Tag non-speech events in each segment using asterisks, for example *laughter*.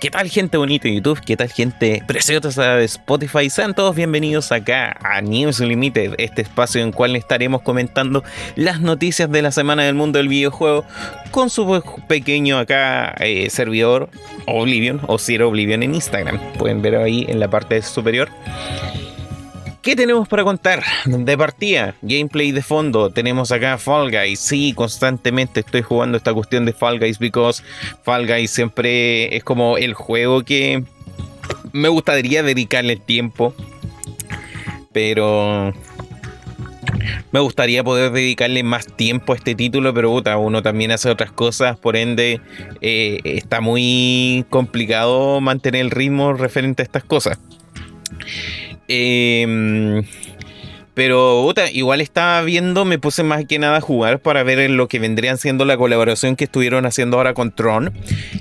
¿Qué tal gente bonita de YouTube? ¿Qué tal gente preciosa de Spotify? Sean todos bienvenidos acá a News Limited, este espacio en el cual estaremos comentando las noticias de la semana del mundo del videojuego con su pequeño acá eh, servidor Oblivion o Zero Oblivion en Instagram. Pueden ver ahí en la parte superior. ¿Qué tenemos para contar? De partida, gameplay de fondo, tenemos acá Fall Guys. Sí, constantemente estoy jugando esta cuestión de Fall Guys because Fall Guys siempre es como el juego que me gustaría dedicarle tiempo. Pero me gustaría poder dedicarle más tiempo a este título, pero uno también hace otras cosas, por ende eh, está muy complicado mantener el ritmo referente a estas cosas. Eh, pero igual estaba viendo, me puse más que nada a jugar para ver lo que vendrían siendo la colaboración que estuvieron haciendo ahora con Tron.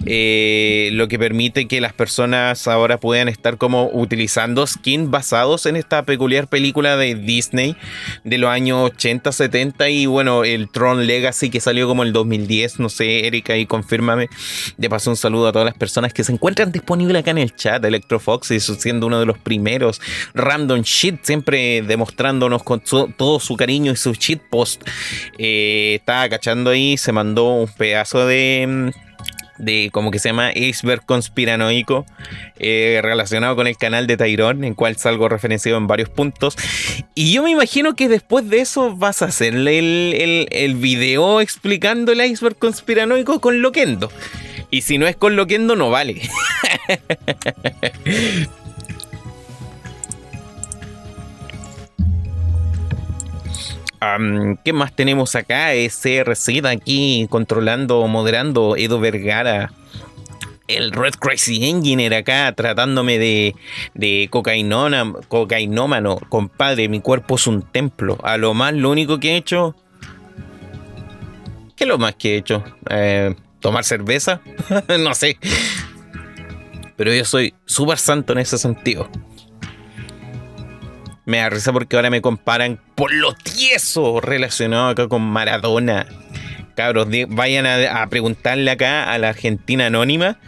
Eh, lo que permite que las personas ahora puedan estar como utilizando skins basados en esta peculiar película de Disney de los años 80, 70 y bueno, el Tron Legacy que salió como el 2010. No sé, Erika, ahí confírmame. De paso, un saludo a todas las personas que se encuentran disponibles acá en el chat. Electrofox, siendo uno de los primeros. Random Shit, siempre demostrando con todo su cariño y su shitpost. Eh, estaba cachando ahí, se mandó un pedazo de mm, de como que se llama iceberg conspiranoico eh, relacionado con el canal de Tyrone, en cual salgo referenciado en varios puntos. Y yo me imagino que después de eso vas a hacerle el, el, video explicando el iceberg conspiranoico con Loquendo. Y si no es con Loquendo, no vale. *laughs* ¿Qué más tenemos acá? SRC de aquí controlando, moderando Edo Vergara. El Red Crazy Engineer acá tratándome de, de cocainómano. Compadre, mi cuerpo es un templo. A lo más, lo único que he hecho. ¿Qué es lo más que he hecho? Eh, ¿Tomar cerveza? *laughs* no sé. Pero yo soy súper santo en ese sentido. Me da risa porque ahora me comparan por lo tieso relacionado acá con Maradona. Cabros, vayan a, preguntarle acá a la Argentina Anónima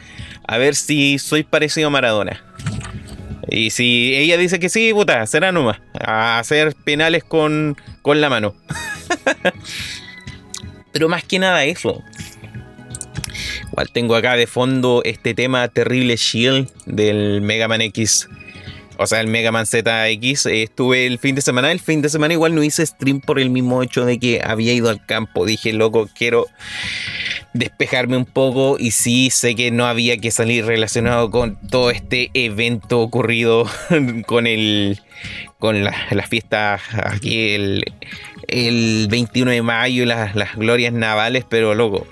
a ver si soy parecido a Maradona. Y si ella dice que sí, puta, será nomás. A hacer penales con, con la mano. *laughs* Pero más que nada eso. Igual tengo acá de fondo este tema terrible Shield del Mega Man X o sea, el Mega Man ZX, eh, estuve el fin de semana. El fin de semana igual no hice stream por el mismo hecho de que había ido al campo. Dije, loco, quiero despejarme un poco y sí sé que no había que salir relacionado con todo este evento ocurrido *laughs* con el con las fiestas aquí el, el 21 de mayo y las, las glorias navales, pero loco,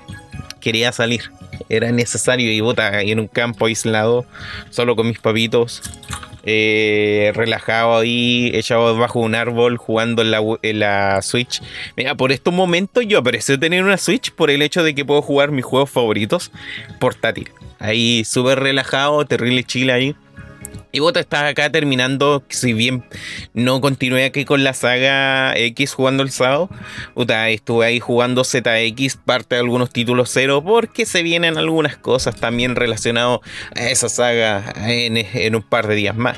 quería salir era necesario y bota en un campo aislado, solo con mis papitos, eh, relajado ahí, echado bajo un árbol, jugando en la, Switch. Mira, por estos momentos yo aprecio tener una Switch por el hecho de que puedo jugar mis juegos favoritos portátil. Ahí súper relajado, terrible chile ahí. Y vos estás acá terminando, si bien no continué aquí con la saga X jugando el sábado, estuve ahí jugando ZX, parte de algunos títulos cero, porque se vienen algunas cosas también relacionadas a esa saga en, un par de días más.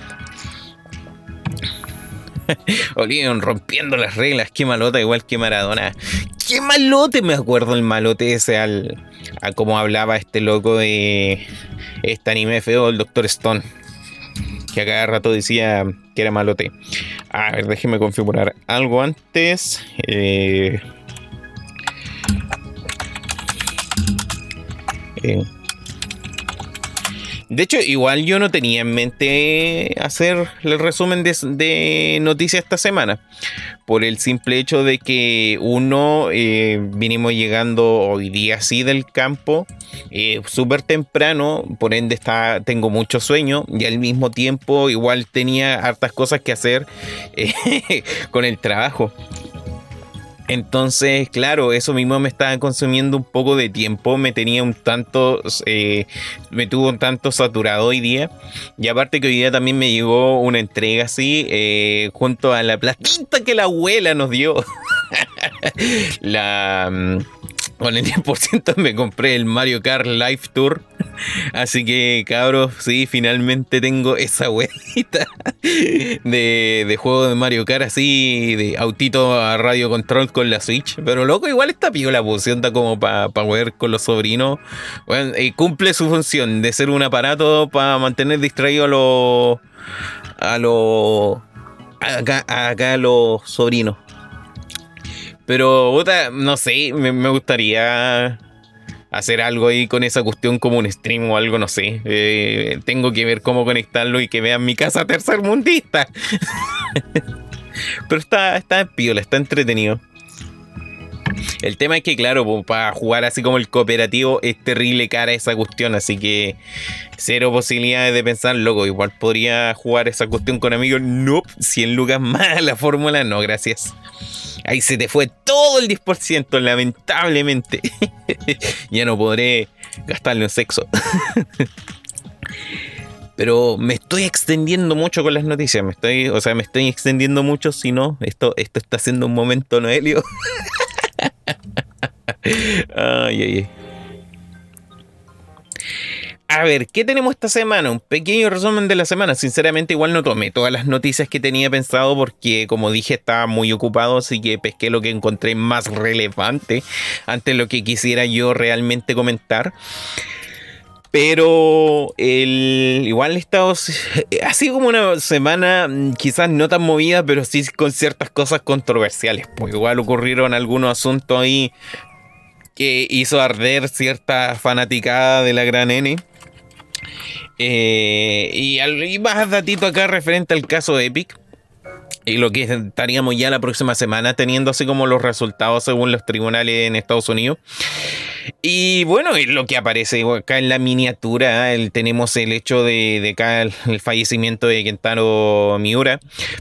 *laughs* Olivion rompiendo las reglas, qué malota, igual que Maradona. Qué malote, me acuerdo el malote ese al, a cómo hablaba este loco de este anime feo, el Doctor Stone que a cada rato decía que era malote. A ver, déjeme configurar algo antes. Eh, de hecho, igual yo no tenía en mente hacer el resumen de, noticias esta semana. Por el simple hecho de que uno, eh, vinimos llegando hoy día así del campo, eh, súper temprano, por ende está, tengo mucho sueño y al mismo tiempo igual tenía hartas cosas que hacer *laughs* eh, con el trabajo. Entonces, claro, eso mismo me estaba consumiendo un poco de tiempo, me tenía un tanto, eh, me tuvo un tanto saturado hoy día. Y aparte que hoy día también me llegó una entrega así, eh, junto a la platita que la abuela nos dio. *laughs* la... Mm, con el 10% me compré el Mario Kart Live Tour. Así que, cabros, sí, finalmente tengo esa huevita de, juego de Mario Kart así, de autito a radio control con la Switch. Pero loco, igual está pío la posición, da como para pa jugar con los sobrinos. Bueno, y cumple su función de ser un aparato para mantener distraído a los. a los. acá, los sobrinos. Pero, no sé, me gustaría hacer algo ahí con esa cuestión como un stream o algo, no sé. Eh, tengo que ver cómo conectarlo y que vean mi casa tercermundista. *laughs* Pero está, está piola, está entretenido. El tema es que, claro, para jugar así como el cooperativo es terrible cara esa cuestión, así que cero posibilidades de pensar, loco, igual podría jugar esa cuestión con amigos. No, nope, 100 lucas más la fórmula, no, gracias. Ahí se te fue todo el 10%, lamentablemente. *laughs* ya no podré gastarlo en sexo. *laughs* Pero me estoy extendiendo mucho con las noticias. Me estoy, o sea, me estoy extendiendo mucho. Si no, esto, esto está siendo un momento, Noelio. *laughs* A ver, ¿qué tenemos esta semana? Un pequeño resumen de la semana. Sinceramente, igual no tomé todas las noticias que tenía pensado porque, como dije, estaba muy ocupado, así que pesqué lo que encontré más relevante ante lo que quisiera yo realmente comentar. Pero el, igual he estado. *laughs* Sido como una semana mm, quizás no tan movida, pero sí con ciertas cosas controversiales. Pues igual ocurrieron algunos asuntos ahí que hizo arder cierta fanaticada de la gran N. Eh, y, más datito acá referente al caso Epic. Y lo que estaríamos ya la próxima semana teniendo así como los resultados según los tribunales en Estados Unidos. Y bueno, lo que aparece acá en la miniatura, tenemos el hecho de, acá el, fallecimiento de Kentaro Miura.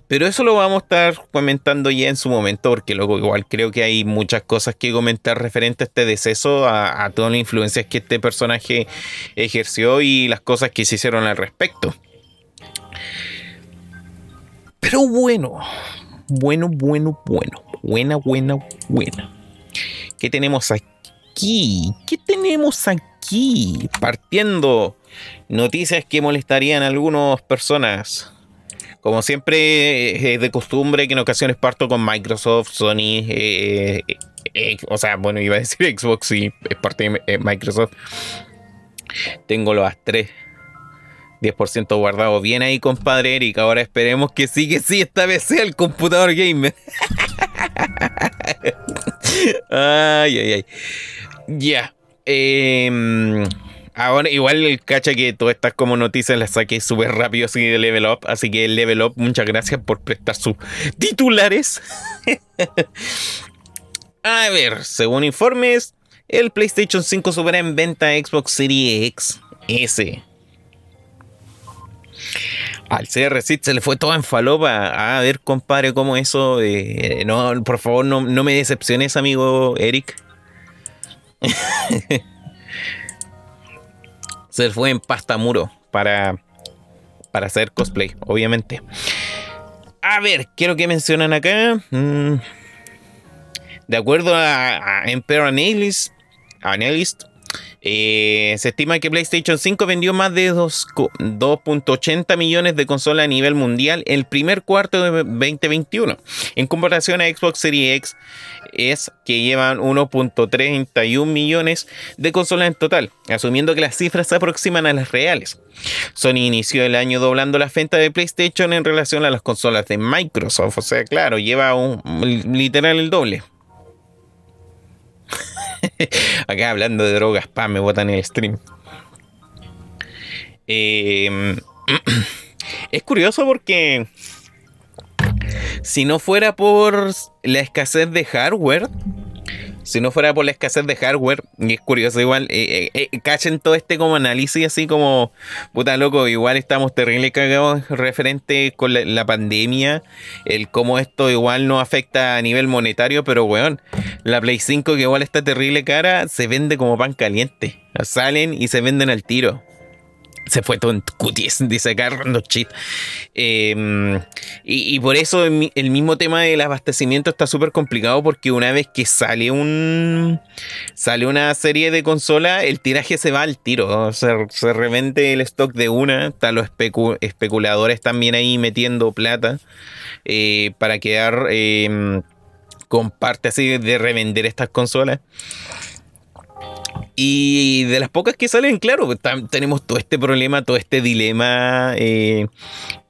Pero eso lo vamos a estar comentando ya en su momento, porque luego igual creo que hay muchas cosas que comentar referente a este deceso, a, a todas las influencias que este personaje ejerció y las cosas que se hicieron al respecto. Pero bueno, bueno, bueno, bueno, buena, buena, buena. ¿Qué tenemos aquí? ¿Qué tenemos aquí? Partiendo noticias que molestarían a algunas personas. Como siempre es de costumbre que en ocasiones parto con Microsoft, Sony, eh, eh, o sea, bueno, iba a decir *laughs* Xbox y es parte de eh, Microsoft. Tengo los tres 10% guardado bien ahí, compadre Eric. Ahora esperemos que sí, que sí, esta vez sea el computador gamer. *laughs* ay, ay, ay. Ya. Em, ahora, igual el cacha que todas estas como noticias las saqué súper rápido así de Level Up. Así que Level Up, muchas gracias por prestar sus titulares. *laughs* A ver, según informes, el PlayStation 5 supera en venta Xbox Series X S. Al CR se le fue todo en falopa. A ver, compadre, cómo eso. Eh, no, por favor, no, no me decepciones, amigo Eric. *laughs* se fue en pasta muro para, para hacer cosplay, obviamente. A ver, quiero que mencionan acá. Mm, de acuerdo a, Emperor Analyst, Analyst eh, se estima que PlayStation 5 vendió más de 2.80 millones de consolas a nivel mundial el primer cuarto de 2021. En comparación a Xbox Series X, es que llevan 1.31 millones de consolas en total, asumiendo que las cifras se aproximan a las reales. Sony inició el año doblando la venta de PlayStation en relación a las consolas de Microsoft, o sea, claro, lleva un, literal el doble. *laughs* Acá hablando de drogas, pa, me botan el stream. Em, *clears throat* es curioso porque si no fuera por la escasez de hardware, si no fuera por la escasez de hardware, y es curioso igual, eh, eh, eh, cachen todo este como análisis así como, puta loco, igual estamos terrible cagados referente con la, pandemia, el cómo esto igual no afecta a nivel monetario, pero weón, la Play 5 que igual está terrible cara, se vende como pan caliente, salen y se venden al tiro. Se fue todo en cuties, *laughs* dice acá Rando Cheat. Em, y, por eso el, mismo tema del abastecimiento está súper complicado porque una vez que sale un sale una serie de consolas, el tiraje se va al tiro. Se, se revende el stock de una. Están los especuladores también ahí metiendo plata eh, para quedar em, con parte así de revender estas consolas. Y de las pocas que salen, claro, pues, tenemos todo este problema, todo este dilema eh,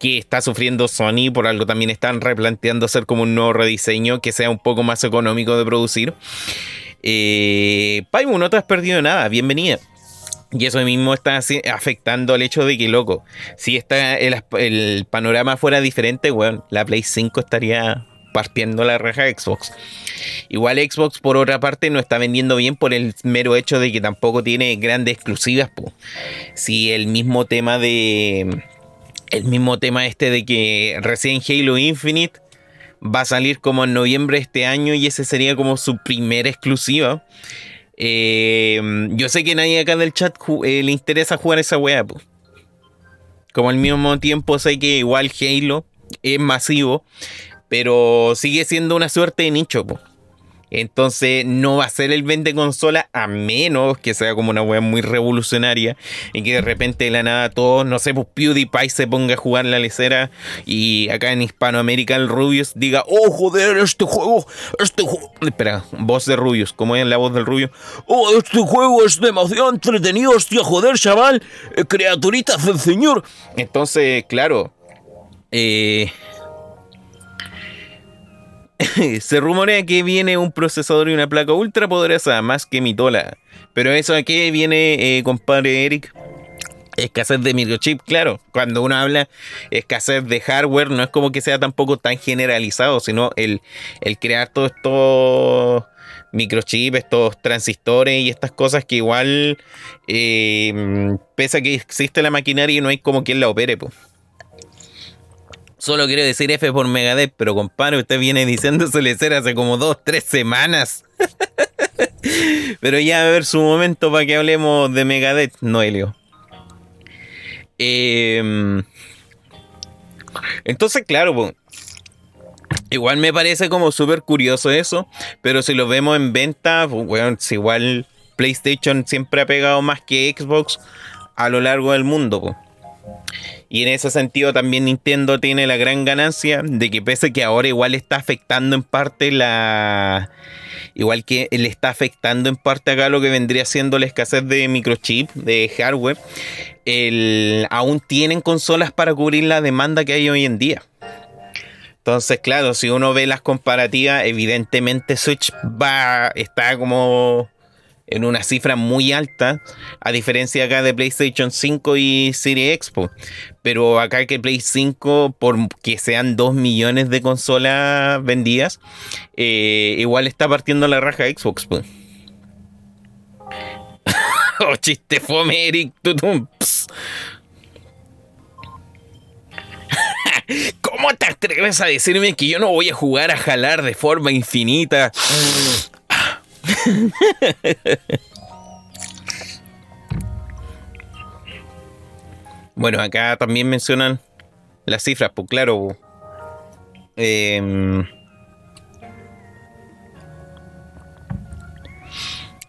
que está sufriendo Sony. Por algo también están replanteando hacer como un nuevo rediseño que sea un poco más económico de producir. Eh, no te has perdido nada, bienvenida. Y eso mismo está afectando al hecho de que, loco, si está el, el panorama fuera diferente, bueno, la Play 5 estaría partiendo la reja Xbox. Igual Xbox por otra parte no está vendiendo bien por el mero hecho de que tampoco tiene grandes exclusivas. Si el mismo tema de... El mismo tema este de que recién Halo Infinite va a salir como en noviembre de este año y ese sería como su primera exclusiva. Eh, yo sé que nadie acá del chat eh, le interesa jugar esa weá. Como al mismo tiempo sé que igual Halo es masivo pero sigue siendo una suerte de nicho. Entonces no va a ser el vende consola a menos que sea como una web muy revolucionaria y que de repente de la nada todos, no sé, pues PewDiePie se ponga a jugar la lecera y acá en Hispanoamérica el Rubius diga, oh joder, este juego, este juego, espera, voz de Rubius, ¿cómo es la voz del Rubius? Oh, este juego es demasiado entretenido, hostia, joder, chaval, eh, criaturitas del señor. Entonces, claro, eh *laughs* Se rumorea que viene un procesador y una placa ultra poderosa, más que mi tola. Pero eso a qué viene, eh, compadre Eric? Escasez de microchip, claro. Cuando uno habla escasez de hardware, no es como que sea tampoco tan generalizado, sino el, crear todos estos microchips, estos transistores y estas cosas que igual, eh, pese a que existe la maquinaria, no hay como quien la opere. Pues. Solo quiero decir F por Megadeth, pero compadre, usted viene diciéndosele ser hace como dos, tres semanas. *laughs* pero ya a ver su momento para que hablemos de Megadeth, Noelio. Eh, entonces, claro, igual me parece como súper curioso eso, pero si lo vemos en venta, bueno, igual PlayStation siempre ha pegado más que Xbox a lo largo del mundo. Pues. Y en ese sentido también Nintendo tiene la gran ganancia de que pese que ahora igual está afectando en parte la... Igual que le está afectando en parte acá lo que vendría siendo la escasez de microchip, de hardware, aún tienen consolas para cubrir la demanda que hay hoy en día. Entonces, claro, si uno ve las comparativas, evidentemente Switch va, está como en una cifra muy alta, a diferencia acá de PlayStation 5 y Series Expo. Pero acá que Play 5, por que sean 2 millones de consolas vendidas, eh, igual está partiendo la raja Xbox. Pues. *laughs* oh, chiste fome, Eric. *laughs* ¿Cómo te atreves a decirme que yo no voy a jugar a jalar de forma infinita? *laughs* bueno, acá también mencionan las cifras, pues claro. Em,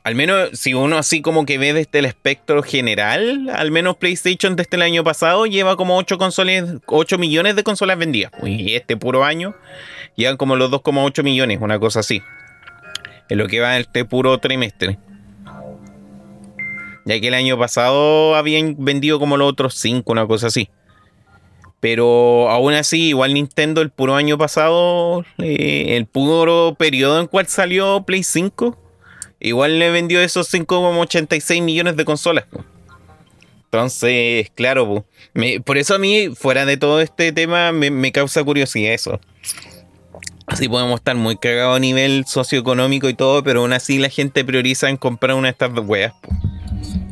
al menos si uno así como que ve desde el espectro general, al menos PlayStation desde el año pasado lleva como 8 consolas, 8 millones de consolas vendidas. Y este puro año llevan como los 2,8 millones, una cosa así en lo que va este puro trimestre. Ya que el año pasado habían vendido como los otros 5, una cosa así. Pero aún así, igual Nintendo el puro año pasado, eh, el puro periodo en cual salió Play 5, igual le vendió esos 5,86 millones de consolas. Entonces, claro, por eso a mí, fuera de todo este tema, me, me causa curiosidad eso. Así podemos estar muy cagados a nivel socioeconómico y todo, pero aún así la gente prioriza en comprar una de estas weas.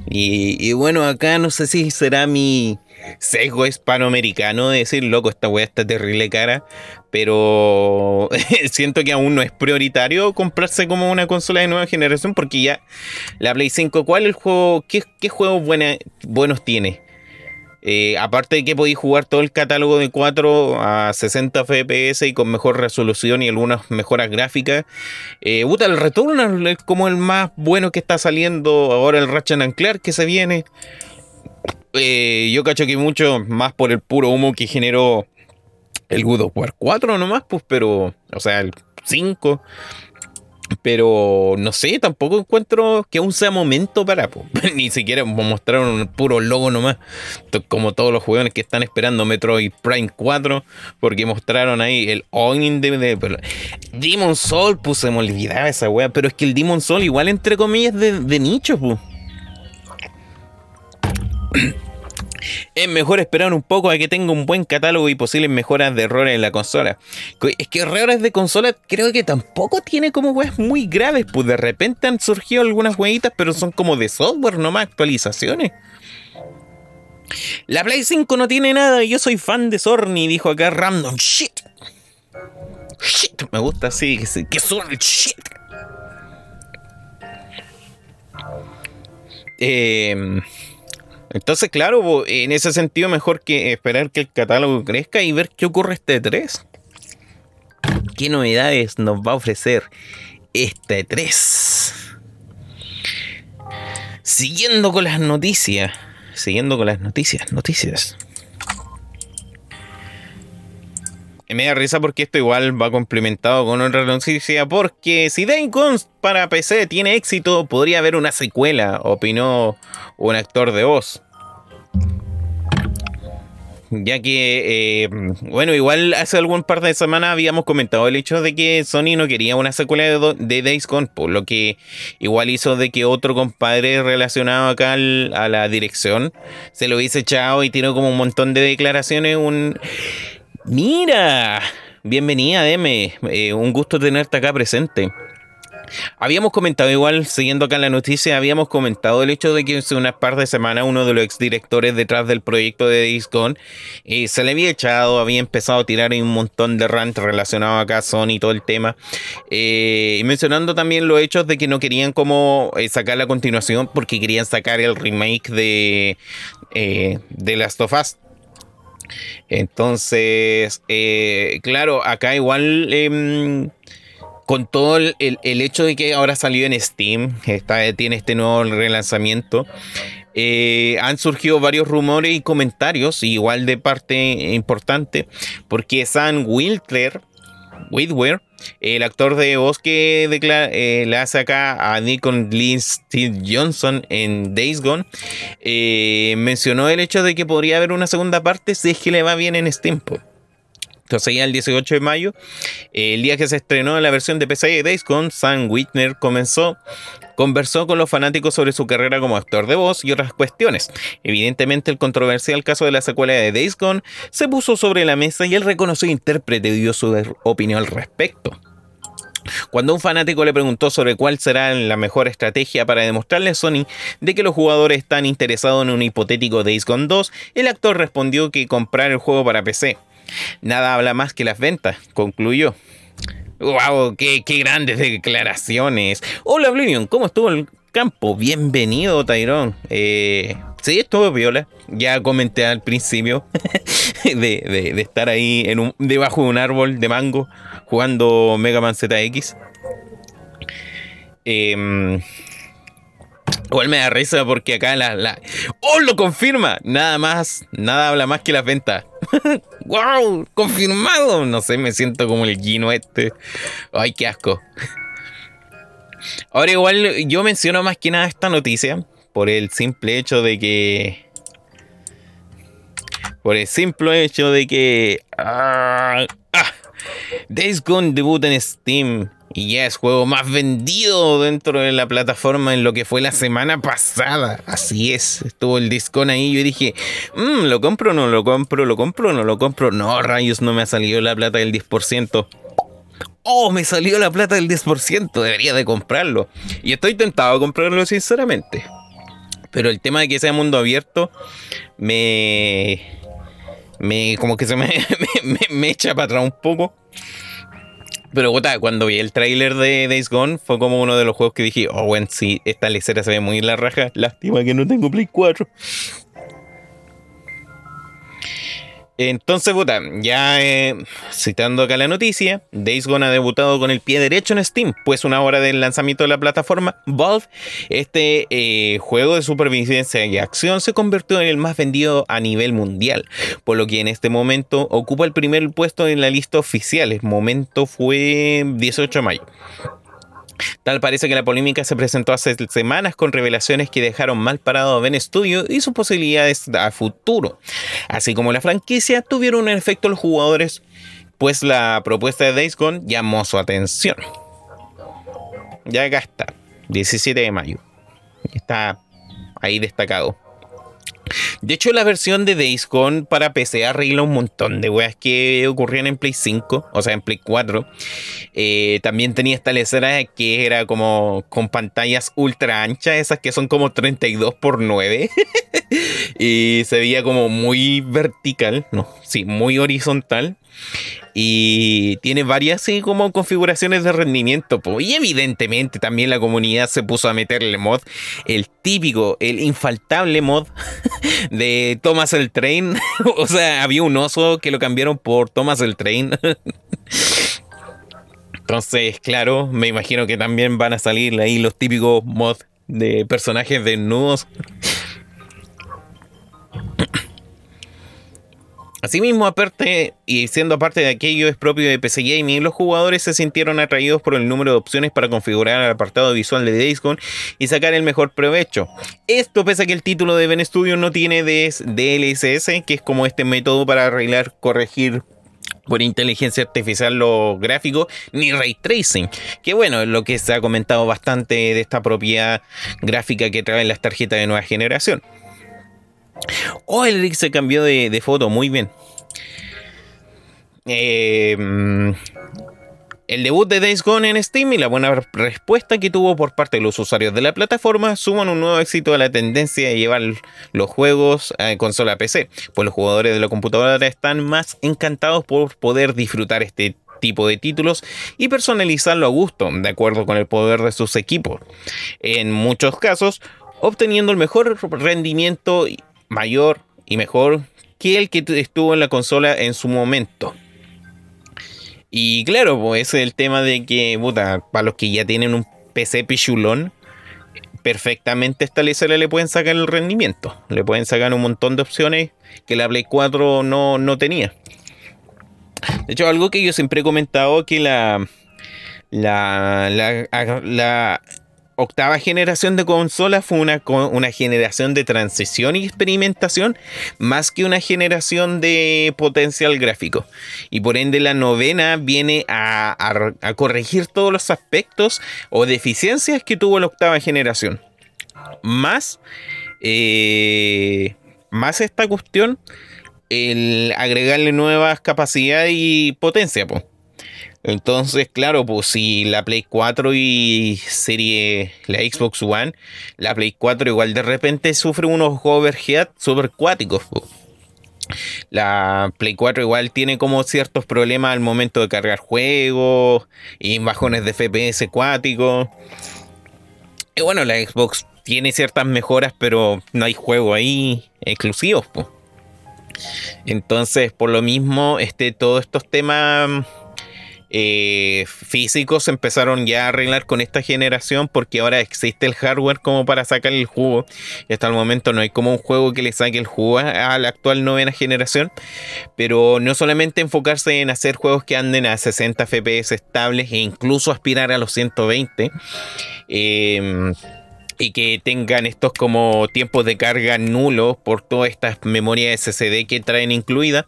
Y, bueno, acá no sé si será mi sesgo hispanoamericano de decir, loco, esta wea está terrible cara, pero *laughs* siento que aún no es prioritario comprarse como una consola de nueva generación porque ya la Play 5, ¿cuál el juego? ¿Qué, qué juegos buenos tiene? Eh, aparte de que podéis jugar todo el catálogo de 4 a 60 FPS y con mejor resolución y algunas mejoras gráficas. Eh, el Returnal es como el más bueno que está saliendo. Ahora el Ratchet Clank que se viene. Eh, yo cacho que mucho más por el puro humo que generó el God of War 4 nomás, pues, pero, o sea, el 5. Pero no sé, tampoco encuentro que aún sea momento para. *laughs* Ni siquiera mostrar un puro logo nomás. Como todos los jugadores que están esperando Metroid Prime 4. Porque mostraron ahí el Owning de, de, Demon Soul, pues se me olvidaba esa wea. Pero es que el Demon Soul, igual entre comillas, de, de nicho, pues. Es mejor esperar un poco a que tenga un buen catálogo y posibles mejoras de errores en la consola. Es que errores de consola creo que tampoco tiene como weas muy graves, pues de repente han surgido algunas huevitas, pero son como de software, no más actualizaciones. La Play 5 no tiene nada, yo soy fan de Sony, dijo acá Random. Shit. Shit, me gusta así, que, que Sony, shit. Eh, entonces, claro, en ese sentido, mejor que esperar que el catálogo crezca y ver qué ocurre este 3. ¿Qué novedades nos va a ofrecer este 3? Siguiendo con las noticias. Siguiendo con las noticias, noticias. Me da risa porque esto igual va complementado con otra noticia. Porque si Daycon para PC tiene éxito, podría haber una secuela, opinó un actor de voz. Ya que, eh, bueno, igual hace algún par de semanas habíamos comentado el hecho de que Sony no quería una secuela de, Days Gone, por lo que igual hizo de que otro compadre relacionado acá a la dirección se lo hubiese echado y tiró como un montón de declaraciones. Un. Mira, bienvenida, Deme. Eh, un gusto tenerte acá presente. Habíamos comentado, igual, siguiendo acá la noticia, habíamos comentado el hecho de que hace unas par de semanas uno de los exdirectores detrás del proyecto de Discord eh, se le había echado, había empezado a tirar un montón de rant relacionado acá a Sony y todo el tema. Eh, mencionando también los hechos de que no querían como sacar la continuación porque querían sacar el remake de, de Last of Us. Entonces, claro, acá igual em, con todo el, hecho de que ahora salió en Steam, está, tiene este nuevo relanzamiento, eh, han surgido varios rumores y comentarios, igual de parte importante, porque Sam Wiltler, Whitwer, el actor de voz que eh, le hace acá a Nikon Lee Steve Johnson en Days Gone, eh, mencionó el hecho de que podría haber una segunda parte si es que le va bien en Steam. Entonces ya el 18 de mayo, el día que se estrenó la versión de PC de Days Gone, Sam Whitner comenzó, conversó con los fanáticos sobre su carrera como actor de voz y otras cuestiones. Evidentemente el controversial caso de la secuela de Days Gone se puso sobre la mesa y el reconocido intérprete dio su opinión al respecto. Cuando un fanático le preguntó sobre cuál será la mejor estrategia para demostrarle a Sony de que los jugadores están interesados en un hipotético Days Gone 2, el actor respondió que comprar el juego para PC. Nada habla más que las ventas, concluyó. ¡Wow! Qué, grandes declaraciones! Hola, Oblivion, ¿cómo estuvo el campo? Bienvenido, Tyrone. Eh, sí, estuvo viola. Ya comenté al principio *laughs* de, estar ahí en un, debajo de un árbol de mango jugando Mega Man ZX. Eh, Igual me da risa porque acá la, la... ¡Oh, lo confirma! Nada más, nada habla más que las ventas. *laughs* ¡Wow! ¡Confirmado! No sé, me siento como el Gino este. ¡Ay, qué asco! Ahora igual yo menciono más que nada esta noticia por el simple hecho de que... Por el simple hecho de que... ¡Ah! ah Days Gone debut en Steam y ya es juego más vendido dentro de la plataforma en lo que fue la semana pasada. Así es, estuvo el discón ahí. Yo dije, mmm, ¿lo compro no lo compro? ¿Lo compro no lo compro? No, rayos, no me ha salido la plata del 10%. Oh, me salió la plata del 10%, debería de comprarlo. Y estoy tentado a comprarlo sinceramente. Pero el tema de que sea mundo abierto me... me como que se me, *laughs* me, me echa para atrás un poco. Pero cuando vi el tráiler de Days Gone, fue como uno de los juegos que dije, oh, bueno, sí, esta lecera se ve muy la raja. Lástima que no tengo Play 4. Entonces, puta, ya eh, citando acá la noticia, Days Gone ha debutado con el pie derecho en Steam, pues una hora del lanzamiento de la plataforma Valve, este eh, juego de supervivencia y acción se convirtió en el más vendido a nivel mundial, por lo que en este momento ocupa el primer puesto en la lista oficial. El momento fue 18 de mayo. Tal parece que la polémica se presentó hace semanas con revelaciones que dejaron mal parado a Ben Studio y sus posibilidades a futuro. Así como la franquicia, tuvieron un efecto los jugadores, pues la propuesta de Days Gone llamó su atención. Ya acá está, 17 de mayo. Está ahí destacado. De hecho, la versión de Days Gone para PC arregla un montón de weas que ocurrían en Play 5, o sea, en Play 4. Eh, también tenía esta lecera que era como con pantallas ultra anchas, esas que son como 32 por 9. *laughs* y se veía como muy vertical, no, sí, muy horizontal. Y tiene varias como configuraciones de rendimiento. Y evidentemente también la comunidad se puso a meterle mod. El típico, el infaltable mod *laughs* de Thomas el Train. *laughs* o sea, había un oso que lo cambiaron por Thomas el Train. *laughs* Entonces, claro, me imagino que también van a salir ahí los típicos mods de personajes desnudos. Asimismo, aparte, y siendo aparte de aquello es propio de PC Gaming, los jugadores se sintieron atraídos por el número de opciones para configurar el apartado visual de Days Gone y sacar el mejor provecho. Esto pese a que el título de Ben Studio no tiene DLSS, que es como este método para arreglar, corregir por inteligencia artificial lo gráfico, ni ray tracing, que bueno, es lo que se ha comentado bastante de esta propiedad gráfica que traen las tarjetas de nueva generación. Oh, el Rick se cambió de, foto, muy bien. Em, el debut de Days Gone en Steam y la buena respuesta que tuvo por parte de los usuarios de la plataforma suman un nuevo éxito a la tendencia de llevar los juegos a consola PC, pues los jugadores de la computadora están más encantados por poder disfrutar este tipo de títulos y personalizarlo a gusto, de acuerdo con el poder de sus equipos. En muchos casos, obteniendo el mejor rendimiento mayor y mejor que el que estuvo en la consola en su momento. Y claro, pues es el tema de que, puta, para los que ya tienen un PC pichulón, perfectamente esta lecera le pueden sacar el rendimiento. Le pueden sacar un montón de opciones que la Play 4 no, no tenía. De hecho, algo que yo siempre he comentado que la, la, la, la octava generación de consolas fue una, una, generación de transición y experimentación más que una generación de potencial gráfico. Y por ende la novena viene a, corregir todos los aspectos o deficiencias que tuvo la octava generación. Más, eh, más esta cuestión, el agregarle nuevas capacidades y potencia. Entonces, claro, pues si la Play 4 y serie, la Xbox One, la Play 4 igual de repente sufre unos overhead super cuáticos. La Play 4 igual tiene como ciertos problemas al momento de cargar juegos y bajones de FPS cuáticos. Y bueno, la Xbox tiene ciertas mejoras, pero no hay juego ahí exclusivos. Entonces, por lo mismo, este, todos estos temas eh, físicos empezaron ya a arreglar con esta generación porque ahora existe el hardware como para sacar el jugo. Y hasta el momento no hay como un juego que le saque el jugo a la actual novena generación. Pero no solamente enfocarse en hacer juegos que anden a 60 FPS estables e incluso aspirar a los 120. Eh, y que tengan estos como tiempos de carga nulos por todas estas memorias SSD que traen incluida.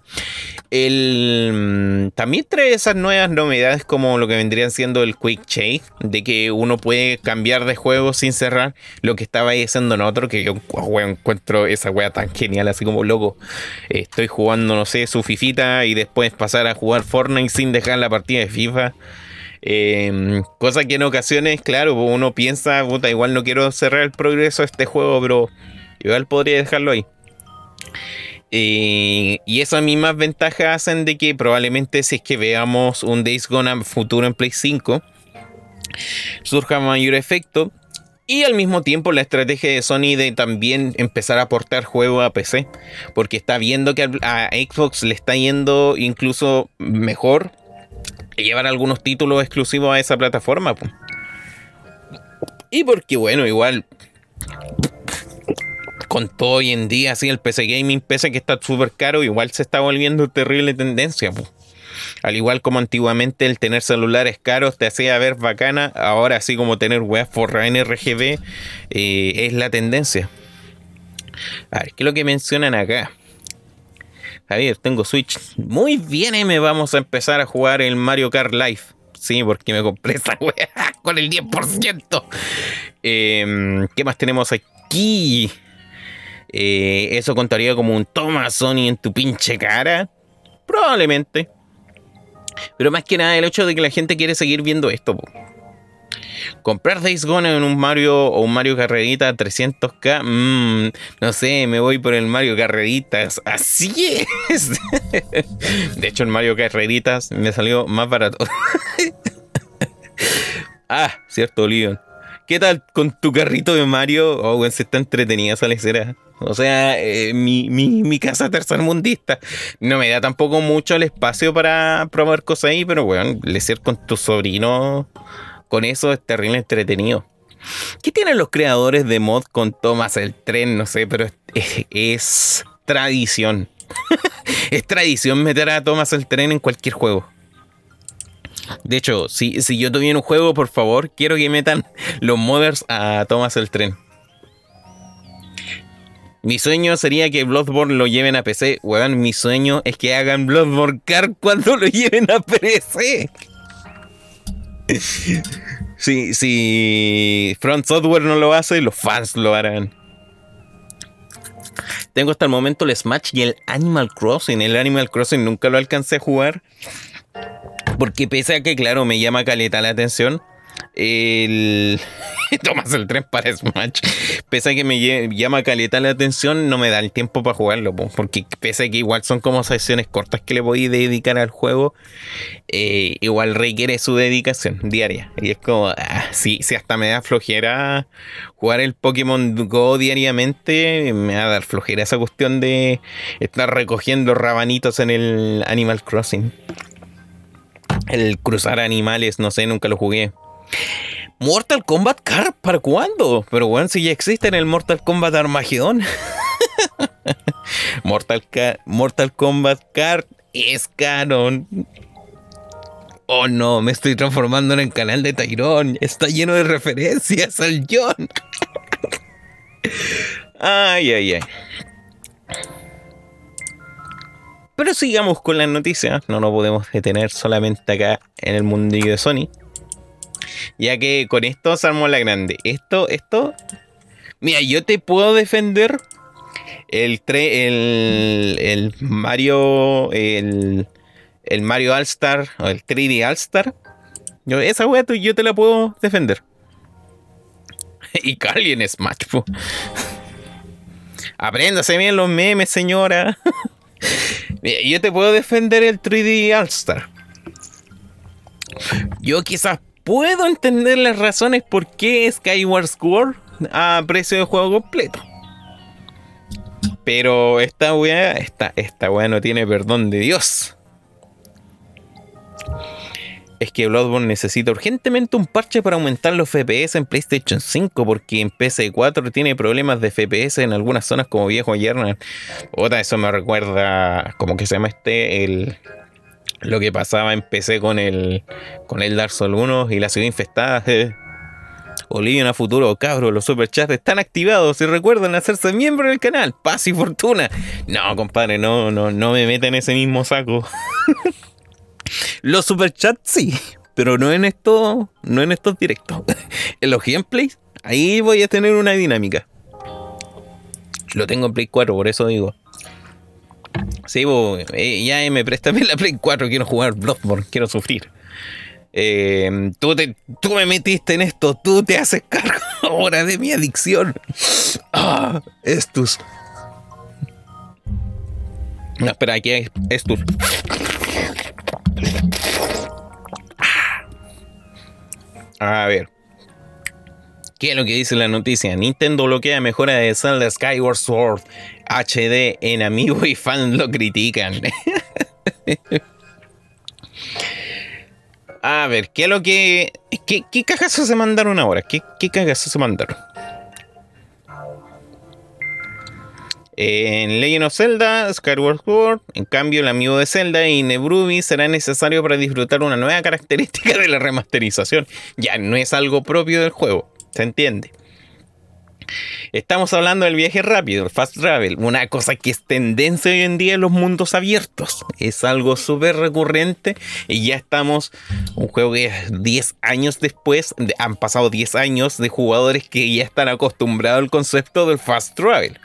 El, mm, también trae esas nuevas novedades como lo que vendrían siendo el Quick Change, de que uno puede cambiar de juego sin cerrar lo que estaba haciendo en otro, que yo encuentro esa wea tan genial, así como loco. estoy jugando, no sé, su fifita y después pasar a jugar Fortnite sin dejar la partida de FIFA. Eh, cosa que en ocasiones, claro, uno piensa, puta, igual no quiero cerrar el progreso de este juego, pero igual podría dejarlo ahí. Eh, y esas mismas ventajas hacen de que probablemente si es que veamos un Days Gone futuro en Play 5, surja mayor efecto Y al mismo tiempo la estrategia de Sony de también empezar a aportar juego a PC. Porque está viendo que a Xbox le está yendo incluso mejor llevar algunos títulos exclusivos a esa plataforma. Y porque bueno, igual con todo hoy en día, así el PC Gaming, pese que está súper caro, igual se está volviendo terrible tendencia. Al igual como antiguamente el tener celulares caros te hacía ver bacana, ahora así como tener weas forra NRGB eh, es la tendencia. A ver, ¿qué es lo que mencionan acá? Javier, tengo Switch. Muy bien, me vamos a empezar a jugar el Mario Kart Live. Sí, porque me compré esa *laughs* wea con el 10%. Em, ¿Qué más tenemos aquí? Eh, ¿Eso contaría como un toma Sony en tu pinche cara? Probablemente. Pero más que nada el hecho de que la gente quiere seguir viendo esto. Comprar Days Gone en un Mario o un Mario Carrerita 300k, mmm, no sé, me voy por el Mario Carreritas. Así es. *laughs* De hecho, el Mario Carreritas me salió más barato. *laughs* ah, cierto, Leon. ¿Qué tal con tu carrito de Mario? Oh, se está entretenida esa lecera. O sea, eh, mi, mi, mi, casa tercermundista no me da tampoco mucho el espacio para probar cosas ahí, pero bueno, lecer con tu sobrino, con eso es terrible entretenido. ¿Qué tienen los creadores de mod con Thomas el tren? No sé, pero es, tradición. *laughs* es tradición meter a Thomas el tren en cualquier juego. De hecho, si, si yo tuviera un juego, por favor, quiero que metan los modders a Thomas el tren. Mi sueño sería que Bloodborne lo lleven a PC. Weón, mi sueño es que hagan Bloodborne Car cuando lo lleven a PC. *laughs* si, si Front Software no lo hace, los fans lo harán. Tengo hasta el momento el Smash y el Animal Crossing. El Animal Crossing nunca lo alcancé a jugar. Porque pese a que, claro, me llama caleta la atención el *laughs* tomas el tren para Smash. Pese a que me llama caleta la atención, no me da el tiempo para jugarlo. Porque pese a que igual son como sesiones cortas que le voy a dedicar al juego, eh, igual requiere su dedicación diaria. Y es como, ah, si, hasta me da flojera jugar el Pokémon Go diariamente, me va a dar flojera esa cuestión de estar recogiendo rabanitos en el Animal Crossing. El cruzar animales, no sé, nunca lo jugué. Mortal Kombat Car, ¿para cuándo? Pero bueno, si ya existe en el Mortal Kombat Armageddon. *laughs* Mortal, Mortal Kombat Car es canon. Oh no, me estoy transformando en el canal de Tyrone. Está lleno de referencias al John. *laughs* ay, ay, ay. Pero sigamos con las noticias. No nos podemos detener solamente acá en el mundillo de Sony. Ya que con esto se la grande. Esto, esto. Mira, yo te puedo defender el, el, el Mario. El, el Mario All-Star o el 3D All-Star. esa wea yo te la puedo defender. *laughs* y Cali en Smash, po. Apréndase bien los memes, señora. *laughs* yo te puedo defender el 3D All-Star. Yo quizás puedo entender las razones por qué Skyward Sword a precio de juego completo. Pero esta weá, esta, esta weá no tiene perdón de Dios. Es que Bloodborne necesita urgentemente un parche para aumentar los FPS en PlayStation 5 porque en PS4 tiene problemas de FPS en algunas zonas como viejo ayer. Otra, eso me recuerda, ¿cómo que se llama este? El, lo que pasaba en PC con el, con el Dark Souls 1 y la ciudad infestada. *laughs* Eh. Olivia a futuro, cabros, los superchats están activados y recuerden hacerse miembro del canal. Paz y fortuna. No, compadre, no, no, no me meten en ese mismo saco. *laughs* los superchats sí, pero no en esto, no en estos directos. *laughs* en los gameplays, ahí voy a tener una dinámica. Lo tengo en Play 4, por eso digo. Sí, eh, ya me préstame la Play 4, quiero jugar Bloodborne, quiero sufrir. Eh, tú, te, tú me metiste en esto, tú te haces cargo *laughs* ahora de mi adicción. Ah, Estus. No, espera, aquí hay Estus. Ah. A ver. ¿Qué es lo que dice la noticia? Nintendo bloquea mejora de Zelda Skyward Sword HD en amigo y fans lo critican. *laughs* A ver, ¿qué es lo que. ¿Qué, qué cagazos se mandaron ahora? ¿Qué, qué cagazos se mandaron? En Legend of Zelda, Skyward Sword, en cambio, el amigo de Zelda y Nebrubi será necesario para disfrutar una nueva característica de la remasterización. Ya no es algo propio del juego, se entiende. Estamos hablando del viaje rápido, el fast travel, una cosa que es tendencia hoy en día en los mundos abiertos. Es algo súper recurrente y ya estamos, un juego que 10 años después, han pasado 10 años de jugadores que ya están acostumbrados al concepto del fast travel.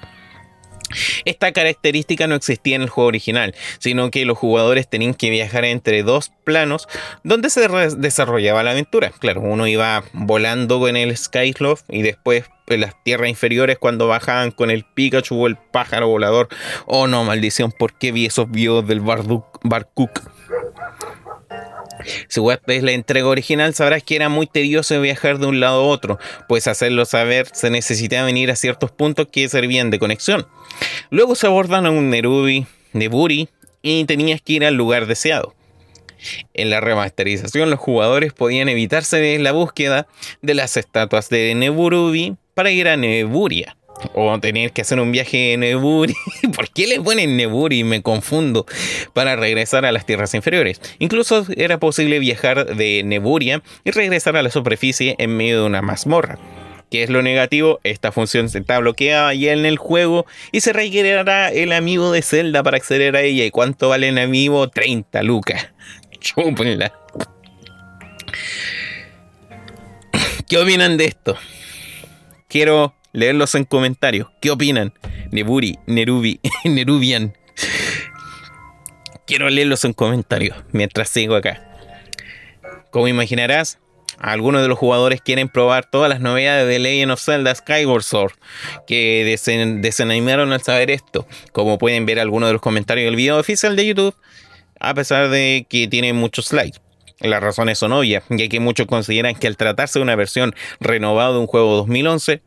Esta característica no existía en el juego original, sino que los jugadores tenían que viajar entre dos planos donde se desarrollaba la aventura. Claro, uno iba volando con el Skyloft y después en las tierras inferiores cuando bajaban con el Pikachu o el pájaro volador. Oh no, maldición, ¿por qué vi esos videos del Barcook? Si es la entrega original, sabrás que era muy tedioso viajar de un lado a otro, pues hacerlo saber se necesitaba venir a ciertos puntos que servían de conexión. Luego se abordan a un Nerubi, Neburi, y tenías que ir al lugar deseado. En la remasterización, los jugadores podían evitarse la búsqueda de las estatuas de Neburubi para ir a Neburia. O tener que hacer un viaje en Neburi. *laughs* ¿Por qué le ponen Neburi? Me confundo. Para regresar a las tierras inferiores. Incluso era posible viajar de Neburia y regresar a la superficie en medio de una mazmorra. ¿Qué es lo negativo? Esta función está bloqueada ya en el juego y se requerirá el amigo de Zelda para acceder a ella. ¿Y cuánto vale el amigo? 30 lucas. *laughs* Chúpenla. ¿Qué opinan de esto? Quiero leerlos en comentarios. ¿Qué opinan? Neburi, Nerubi, *laughs* Nerubian. Quiero leerlos en comentarios mientras sigo acá. Como imaginarás, algunos de los jugadores quieren probar todas las novedades de Legend of Zelda Skyward Sword, que desanimaron al saber esto. Como pueden ver algunos de los comentarios del video oficial de YouTube, a pesar de que tiene muchos likes. Las razones son obvias, ya que muchos consideran que al tratarse de una versión renovada de un juego 2011,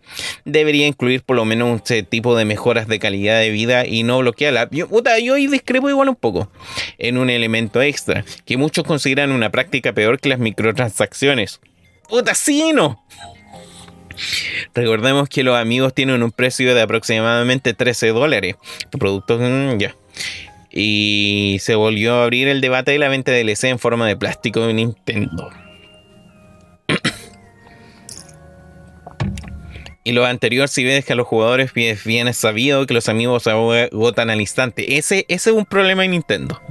debería incluir por lo menos un tipo de mejoras de calidad de vida y no bloquearla. Yo, yo ahí discrepo igual un poco en un elemento extra, que muchos consideran una práctica peor que las microtransacciones. ¡Puta, sí no! Recordemos que los amigos tienen un precio de aproximadamente 13 dólares. Productos, mm, ya y se volvió a abrir el debate de la venta de DLC en forma de plástico de Nintendo. *clears throat* y lo anterior, si ves que a los jugadores bien sabido que los amigos agotan al instante. Ese, ese es un problema en Nintendo.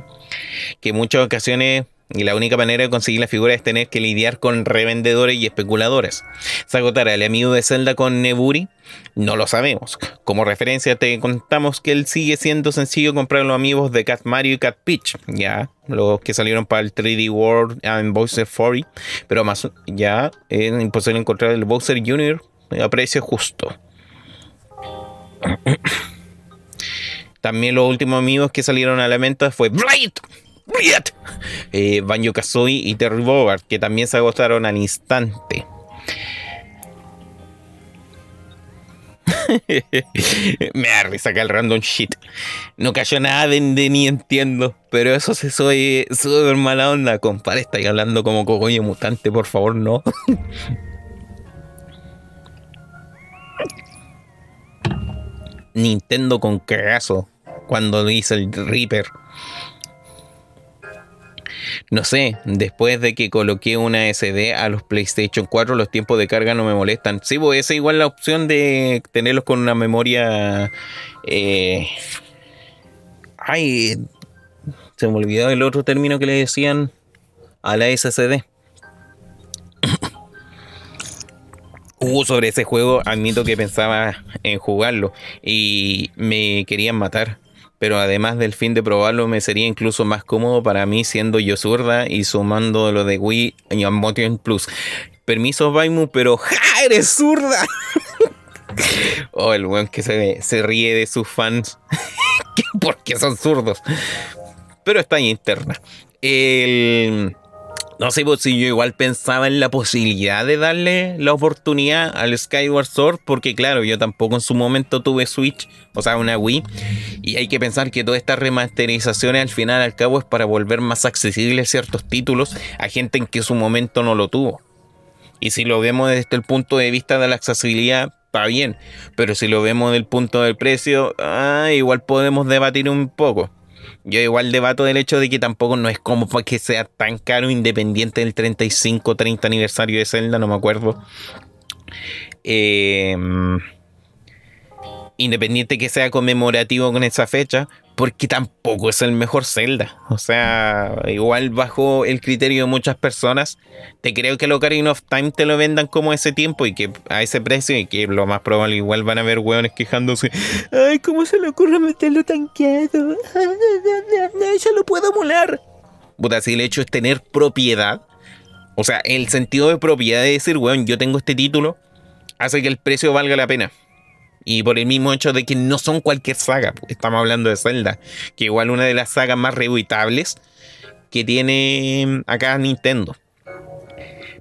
Que en muchas ocasiones y la única manera de conseguir la figura es tener que lidiar con revendedores y especuladores. ¿Se el amigo de Zelda con Neburi? No lo sabemos. Como referencia te contamos que él sigue siendo sencillo comprar los amigos de Cat Mario y Cat Peach, ya, los que salieron para el 3D World en Bowser 40, pero más ya es imposible encontrar el Bowser Jr. a precio justo. También los últimos amigos que salieron a la venta fue Blade eh, Banjo Kazooie y Terry Bogard, que también se agotaron al instante. *laughs* Me da risa el random shit. No cayó nada de, ni entiendo. Pero eso se soy súper mala onda, compadre. Estáis hablando como cogollo mutante, por favor, no. *laughs* Nintendo con cagazo cuando dice el Reaper no sé, después de que coloqué una SD a los PlayStation 4, los tiempos de carga no me molestan. Sí, pues esa igual la opción de tenerlos con una memoria. Eh, ay, se me olvidó el otro término que le decían a la SSD. Uh, *coughs* sobre ese juego, admito que pensaba en jugarlo y me querían matar pero además del fin de probarlo me sería incluso más cómodo para mí siendo yo zurda y sumando lo de Wii y Motion Plus. Permiso Baimu, pero *laughs* ¡ja! ¡Eres zurda! *laughs* oh, el weón que se, se ríe de sus fans *laughs* porque son zurdos. Pero está en interna. El no sé pues, si yo igual pensaba en la posibilidad de darle la oportunidad al Skyward Sword, porque claro, yo tampoco en su momento tuve Switch, o sea, una Wii, y hay que pensar que todas estas remasterizaciones al final al cabo es para volver más accesibles ciertos títulos a gente en que en su momento no lo tuvo. Y si lo vemos desde el punto de vista de la accesibilidad, está bien, pero si lo vemos desde el punto del precio, ah, igual podemos debatir un poco. Yo igual debato del hecho de que tampoco no es como para que sea tan caro independiente del 35 30 aniversario de Zelda, no me acuerdo. Em, independiente que sea conmemorativo con esa fecha, porque tampoco es el mejor Zelda. O sea, igual bajo el criterio de muchas personas, te creo que lo Ocarina of Time te lo vendan como ese tiempo y que a ese precio y que lo más probable igual van a ver hueones quejándose. Ay, ¿cómo se le ocurre meterlo tan quieto? *laughs* Yo lo puedo emular. Puta, si el hecho es tener propiedad, o sea, el sentido de propiedad de decir, weón, yo tengo este título, hace que el precio valga la pena. Y por el mismo hecho de que no son cualquier saga, estamos hablando de Zelda, que igual una de las sagas más rebuitables que tiene mm, acá Nintendo.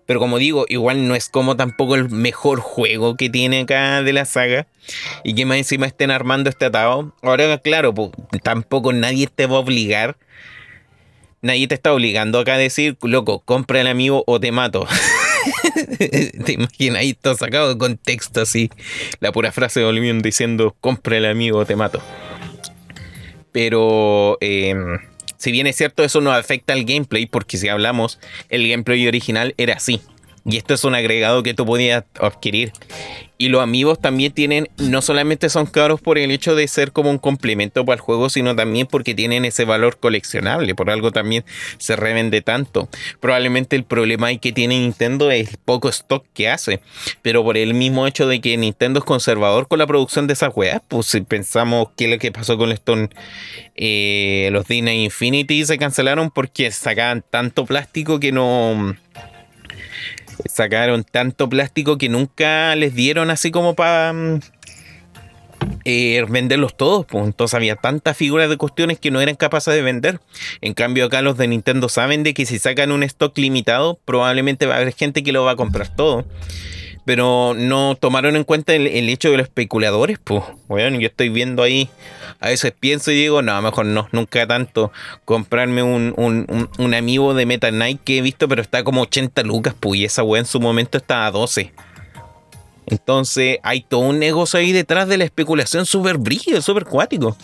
Pero como digo, igual no es como tampoco el mejor juego que tiene acá de la saga. Y que más encima estén armando este atado. Ahora, claro, tampoco nadie te va a obligar. Nadie te está obligando acá a decir, loco, compra el amigo o te mato. *laughs* *laughs* Te imaginas ahí todo sacado de contexto así. La pura frase de Olivier diciendo, compra el amigo, te mato. Pero em, si bien es cierto, eso no afecta al gameplay, porque si hablamos, el gameplay original era así. Y esto es un agregado que tú podías adquirir. Y los amigos también tienen, no solamente son caros por el hecho de ser como un complemento para el juego, sino también porque tienen ese valor coleccionable. Por algo también se revende tanto. Probablemente el problema que tiene Nintendo es el poco stock que hace. Pero por el mismo hecho de que Nintendo es conservador con la producción de esas weas, pues si pensamos qué es lo que pasó con Stone, eh, los Disney Infinity se cancelaron porque sacaban tanto plástico que no sacaron tanto plástico que nunca les dieron así como para mm, eh, venderlos todos. Pues. Entonces había tantas figuras de cuestiones que no eran capaces de vender. En cambio acá los de Nintendo saben de que si sacan un stock limitado, probablemente va a haber gente que lo va a comprar todo pero no tomaron en cuenta el, hecho de los especuladores, pues, bueno, yo estoy viendo ahí, a veces pienso y digo, no, mejor no, nunca tanto, comprarme un, un, amigo de Meta Knight que he visto, pero está como 80 lucas, pues, y esa weá en su momento estaba a 12. Entonces hay todo un negocio ahí detrás de la especulación súper brígido, súper cuático.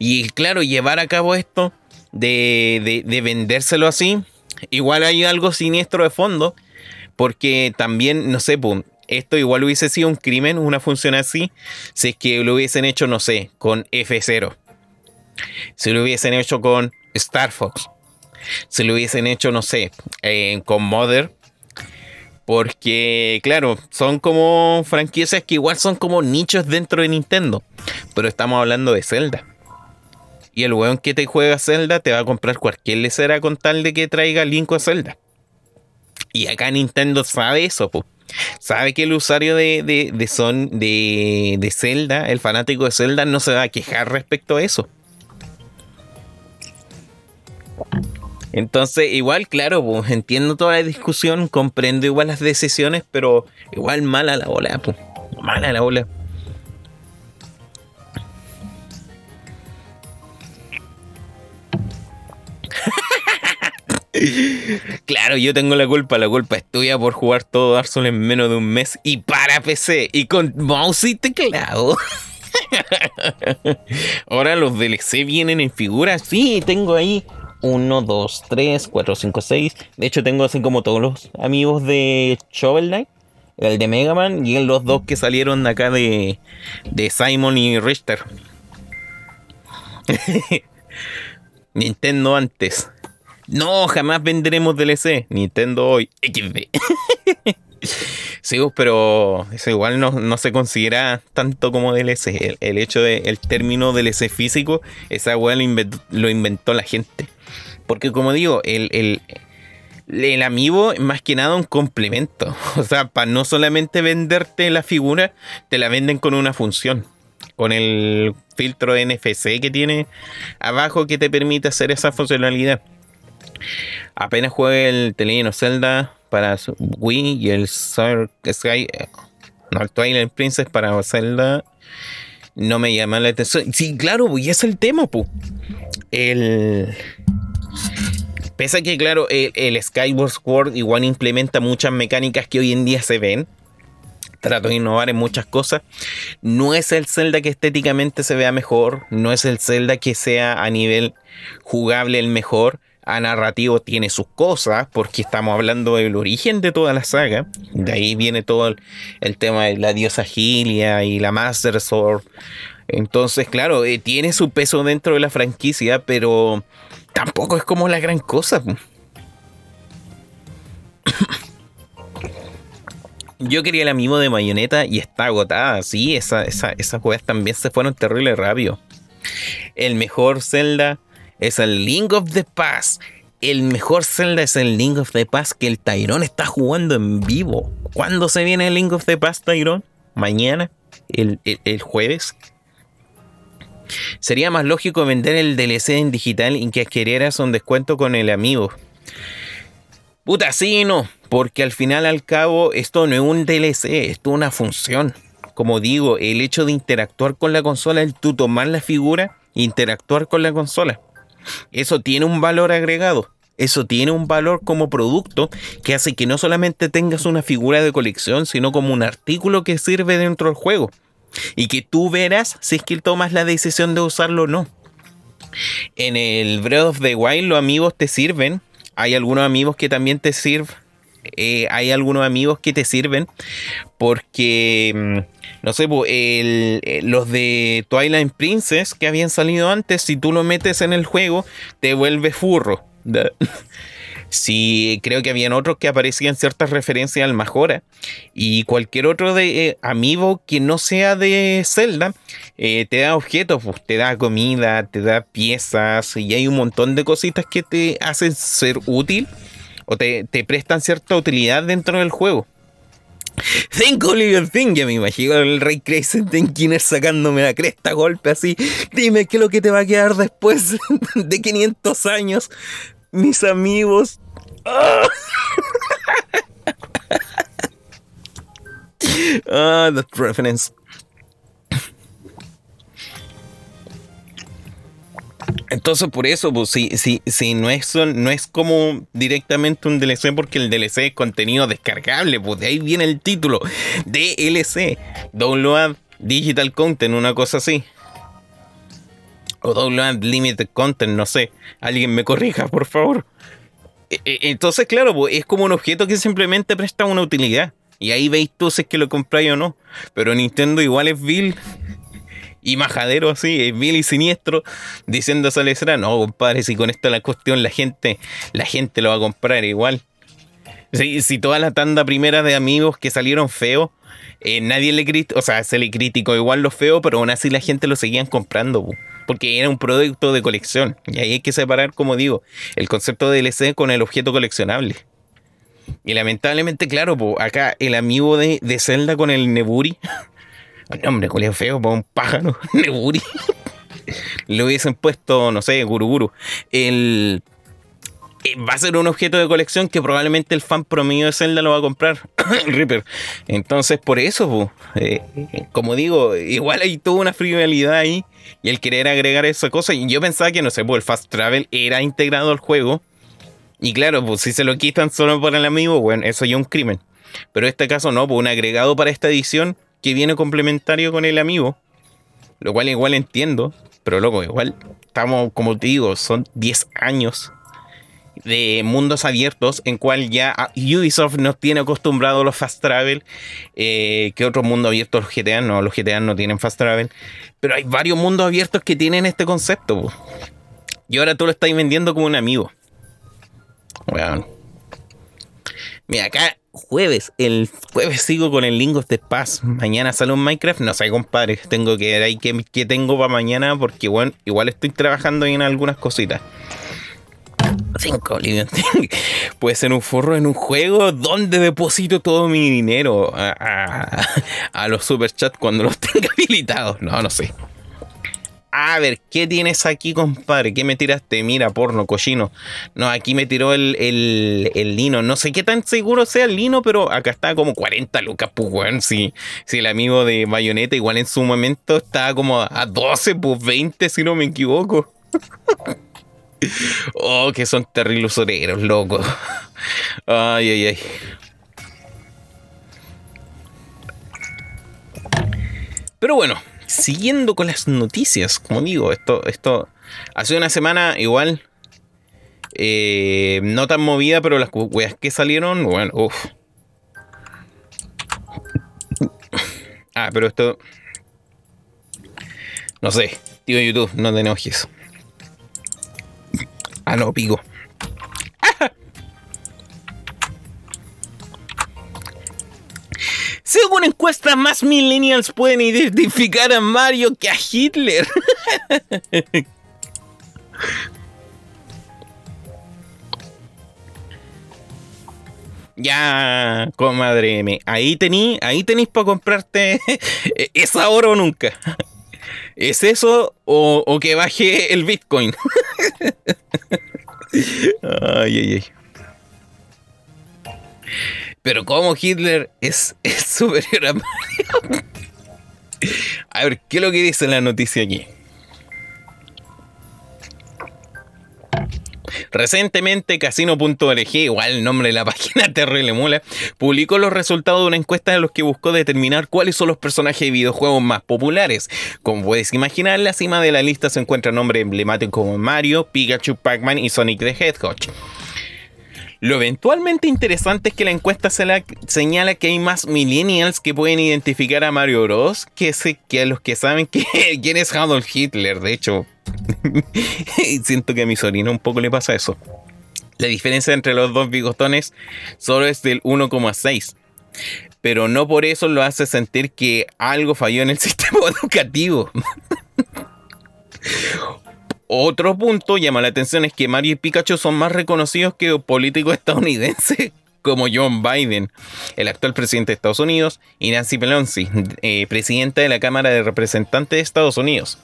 Y claro, llevar a cabo esto de, de, de vendérselo así, igual hay algo siniestro de fondo porque también, no sé, esto igual hubiese sido un crimen, una función así, si es que lo hubiesen hecho, no sé, con F0. Si lo hubiesen hecho con Star Fox. Si lo hubiesen hecho, no sé, eh, con Mother. Porque, claro, son como franquicias que igual son como nichos dentro de Nintendo. Pero estamos hablando de Zelda. Y el weón que te juega Zelda te va a comprar cualquier lecera con tal de que traiga Link a Zelda. Y acá Nintendo sabe eso, Sabe que el usuario de, de, son, de, de Zelda, el fanático de Zelda, no se va a quejar respecto a eso. Entonces, igual, claro, pues, entiendo toda la discusión, comprendo igual las decisiones, pero igual mala la bola, pues. Mala la bola. Claro, yo tengo la culpa, la culpa es tuya por jugar todo Dark Souls en menos de un mes y para PC y con mouse y teclado. *laughs* Ahora los DLC vienen en figuras. Sí, tengo ahí 1, 2, 3, 4, 5, 6. De hecho, tengo así como todos los amigos de Shovel Knight, el de Mega Man y los dos que salieron de acá de, de Simon y Richter. *laughs* Nintendo antes. No, jamás venderemos DLC. Nintendo hoy. XD. *laughs* sí, pues, pero eso igual no, se considera tanto como DLC. El, hecho de el término DLC físico, esa weá lo inventó, la gente. Porque como digo, el, el, el más que nada un complemento. *laughs* O sea, para no solamente venderte la figura, te la venden con una función. Con el filtro NFC que tiene abajo que te permite hacer esa funcionalidad. Apenas juegue el The Zelda para Wii y el Sky, el Twilight Princess para Zelda, no me llama la atención. Sí, claro, y es el tema, pu. El. Pese a que, claro, el, el, Skyward Sword igual implementa muchas mecánicas que hoy en día se ven. Trato de innovar en muchas cosas. No es el Zelda que estéticamente se vea mejor. No es el Zelda que sea a nivel jugable el mejor a narrativo tiene sus cosas, porque estamos hablando del origen de toda la saga. De ahí viene todo el, tema de la diosa Gilia y la Master Sword. Entonces, claro, eh, tiene su peso dentro de la franquicia, pero tampoco es como la gran cosa. *coughs* Yo quería el amigo de Mayoneta y está agotada. Sí, esa, esas juegas también se fueron terrible rápido. El mejor Zelda es el Link of the Past. El mejor Zelda es el Link of the Past que el Tyrone está jugando en vivo. ¿Cuándo se viene el Link of the Past, Tyrone? ¿Mañana? ¿El, jueves? Sería más lógico vender el DLC en digital y que adquirieras un descuento con el amigo. Puta, sí y no. Porque al final, al cabo, esto no es un DLC, esto es una función. Como digo, el hecho de interactuar con la consola, el tú tomar la figura, interactuar con la consola. Eso tiene un valor agregado. Eso tiene un valor como producto que hace que no solamente tengas una figura de colección, sino como un artículo que sirve dentro del juego. Y que tú verás si es que tomas la decisión de usarlo o no. En el Breath of the Wild los amigos te sirven. Hay algunos amigos que también te sirven. Eh, hay algunos amigos que te sirven porque mm, no sé, los de Twilight Princess que habían salido antes, si tú lo metes en el juego, te vuelve furro. *laughs* Sí, creo que habían otros que aparecían ciertas referencias al Majora. Y cualquier otro de eh, amigo que no sea de Zelda, eh, te da objetos, pues, te da comida, te da piezas, y hay un montón de cositas que te hacen ser útil o te, te prestan cierta utilidad dentro del juego. Oliver Thing, ya me imagino el Rey Crescent Kinner sacándome la cresta golpe así. Dime qué es lo que te va a quedar después *laughs* de 500 años, mis amigos. Ah, *laughs* ah the reference. Entonces, por eso, pues, si, si, si no, es, no es como directamente un DLC, porque el DLC es contenido descargable, pues de ahí viene el título: DLC, Download Digital Content, una cosa así. O Download Limited Content, no sé. Alguien me corrija, por favor. E, e, entonces, claro, pues, es como un objeto que simplemente presta una utilidad. Y ahí veis tú si es que lo compráis o no. Pero Nintendo igual es vil y majadero así, vil y siniestro, diciendo a Lesera, no, compadre, si con esto la cuestión la gente, la gente lo va a comprar igual. Si, si toda la tanda primera de amigos que salieron feos, eh, nadie le criticó, o sea, se le criticó igual lo feo, pero aún así la gente lo seguían comprando, porque era un producto de colección. Y ahí hay que separar, como digo, el concepto de DLC con el objeto coleccionable. Y lamentablemente, claro, acá el amigo de, de Zelda con el Neburi *laughs* Hombre, culeo feo, para un pájaro, *laughs* Neburi. Le hubiesen puesto, no sé, Guruguru. El. Eh, va a ser un objeto de colección que probablemente el fan promedio de Zelda lo va a comprar. *coughs* Reaper. Entonces, por eso, eh, como digo, igual hay toda una frivolidad ahí. Y el querer agregar esa cosa. Y yo pensaba que, no sé, pues el fast travel era integrado al juego. Y claro, pues si se lo quitan solo por el amigo, bueno, eso ya es un crimen. Pero en este caso no, pues un agregado para esta edición que viene complementario con el amigo. Lo cual igual entiendo. Pero loco, igual estamos, como te digo, son 10 años de mundos abiertos en cual ya Ubisoft nos tiene acostumbrado a los fast travel. Eh, que otros mundos abiertos los GTA no, los GTA no tienen fast travel. Pero hay varios mundos abiertos que tienen este concepto. Y ahora tú lo estás vendiendo como un amigo. Bueno. Mira, acá jueves. El jueves sigo con el Link of the Past. Mañana sale un Minecraft. No sé, compadre. Tengo que ver ahí qué, tengo para mañana. Porque bueno, igual estoy trabajando en algunas cositas. 5 *laughs* Puede ser un forro en un juego donde deposito todo mi dinero a, a, a los superchats cuando los *laughs* tenga habilitados. No, no sé. A ver, ¿qué tienes aquí, compadre? ¿Qué me tiraste? Mira, porno, cochino. No, aquí me tiró el, el, lino. No sé qué tan seguro sea el lino, pero acá está como 40 lucas, pues, weón. Si, el amigo de Bayonetta igual en su momento estaba como a 12, pues 20, si no me equivoco. *laughs* oh, que son terribles oreros, loco. Ay, ay, ay. Pero bueno, siguiendo con las noticias, como digo, esto, esto hace una semana igual eh, no tan movida, pero las weas que salieron, bueno, uff. Ah, pero esto. No sé, tío YouTube, no te enojes. Ah, no, pico. Según encuestas, más millennials pueden identificar a Mario que a Hitler. *laughs* Ya, comadre, ahí tení, ahí tenéis para comprarte. ¿Es ahora o nunca? ¿Es eso o, o que baje el Bitcoin? *laughs* ay, ay, ay. Pero como Hitler *laughs* es, superior a Mario. A ver, ¿qué es lo que dice la noticia aquí? Recientemente, Casino.org, igual el nombre de la página *laughs* terrible mula, publicó los resultados de una encuesta en los que buscó determinar cuáles son los personajes de videojuegos más populares. Como puedes imaginar, en la cima de la lista se encuentran nombres emblemáticos como Mario, Pikachu, Pac-Man y Sonic the Hedgehog. Lo eventualmente interesante es que la encuesta señala que hay más millennials que pueden identificar a Mario Bros. que, que a los que saben que, *laughs* quién es Adolf Hitler. De hecho, *laughs* siento que a mi sobrino un poco le pasa eso. La diferencia entre los dos bigotones solo es del 1,6. Pero no por eso lo hace sentir que algo falló en el *laughs* sistema educativo. Otro punto llama la atención es que Mario y Pikachu son más reconocidos que políticos *laughs* estadounidenses como John Biden, el actual presidente de Estados Unidos, y Nancy Pelosi, eh, presidenta de la Cámara de Representantes de Estados Unidos.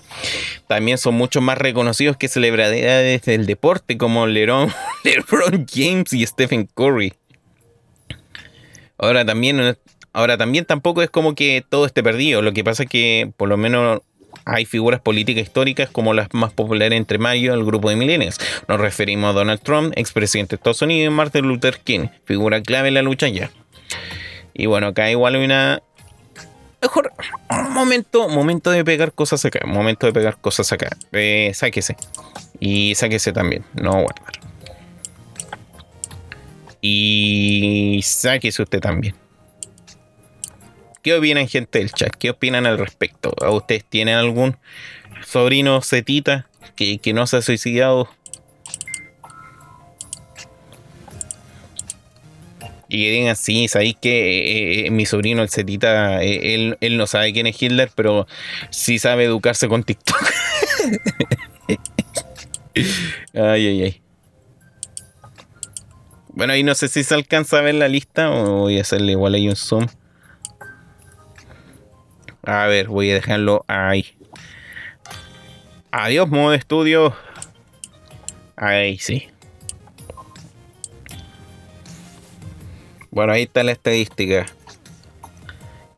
También son mucho más reconocidos que celebridades del deporte como LeBron, *laughs* LeBron James y Stephen Curry. Ahora también, ahora también tampoco es como que todo esté perdido. Lo que pasa es que por lo menos hay figuras políticas históricas como las más populares entre mayo el grupo de millennials. Nos referimos a Donald Trump, expresidente de Estados Unidos, y Martin Luther King, figura clave en la lucha ya. Y bueno, acá igual hay una. Mejor momento, momento de pegar cosas acá. Momento de pegar cosas acá. Eh, sáquese. Y sáquese también. No guardar. Y sáquese usted también. ¿Qué opinan, gente del chat? ¿Qué opinan al respecto? ¿A ustedes tienen algún sobrino setita que, no se ha suicidado? Y que digan, sí, sabéis que eh, eh, mi sobrino, el Cetita, eh, él, él, no sabe quién es Hitler, pero sí sabe educarse con TikTok. *laughs* ay, ay, ay. Bueno, ahí no sé si se alcanza a ver la lista o voy a hacerle igual ahí un zoom. A ver, voy a dejarlo ahí. Adiós, modo estudio. Ahí sí. Bueno, ahí está la estadística.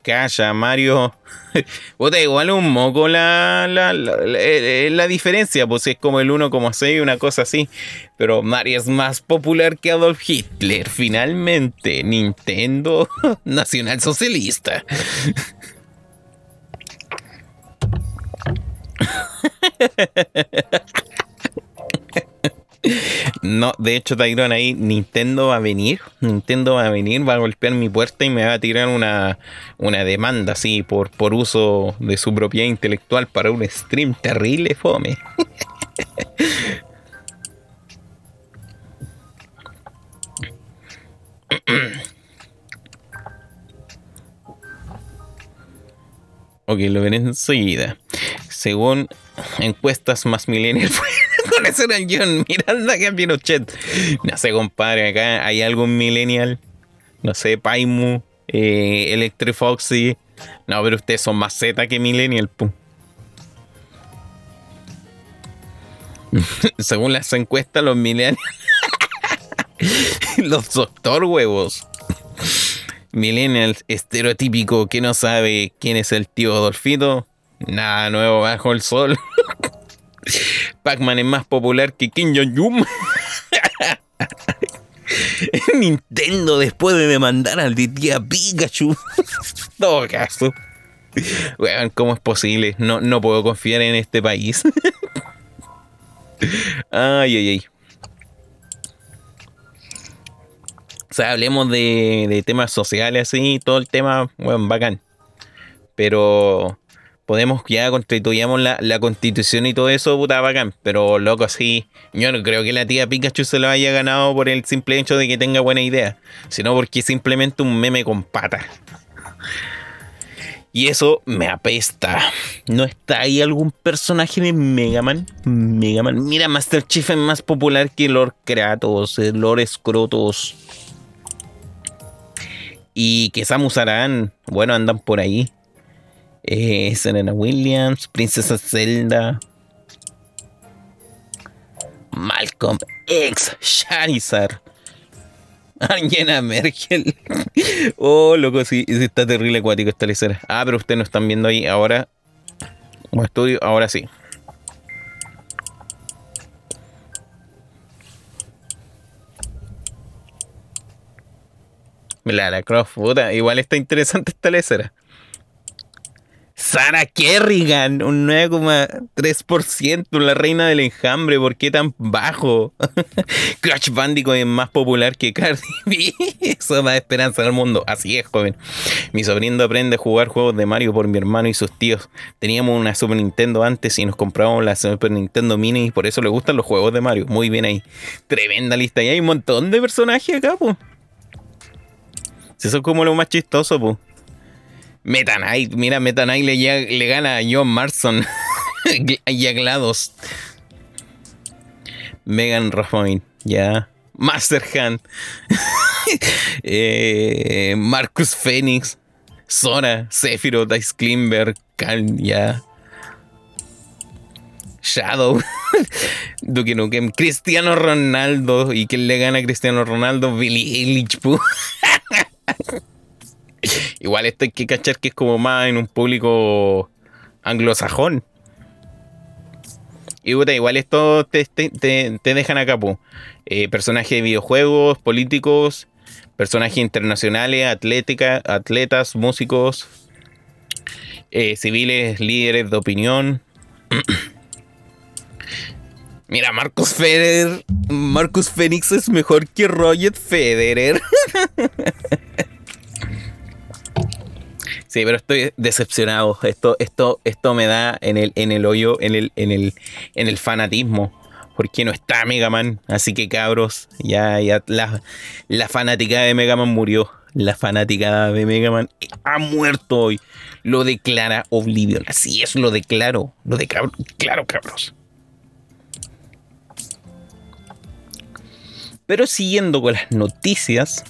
Calla, Mario. *laughs* Puta, igual un moco la, la, la, la, diferencia, pues es como el 1,6, una cosa así. Pero Mario es más popular que Adolf Hitler. Finalmente, Nintendo *laughs* Nacional Socialista. No, de hecho, Tyron ahí, Nintendo va a venir. Nintendo va a venir, va a golpear mi puerta y me va a tirar una, una demanda así por, por uso de su propiedad intelectual para un stream terrible, fome. ok, lo veré enseguida según encuestas más millennials, *laughs* conocer a John Miranda que a Pinochet. No sé, compadre, acá hay algún millennial, no sé, Paimu, eh, Electrifoxy. No, pero ustedes son más Z que millennial, pum. *laughs* Según las encuestas, los millennials. *laughs* los doctor huevos. Millennials estereotípico que no sabe quién es el tío Dolfito. Nada nuevo bajo el sol. *laughs* Pac-Man es más popular que Kim Jong-un. *laughs* Nintendo después de demandar al de tía Pikachu. *laughs* Todo caso. ¿cómo es posible? No, no puedo confiar en este país. ay, ay, ay. O sea, hablemos de, temas sociales así, todo el tema, bueno, bacán. Pero podemos ya constituyamos la, la, constitución y todo eso, puta bacán. Pero loco, así, yo no creo que la tía Pikachu se lo haya ganado por el simple hecho de que tenga buena idea, sino porque simplemente un meme con patas. Y eso me apesta. ¿No está ahí algún personaje de Mega Man? Mega Man. Mira, Master Chief es más popular que Lord Kratos, eh, Lord Scrotos. Y que Samus Aran, bueno, andan por ahí. Eh, Serena Williams, Princesa Zelda. Malcolm X, Charizard. *laughs* Angela Merkel. *laughs* oh, loco, sí, está terrible acuático esta lecera. Ah, pero ustedes no están viendo ahí ahora. Un estudio, ahora sí. la Croft, puta, igual está interesante esta lecera. Sarah Kerrigan, un 9,3%, la reina del enjambre, ¿por qué tan bajo? *laughs* Crash Bandicoot es más popular que Cardi B. *laughs* Eso da esperanza al mundo. Así es, joven. Mi sobrino aprende a jugar juegos de Mario por mi hermano y sus tíos. Teníamos una Super Nintendo antes y nos compramos la Super Nintendo Mini y por eso le gustan los juegos de Mario. Muy bien ahí. Tremenda lista. Y hay un montón de personajes acá, pues. Eso es como lo más chistoso, pues. Meta Knight, mira, Meta Knight le, le gana a John Marston *laughs* y a GLaDOS. Megan Rafoin, ya. Master Hand. *laughs* eh, Marcus Phoenix. Sora, Sephiroth, Ice Klimber, Kal, ya. Shadow, *laughs* Duke Nukem, Cristiano Ronaldo. ¿Y quién le gana a Cristiano Ronaldo? Billy Eilish, *laughs* Igual esto hay que cachar que es como más en un público anglosajón. Y igual esto te, dejan acá, eh, personajes de videojuegos, políticos, personajes internacionales, atlética, atletas, músicos, eh, civiles, líderes de opinión. *clears throat* Mira, Marcus Federer. Marcus Phoenix es mejor que Roger Federer. *laughs* Sí, pero estoy decepcionado. Esto, esto, esto me da en el, en el hoyo, en el, en el, en el fanatismo. Porque no está Mega Man. Así que cabros, ya, ya la, la fanática de Mega Man murió. La fanática de Mega Man ha muerto hoy. Lo declara Oblivion. Así es, lo declaro. Lo declaro, claro, cabros. Pero siguiendo con las noticias,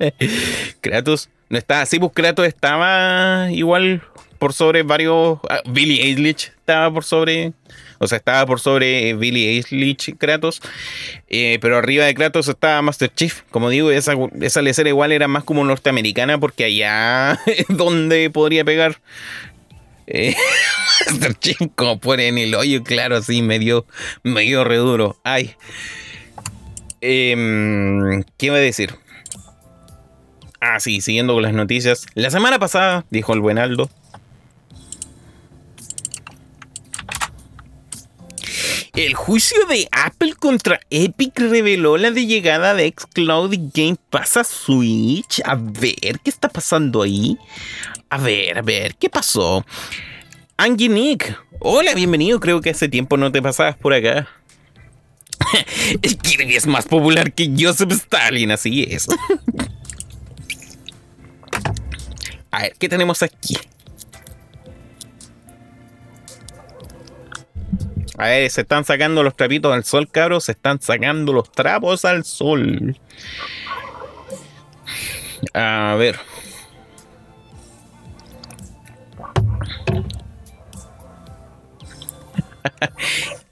*laughs* Kratos no estaba así, pues Kratos estaba igual por sobre varios. Ah, Billy Eilish estaba por sobre. O sea, estaba por sobre Billy Eilish Kratos. Eh, pero arriba de Kratos estaba Master Chief. Como digo, esa, esa lecera igual era más como norteamericana porque allá *laughs* es donde podría pegar. Eh, *laughs* Master Chief, como pone en el hoyo, claro, así medio, medio reduro. Ay. Em, ¿Qué iba a decir? Ah, sí, siguiendo con las noticias. La semana pasada, dijo el buen Aldo. El juicio de Apple contra Epic reveló la llegada de Xcloud y Game Pass a Switch. A ver, ¿qué está pasando ahí? A ver, a ver, ¿qué pasó? Angie Nick, hola, bienvenido. Creo que hace tiempo no te pasabas por acá. *laughs* El Kirby es más popular que Joseph Stalin, así es. *laughs* A ver, ¿qué tenemos aquí? A ver, se están sacando los trapitos al sol, cabros. Se están sacando los trapos al sol. A ver.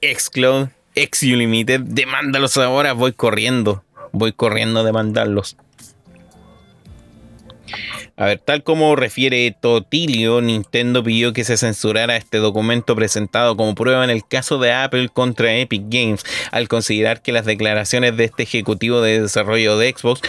*laughs* Xcloud, X Unlimited, demándalos ahora, voy corriendo. Voy corriendo a demandarlos. A ver, tal como refiere Totilio, Nintendo pidió que se censurara este documento presentado como prueba en el caso de Apple contra Epic Games, al considerar que las declaraciones de este ejecutivo de desarrollo de Xbox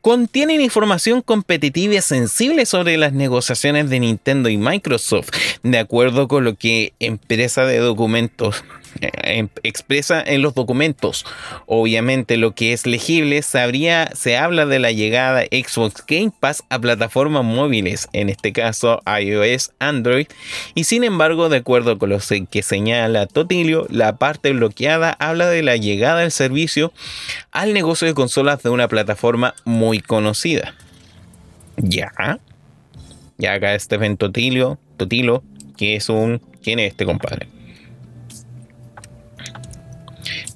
contienen información competitiva y sensible sobre las negociaciones de Nintendo y Microsoft, de acuerdo con lo que empresa de documentos eh, em, expresa en los documentos. Obviamente lo que es legible sabría, se habla de la llegada Xbox Game Pass a plataformas móviles, en este caso iOS, Android, y sin embargo de acuerdo con lo que señala Totilio, la parte bloqueada habla de la llegada del servicio al negocio de consolas de una plataforma muy conocida. Ya. Ya acá Stephen Totilio, Totilo, que es un... ¿Quién es este compadre?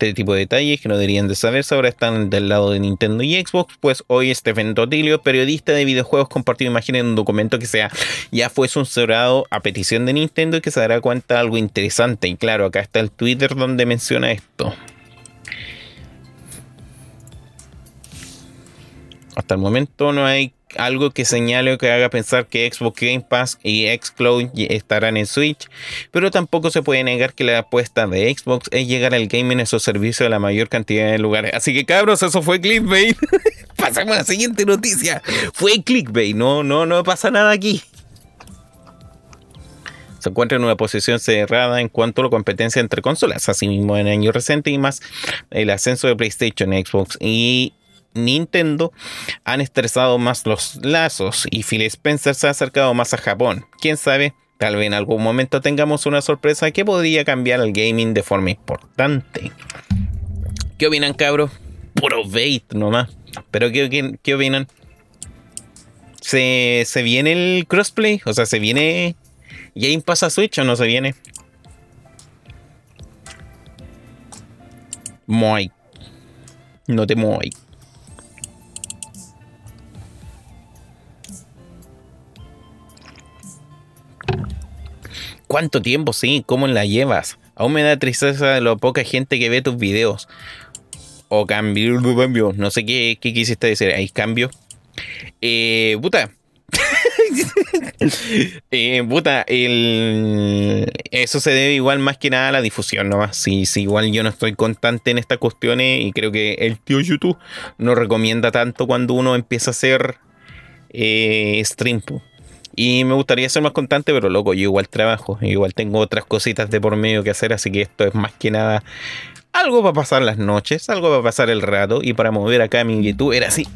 Este tipo de detalles que no deberían de saberse ahora están del lado de Nintendo y Xbox, pues hoy Stephen Totilio, periodista de videojuegos, compartió imagen en un documento que sea ya fue censurado a petición de Nintendo y que se dará cuenta de algo interesante. Y claro, acá está el Twitter donde menciona esto. Hasta el momento no hay algo que señale o que haga pensar que Xbox Game Pass y Xcloud estarán en Switch, pero tampoco se puede negar que la apuesta de Xbox es llegar al gaming en su servicio a la mayor cantidad de lugares. Así que cabros, eso fue clickbait. *laughs* Pasamos a la siguiente noticia. Fue clickbait, no, no, no pasa nada aquí. Se encuentra en una posición cerrada en cuanto a la competencia entre consolas. Asimismo, en años recientes y más, el ascenso de PlayStation, Xbox y Nintendo han estresado más los lazos y Phil Spencer se ha acercado más a Japón. Quién sabe, tal vez en algún momento tengamos una sorpresa que podría cambiar el gaming de forma importante. ¿Qué opinan, cabros? Puro nomás. Pero ¿qué, qué, opinan? ¿Se, ¿Se viene el crossplay? O sea, ¿se viene Game Pass a Switch o no se viene? Muy. No te muy. ¿Cuánto tiempo? Sí, ¿cómo la llevas? Aún me da tristeza lo poca gente que ve tus videos. O cambio, *laughs* cambio. No sé qué, quisiste decir. ¿Hay cambio? Eh, puta. *laughs* eh, puta, eso se debe igual más que nada a la difusión nomás. Si, si igual yo no estoy constante en estas cuestiones y creo que el tío YouTube no recomienda tanto cuando uno empieza a hacer eh, stream. Y me gustaría ser más constante, pero loco, yo igual trabajo, igual tengo otras cositas de por medio que hacer, así que esto es más que nada algo para pasar las noches, algo para pasar el rato y para mover acá mi YouTube era así.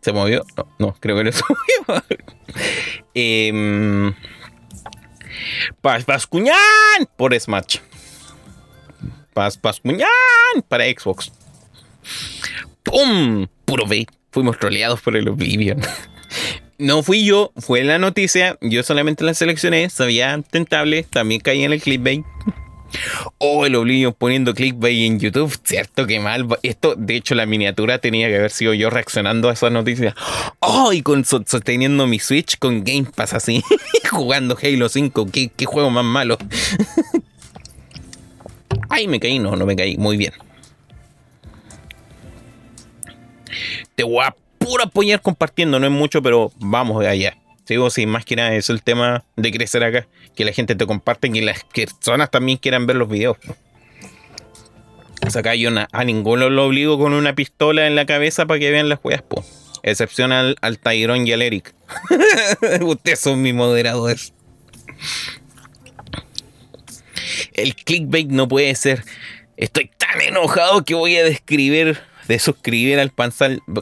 ¿Se movió? No, creo que no se movió. *laughs* eh, Pascuñán por Smash. Paz, paz, para Xbox. ¡Pum! Puro bait. Fuimos troleados por el Oblivion. *laughs* no fui yo, fue la noticia. Yo solamente la seleccioné. Sabía tentable. También caí en el clickbait. *laughs* Oh, el Oblivion poniendo clickbait en YouTube. Cierto, que mal. Esto, de hecho, la miniatura tenía que haber sido yo reaccionando a esa noticia. Oh, y con, sosteniendo mi Switch con Game Pass así. *laughs* jugando Halo 5. ¿Qué, qué juego más malo. Ay, me caí. No, no me caí. Muy bien. Te voy a puro apoyar compartiendo. No es mucho, pero vamos allá. Sigo sin más que nada. Es el tema de crecer acá. Que la gente te comparte. Que las personas también quieran ver los videos. O sea, acá yo a ninguno lo obligo con una pistola en la cabeza para que vean las juegas, po. Excepción al, al Tyrone y al Eric. *laughs* Ustedes son mis moderadores. El clickbait no puede ser. Estoy tan enojado que voy a describir, de suscribir al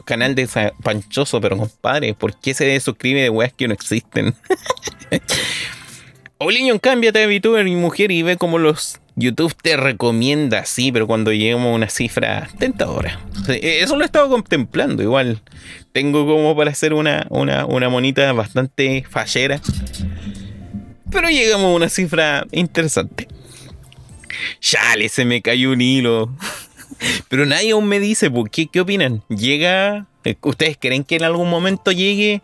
canal de Panchoso, pero compadre, ¿por qué se suscribe de weas que no existen? *laughs* Oliño, cámbiate de VTuber y mujer y ve cómo los YouTube te recomienda, sí, pero cuando lleguemos a una cifra tentadora. Eso lo he estado contemplando, igual. Tengo como para hacer una, una, una monita bastante fallera Pero llegamos a una cifra interesante. Chale, se me cayó un hilo. Pero nadie aún me dice, ¿qué, ¿qué opinan? ¿Llega? ¿Ustedes creen que en algún momento llegue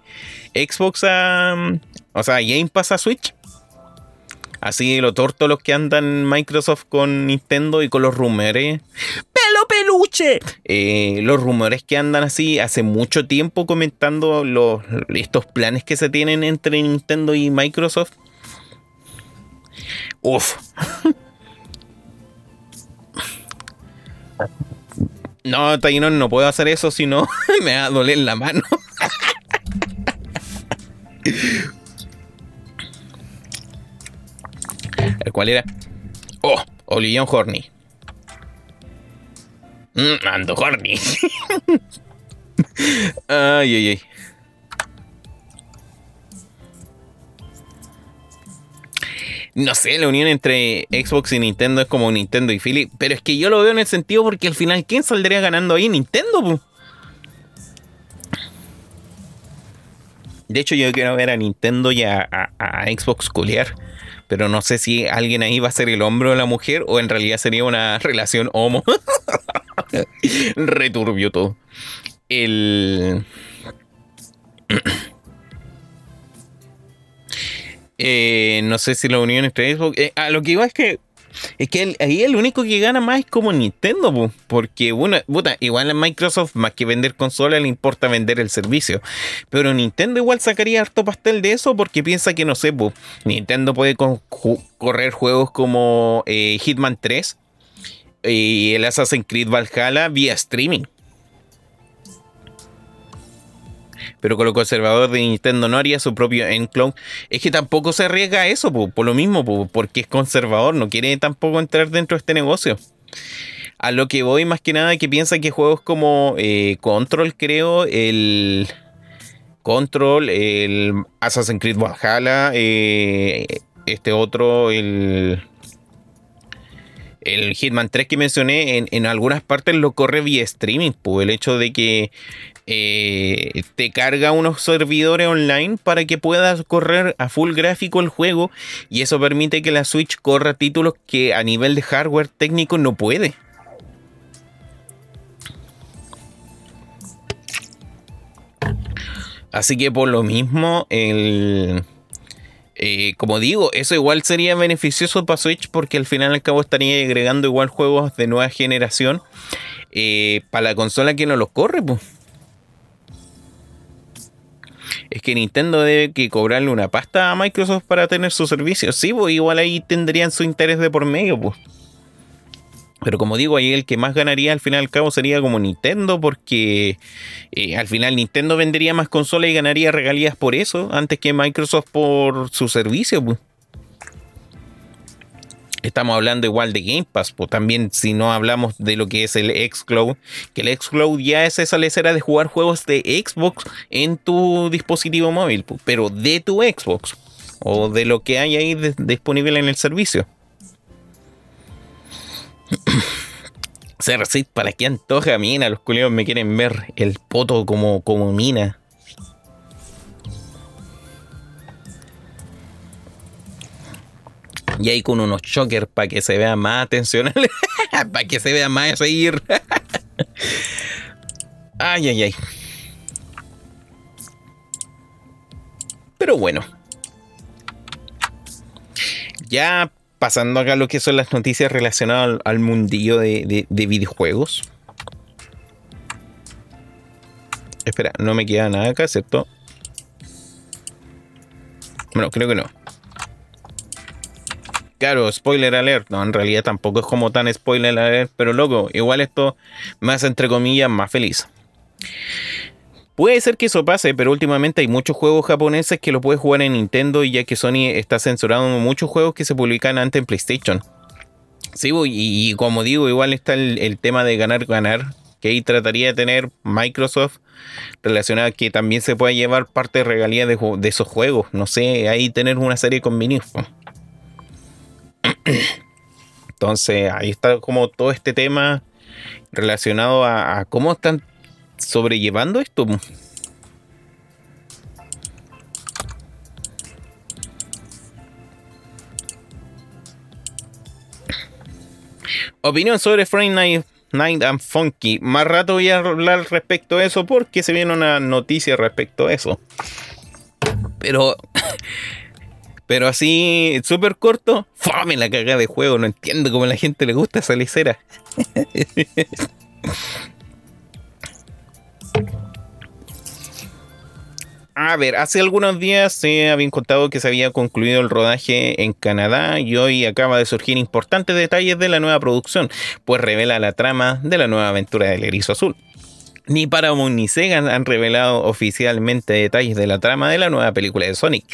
Xbox a. O sea, Game Pass a Switch? Así lo torto los que andan Microsoft con Nintendo y con los rumores. ¡Pelo peluche! Eh, los rumores que andan así hace mucho tiempo comentando los, estos planes que se tienen entre Nintendo y Microsoft. Uf. No, Taino, no puedo hacer eso si no *laughs* me va a doler la mano. ¿El *laughs* cuál era? Oh, Olivion Horny. Mm, ando horny. *laughs* ay, ay, ay. No sé, la unión entre Xbox y Nintendo es como Nintendo y Philly, pero es que yo lo veo en el sentido porque al final, ¿quién saldría ganando ahí? Nintendo, De hecho, yo quiero ver a Nintendo y a, Xbox culiar. Pero no sé si alguien ahí va a ser el hombre o la mujer o en realidad sería una relación homo. *laughs* Returbio todo. El. Eh, no sé si la unión entre Xbox. Eh, a lo que iba es que. Es que ahí el único que gana más es como Nintendo, porque bueno, igual a Microsoft, más que vender consolas, le importa vender el servicio. Pero Nintendo igual sacaría harto pastel de eso porque piensa que, no sé, Nintendo puede correr juegos como eh, Hitman 3 y el Assassin's Creed Valhalla vía streaming. Pero con lo conservador de Nintendo no haría su propio Enclone. Es que tampoco se arriesga a eso, por lo mismo, porque es conservador, no quiere tampoco entrar dentro de este negocio. A lo que voy más que nada que piensa que juegos como eh, Control, creo, el Control, el Assassin's Creed Valhalla, eh, este otro, el el Hitman 3 que mencioné, en, en, algunas partes lo corre vía streaming, pues el hecho de que eh, te carga unos servidores online para que puedas correr a full gráfico el juego y eso permite que la Switch corra títulos que a nivel de hardware técnico no puede. Así que por lo mismo, el, eh, como digo, eso igual sería beneficioso para Switch porque al final al cabo estaría agregando igual juegos de nueva generación eh, para la consola que no los corre. Pues es que Nintendo debe que cobrarle una pasta a Microsoft para tener su servicio. Sí, pues igual ahí tendrían su interés de por medio, pues. Pero como digo, ahí el que más ganaría al final al cabo sería como Nintendo, porque eh, al final Nintendo vendería más consolas y ganaría regalías por eso, antes que Microsoft por su servicio. Pues. Estamos hablando igual de Game Pass, pues también si no hablamos de lo que es el Xcloud, que el Xcloud ya es esa lecera de jugar juegos de Xbox en tu dispositivo móvil, pues, pero de tu Xbox o de lo que hay ahí disponible en el servicio. *coughs* Cercit, ¿para qué antoja mina? Los culiados me quieren ver el poto como, como mina. Y ahí con unos chokers para que se vea más atención. *laughs* para que se vea más seguir. *laughs* ay, ay, ay. Pero bueno. Ya pasando acá lo que son las noticias relacionadas al, mundillo de, de videojuegos. Espera, no me queda nada acá, ¿cierto? Bueno, creo que no. Claro, spoiler alert. No, en realidad tampoco es como tan spoiler alert, pero loco, igual esto más entre comillas más feliz. Puede ser que eso pase, pero últimamente hay muchos juegos japoneses que lo puedes jugar en Nintendo ya que Sony está censurando muchos juegos que se publican antes en PlayStation. Sí, y, como digo, igual está el, tema de ganar, ganar, que ahí trataría de tener Microsoft relacionada a que también se pueda llevar parte de regalía de, esos juegos. No sé, ahí tener una serie con mini. Entonces, ahí está como todo este tema relacionado a, cómo están sobrellevando esto. Opinión sobre Friday Night, Night and Funky. Más rato voy a hablar respecto a eso porque se viene una noticia respecto a eso. Pero pero así, súper corto, fame la cagada de juego. No entiendo cómo a la gente le gusta esa licera. *laughs* A ver, hace algunos días se habían contado que se había concluido el rodaje en Canadá y hoy acaba de surgir importantes detalles de la nueva producción, pues revela la trama de la nueva aventura del Erizo Azul. Ni Paramount ni Sega han revelado oficialmente detalles de la trama de la nueva película de Sonic.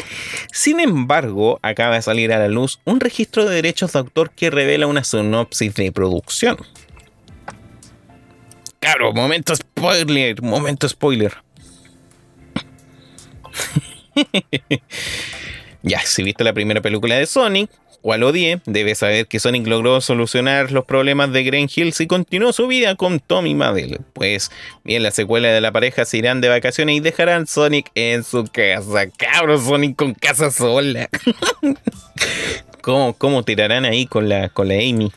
Sin embargo, acaba de salir a la luz un registro de derechos de autor que revela una sinopsis de producción. Claro, momento spoiler, momento spoiler. *laughs* ya, si viste la primera película de Sonic, o al odie, debes saber que Sonic logró solucionar los problemas de Green Hills y continuó su vida con Tommy Madel. Pues bien, la secuela de la pareja se irán de vacaciones y dejarán Sonic en su casa. Cabros, Sonic con casa sola. *laughs* ¿Cómo, ¿Cómo tirarán ahí con la, con la Amy?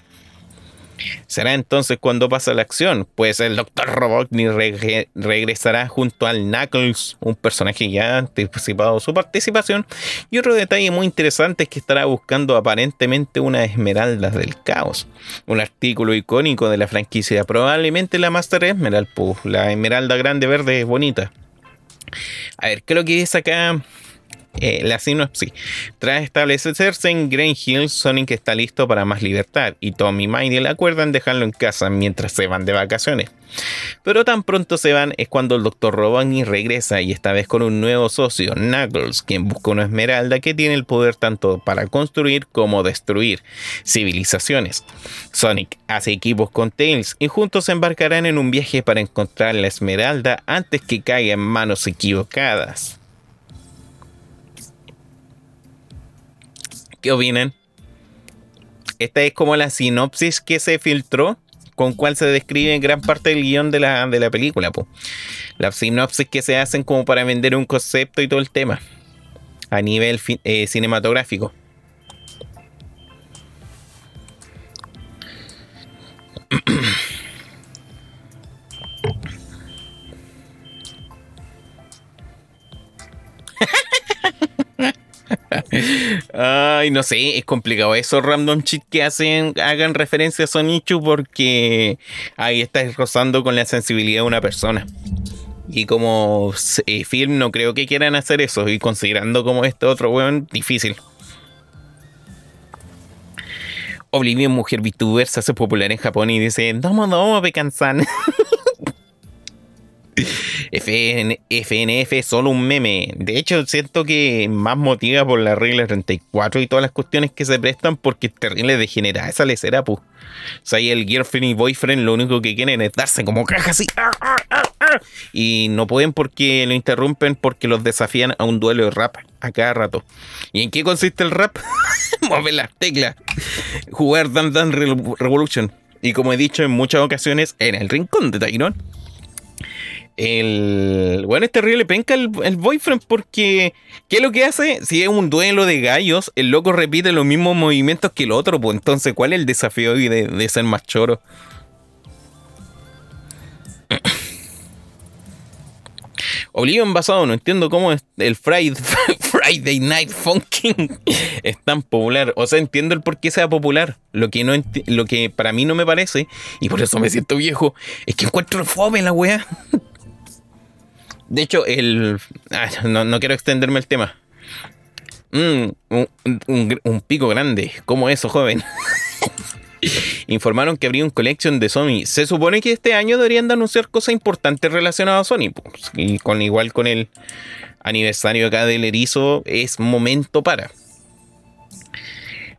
Será entonces cuando pasa la acción, pues el Dr. Robotnik regresará junto al Knuckles, un personaje ya anticipado su participación. Y otro detalle muy interesante es que estará buscando aparentemente una esmeralda del caos, un artículo icónico de la franquicia, probablemente la Master Emerald, pues, la esmeralda grande verde bonita. A ver, ¿qué es lo que es acá? Eh, la sinopsis. Tras establecerse en Green Hills, Sonic está listo para más libertad y Tommy y le acuerdan dejarlo en casa mientras se van de vacaciones. Pero tan pronto se van es cuando el Dr. Robotnik regresa y esta vez con un nuevo socio, Knuckles, quien busca una esmeralda que tiene el poder tanto para construir como destruir civilizaciones. Sonic hace equipos con Tails y juntos se embarcarán en un viaje para encontrar la esmeralda antes que caiga en manos equivocadas. ¿Qué opinan? Esta es como la sinopsis que se filtró, con cual se describe gran parte del guion de la, de la película. Po. La sinopsis que se hacen como para vender un concepto y todo el tema a nivel eh, cinematográfico. *laughs* *laughs* Ay, no sé, es complicado. Esos random cheats que hacen, hagan referencia a Sonichu porque ahí estás rozando con la sensibilidad de una persona. Y como eh, film no creo que quieran hacer eso. Y considerando como este otro weón, difícil. Oblivion Mujer VTuber se hace popular en Japón y dice, Domo domo, Pekansan. *laughs* FN, FNF es solo un meme. De hecho, siento que más motiva por la regla 34 y todas las cuestiones que se prestan porque es terrible degenerada esa lecera, pues. O sea, y el girlfriend y boyfriend lo único que quieren es darse como caja así. ¡ah, ah, ah, y no pueden porque lo interrumpen porque los desafían a un duelo de rap a cada rato. ¿Y en qué consiste el rap? *laughs* Mover las teclas. Jugar Dan Dan Revolution. Y como he dicho en muchas ocasiones, en el rincón de Tyrone el. Bueno, es terrible penca el, el, boyfriend porque. ¿Qué es lo que hace? Si es un duelo de gallos, el loco repite los mismos movimientos que el otro, pues entonces, ¿cuál es el desafío hoy de, de ser más choro? *coughs* Oblivion basado, no entiendo cómo el Friday, *laughs* Friday Night Funkin' *laughs* es tan popular. O sea, entiendo el por qué sea popular. Lo que, no lo que para mí no me parece, y por eso me siento viejo, es que encuentro fome la weá. *laughs* De hecho, el. Ah, no, quiero extenderme el tema. Mm, un, pico grande. ¿Cómo eso, joven? *laughs* Informaron que habría un collection de Sony. Se supone que este año deberían de anunciar cosas importantes relacionadas a Sony. Pues, y con igual con el aniversario acá del erizo, es momento para.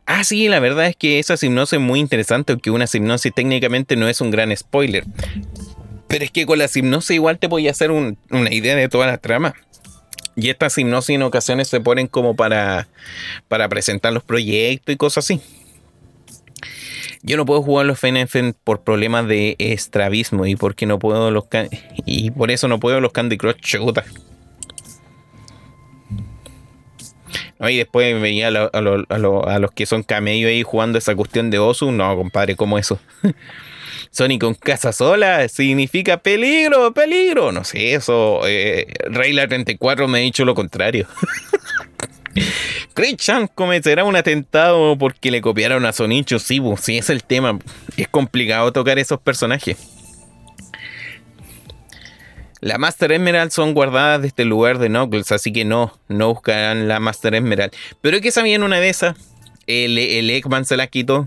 Ah, sí, la verdad es que esa hipnosis es muy interesante, aunque una hipnosis técnicamente no es un gran spoiler. Pero es que con la hipnosis igual te voy a hacer una idea de toda la trama. Y estas hipnosis en ocasiones se ponen como para, para presentar los proyectos y cosas así. Yo no puedo jugar los FNF por problemas de estrabismo y porque no puedo los y por eso no puedo los Candy Crush chuta. y después veía a, los que son camellos ahí jugando esa cuestión de Osu. No, compadre, ¿cómo eso? *laughs* Sonic con casa sola significa peligro, peligro. No sé, eso. Eh, Rayla 34 me ha dicho lo contrario. *laughs* Christian cometerá un atentado porque le copiaron a Sonicho. Sí, sí, es el tema. Es complicado tocar esos personajes. La Master Emerald son guardadas de este lugar de Knuckles, así que no, no buscarán la Master Emerald. Pero es que sabían una de esas. El, el Eggman se la quitó.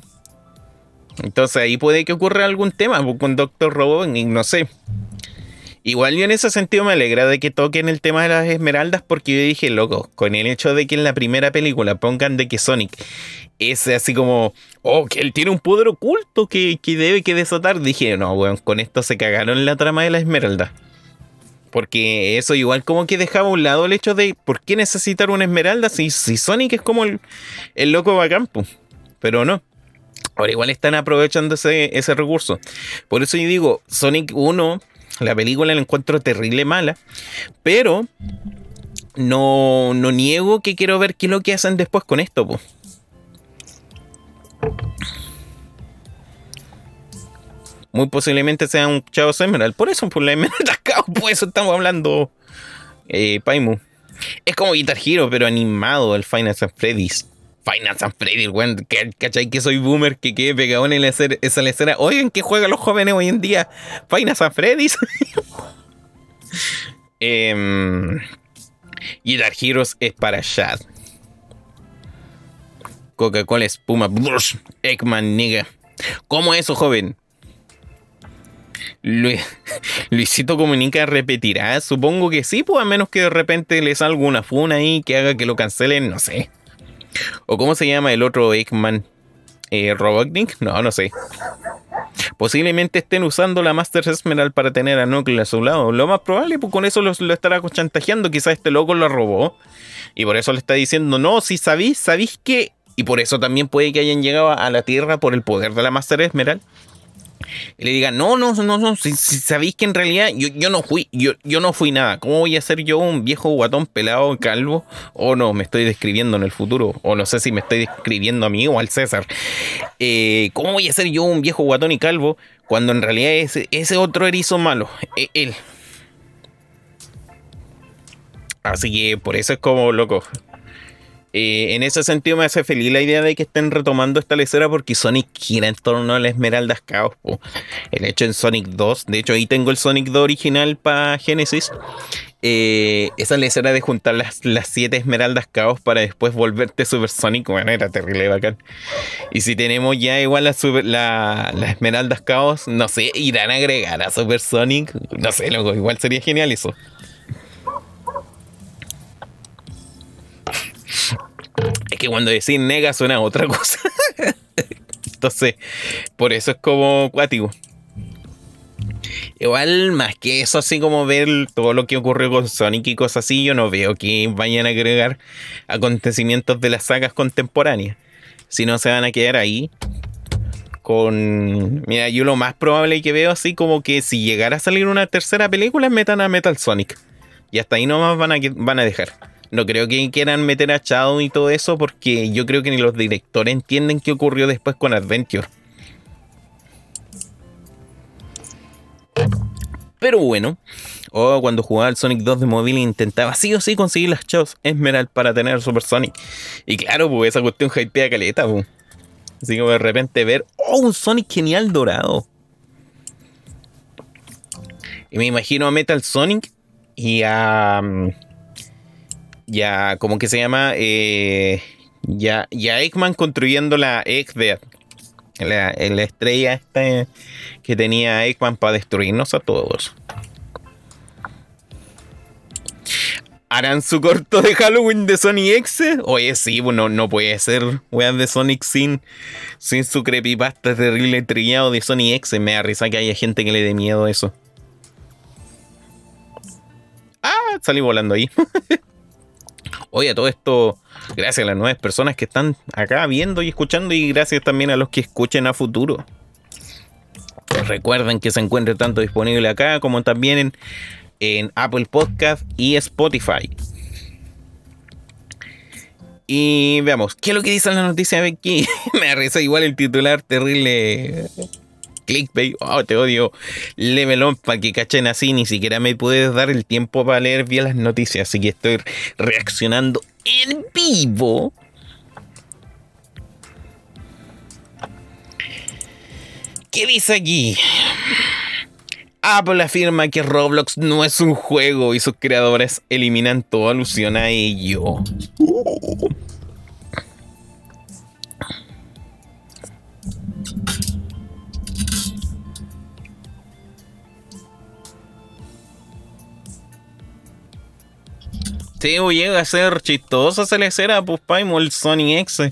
Entonces ahí puede que ocurra algún tema pues, con Doctor Robotnik, no sé. Igual yo en ese sentido me alegra de que toquen el tema de las esmeraldas porque yo dije, loco, con el hecho de que en la primera película pongan de que Sonic es así como, oh, que él tiene un poder oculto que, que debe que desatar, dije, no, bueno, con esto se cagaron la trama de la esmeralda. Porque eso igual como que dejaba a un lado el hecho de por qué necesitar una esmeralda si, si Sonic es como el, el loco bacampo. Pero no. Ahora igual están aprovechando ese, recurso. Por eso yo digo, Sonic 1, la película la encuentro terrible mala. Pero no, no niego que quiero ver qué es lo que hacen después con esto. muy posiblemente sea un Chavo Emerald. Por eso, por la Emerald por eso estamos hablando eh, Paimu. Es como Guitar Hero, pero animado, el Final Fantasy Freddy's. Final Fantasy Freddy, weón, ¿cachai? Que soy boomer, que quede pegado en esa lecera. Oigan, ¿qué juegan los jóvenes hoy en día? Final Fantasy Freddy's. *laughs* eh, Guitar Heroes es para Shad. Coca-Cola espuma. Eggman, nigga. ¿Cómo eso, joven? *laughs* Luisito Comunica repetirá, supongo que sí, pues a menos que de repente le salga una funa ahí que haga que lo cancelen, no sé. ¿O cómo se llama el otro Eggman? Eh, ¿Robotnik? No, no sé. Posiblemente estén usando la Master Esmeralda para tener a Knuckles a su lado. Lo más probable, pues con eso lo, estará chantajeando. Quizás este loco lo robó. Y por eso le está diciendo, no, si sabéis, sabéis que... Y por eso también puede que hayan llegado a la Tierra por el poder de la Master Esmeralda y le diga, no, no, no, no, si, sabéis que en realidad yo, yo no fui, yo, yo no fui nada. ¿Cómo voy a ser yo un viejo guatón pelado, calvo? O no, me estoy describiendo en el futuro. O no sé si me estoy describiendo a mí o al César. Eh, ¿Cómo voy a ser yo un viejo guatón y calvo cuando en realidad es ese otro erizo malo? E, él. Así que por eso es como loco. Eh, en ese sentido me hace feliz la idea de que estén retomando esta lecera porque Sonic gira en torno a la Esmeraldas Chaos. El hecho en Sonic 2, de hecho ahí tengo el Sonic 2 original para Genesis. Eh, esa lecera de juntar las, las siete Esmeraldas Chaos para después volverte Super Sonic, bueno, era terrible bacán. Y si tenemos ya igual las la, Esmeraldas Chaos, no sé, irán a agregar a Super Sonic, no sé, luego igual sería genial eso. Que cuando decís nega suena otra *laughs* cosa. Entonces, por eso es como cuático. Igual, más que eso, así como ver todo lo que ocurrió con Sonic y cosas así, yo no veo que vayan a agregar acontecimientos de las sagas contemporáneas. Si no, se van a quedar ahí con... Mira, yo lo más probable que veo así como que si llegara a salir una tercera película, metan a Metal Sonic. Y hasta ahí nomás van a, van a dejar. No creo que quieran meter a Shadow y todo eso porque yo creo que ni los directores entienden qué ocurrió después con Adventure. Pero bueno, o cuando jugaba el Sonic 2 de móvil intentaba sí o sí conseguir las Chaos Emerald para tener Super Sonic. Y claro, pues esa cuestión hypea caleta, pues. Así como de repente ver, oh, un Sonic genial dorado. Y me imagino a Metal Sonic y a. Mm, ya, ¿cómo que se llama? Eh, ya, ya Eggman construyendo la Egg la, la, estrella esta que tenía Eggman para destruirnos a todos. ¿Harán su corto de Halloween de Sonic X? Oye, sí, bueno, no puede ser weón de Sonic sin, sin su creepypasta terrible trillado de Sonic X. Me da risa que haya gente que le dé miedo a eso. Ah, salí volando ahí. *laughs* Oye, todo esto, gracias a las nuevas personas que están acá viendo y escuchando y gracias también a los que escuchen a futuro. Recuerden que se encuentra tanto disponible acá como también en, en Apple Podcast y Spotify. Y veamos, ¿qué es lo que dice la noticia de aquí? *laughs* Me reza igual el titular terrible. Clickbait, oh, te odio. Level on para que cachen así, ni siquiera me puedes dar el tiempo para leer bien las noticias, así que estoy reaccionando en vivo. ¿Qué dice aquí? Apple afirma que Roblox no es un juego y sus creadores eliminan toda alusión a ello. Sí, llega a ser chistosa se le será pues Paimon el Sony X.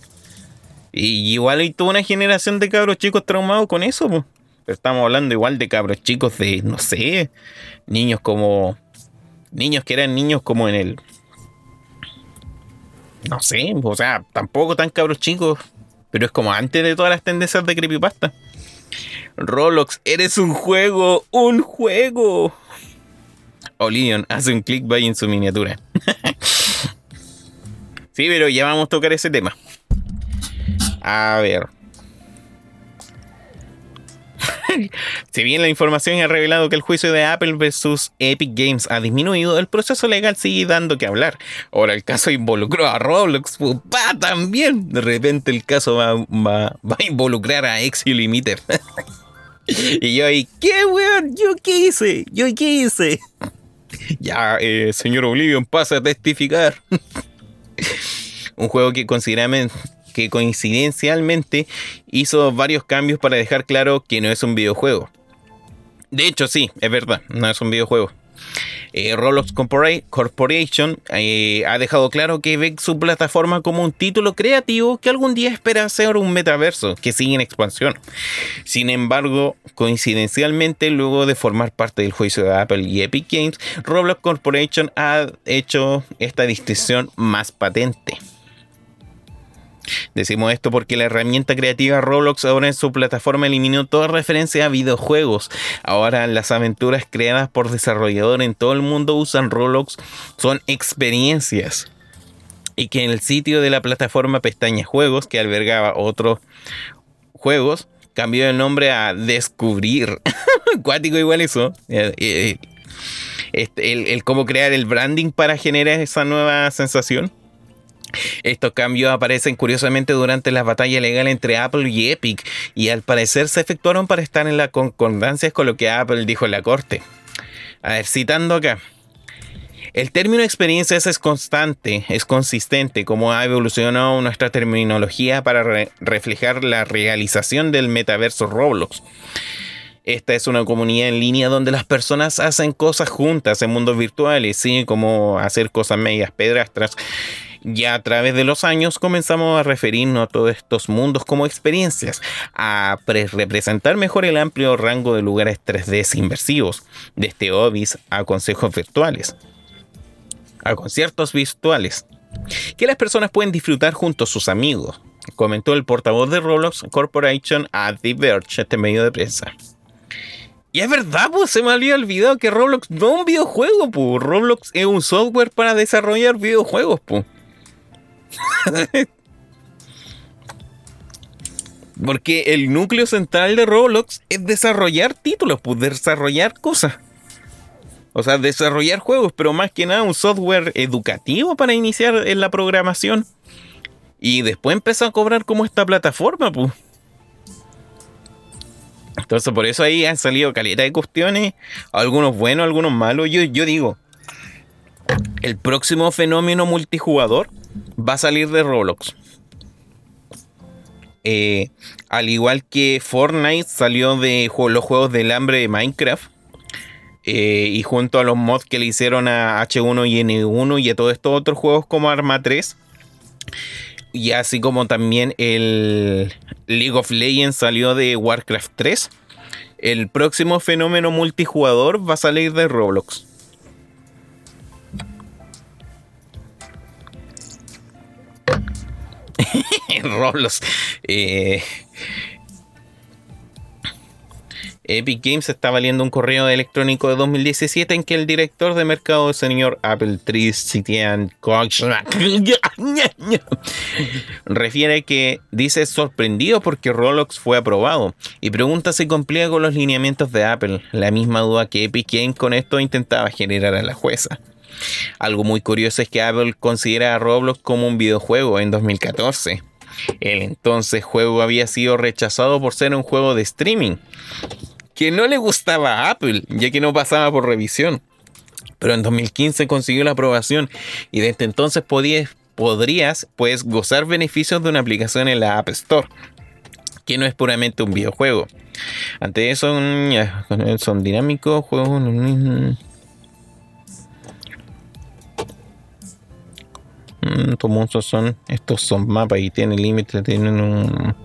Y igual hay toda una generación de cabros chicos traumados con eso, pues. estamos hablando igual de cabros chicos de, no sé, niños como. Niños que eran niños como en el. No sé, o sea, tampoco tan cabros chicos. Pero es como antes de todas las tendencias de creepypasta. Roblox, eres un juego, un juego. Olion hace un clickbait en su miniatura. *laughs* sí, pero ya vamos a tocar ese tema. A ver. *laughs* si bien la información ha revelado que el juicio de Apple versus Epic Games ha disminuido, el proceso legal sigue dando que hablar. Ahora el caso involucró a Roblox, ¡Pupa! también. De repente el caso va, va, a involucrar a Exio Limiter. *laughs* y yo ahí, ¿qué weón? ¿Yo qué hice? ¿Yo qué hice? *laughs* ya, eh, señor Oblivion, pasa a testificar. *laughs* Un juego que que coincidencialmente hizo varios cambios para dejar claro que no es un videojuego. De hecho, sí, es verdad, no es un videojuego. Eh, Roblox Corporation eh, ha dejado claro que ve su plataforma como un título creativo que algún día espera ser un metaverso que sigue en expansión. Sin embargo, coincidencialmente, luego de formar parte del juicio de Apple y Epic Games, Roblox Corporation ha hecho esta distinción más patente. Decimos esto porque la herramienta creativa Roblox ahora en su plataforma eliminó toda referencia a videojuegos. Ahora las aventuras creadas por desarrolladores en todo el mundo usan Roblox son experiencias. Y que en el sitio de la plataforma pestaña Juegos, que albergaba otros juegos, cambió el nombre a Descubrir. *laughs* Cuático igual eso. Eh, eh, este, el, el cómo crear el branding para generar esa nueva sensación. Estos cambios aparecen curiosamente durante la batalla legal entre Apple y Epic y al parecer se efectuaron para estar en la concordancia con lo que Apple dijo en la corte. A ver, citando acá. El término experiencia es constante, es consistente, como ha evolucionado nuestra terminología para reflejar la realización del metaverso Roblox. Esta es una comunidad en línea donde las personas hacen cosas juntas en mundos virtuales, ¿sí? como hacer cosas medias pedrastras ya a través de los años comenzamos a referirnos a todos estos mundos como experiencias, a representar mejor el amplio rango de lugares 3D inversivos, desde hobbies a consejos virtuales, a conciertos virtuales, que las personas pueden disfrutar junto a sus amigos, comentó el portavoz de Roblox Corporation a The este medio de prensa. Y es verdad, pues se me había olvidado que Roblox no es un videojuego, pues. Roblox es un software para desarrollar videojuegos, pues. *laughs* Porque el núcleo central de Roblox es desarrollar títulos, pues desarrollar cosas. O sea, desarrollar juegos, pero más que nada un software educativo para iniciar en la programación. Y después empezó a cobrar como esta plataforma, pues. Entonces por eso ahí han salido calidad de cuestiones, algunos buenos, algunos malos. Yo, yo digo, el próximo fenómeno multijugador va a salir de Roblox. Eh, al igual que Fortnite salió de los juegos del hambre de Minecraft. Eh, y junto a los mods que le hicieron a H1 y N1 y a todos estos otros juegos como Arma 3. Y así como también el League of Legends salió de Warcraft 3. El próximo fenómeno multijugador va a salir de Roblox. *laughs* Roblox. Eh, Epic Games está valiendo un correo electrónico de 2017 en que el director de mercado, señor Apple Tristitian Koch, *laughs* refiere que dice sorprendido porque Roblox fue aprobado y pregunta si cumplía con los lineamientos de Apple, la misma duda que Epic Games con esto intentaba generar a la jueza. Algo muy curioso es que Apple considera a Roblox como un videojuego en 2014. El entonces juego había sido rechazado por ser un juego de streaming, que no le gustaba a Apple, ya que no pasaba por revisión. Pero en 2015 consiguió la aprobación y desde entonces podías, podrías pues, gozar beneficios de una aplicación en la App Store, que no es puramente un videojuego. Ante eso, son dinámicos, juegos... Mm, son, estos son mapas y tienen límites, tienen un...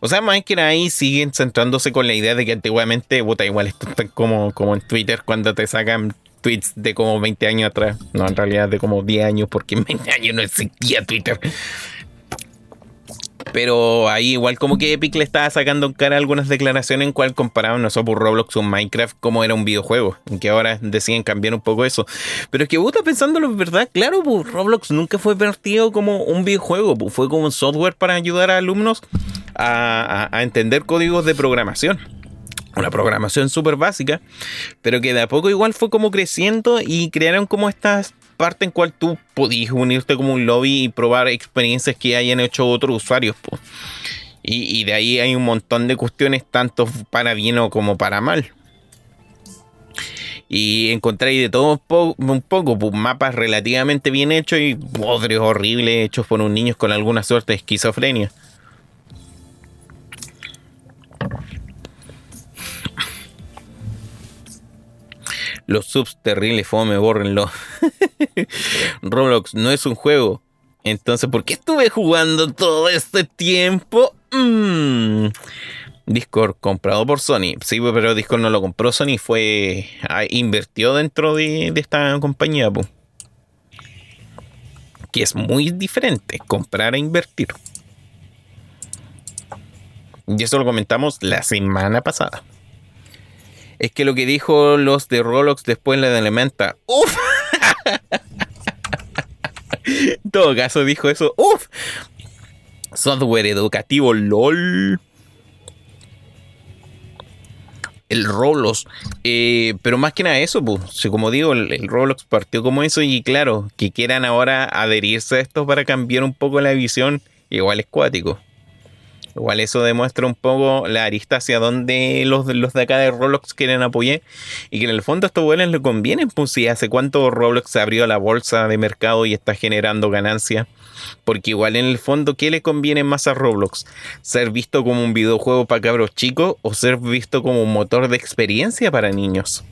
O sea, más que ahí siguen centrándose con la idea de que antiguamente, puta, igual esto está como, como en Twitter cuando te sacan tweets de como 20 años atrás. No, en realidad de como 10 años, porque en 20 años no existía Twitter. Pero ahí igual como que Epic le estaba sacando en cara algunas declaraciones en cual comparaban no por Roblox o Minecraft como era un videojuego. Que ahora deciden cambiar un poco eso. Pero es que estás pensándolo, ¿verdad? Claro, pues, Roblox nunca fue vertido como un videojuego. Fue como un software para ayudar a alumnos a, a entender códigos de programación una programación súper básica, pero que de a poco igual fue como creciendo y crearon como estas parte en cual tú podías unirte como un lobby y probar experiencias que hayan hecho otros usuarios. Y, de ahí hay un montón de cuestiones, tanto para bien o como para mal. Y encontré de todo un poco, pues, mapas relativamente bien hechos y bodrios horribles hechos por un niño con alguna suerte de esquizofrenia. Los subs terribles, fome, bórrenlo. *laughs* Roblox no es un juego. Entonces, ¿por qué estuve jugando todo este tiempo? Mm. Discord comprado por Sony. Sí, pero Discord no lo compró Sony, fue. Ah, invirtió dentro de, esta compañía. Que es muy diferente, comprar e invertir. Y eso lo comentamos la semana pasada es que lo que dijo los de Roblox después de Elementa. ¡Uf! *laughs* en todo caso dijo eso. ¡Uf! Software educativo LOL. El Roblox. Eh, pero más que nada eso, pues. Como digo, el, el, partió como eso. Y claro, que quieran ahora adherirse a esto para cambiar un poco la visión. Igual es cuático. Igual eso demuestra un poco la arista hacia donde los, los de acá de Roblox quieren apoyar. Y que en el fondo a estos buenos le conviene, pues si hace cuánto Roblox se abrió la bolsa de mercado y está generando ganancias. Porque igual en el fondo, ¿qué le conviene más a Roblox? ¿Ser visto como un videojuego para cabros chicos o ser visto como un motor de experiencia para niños?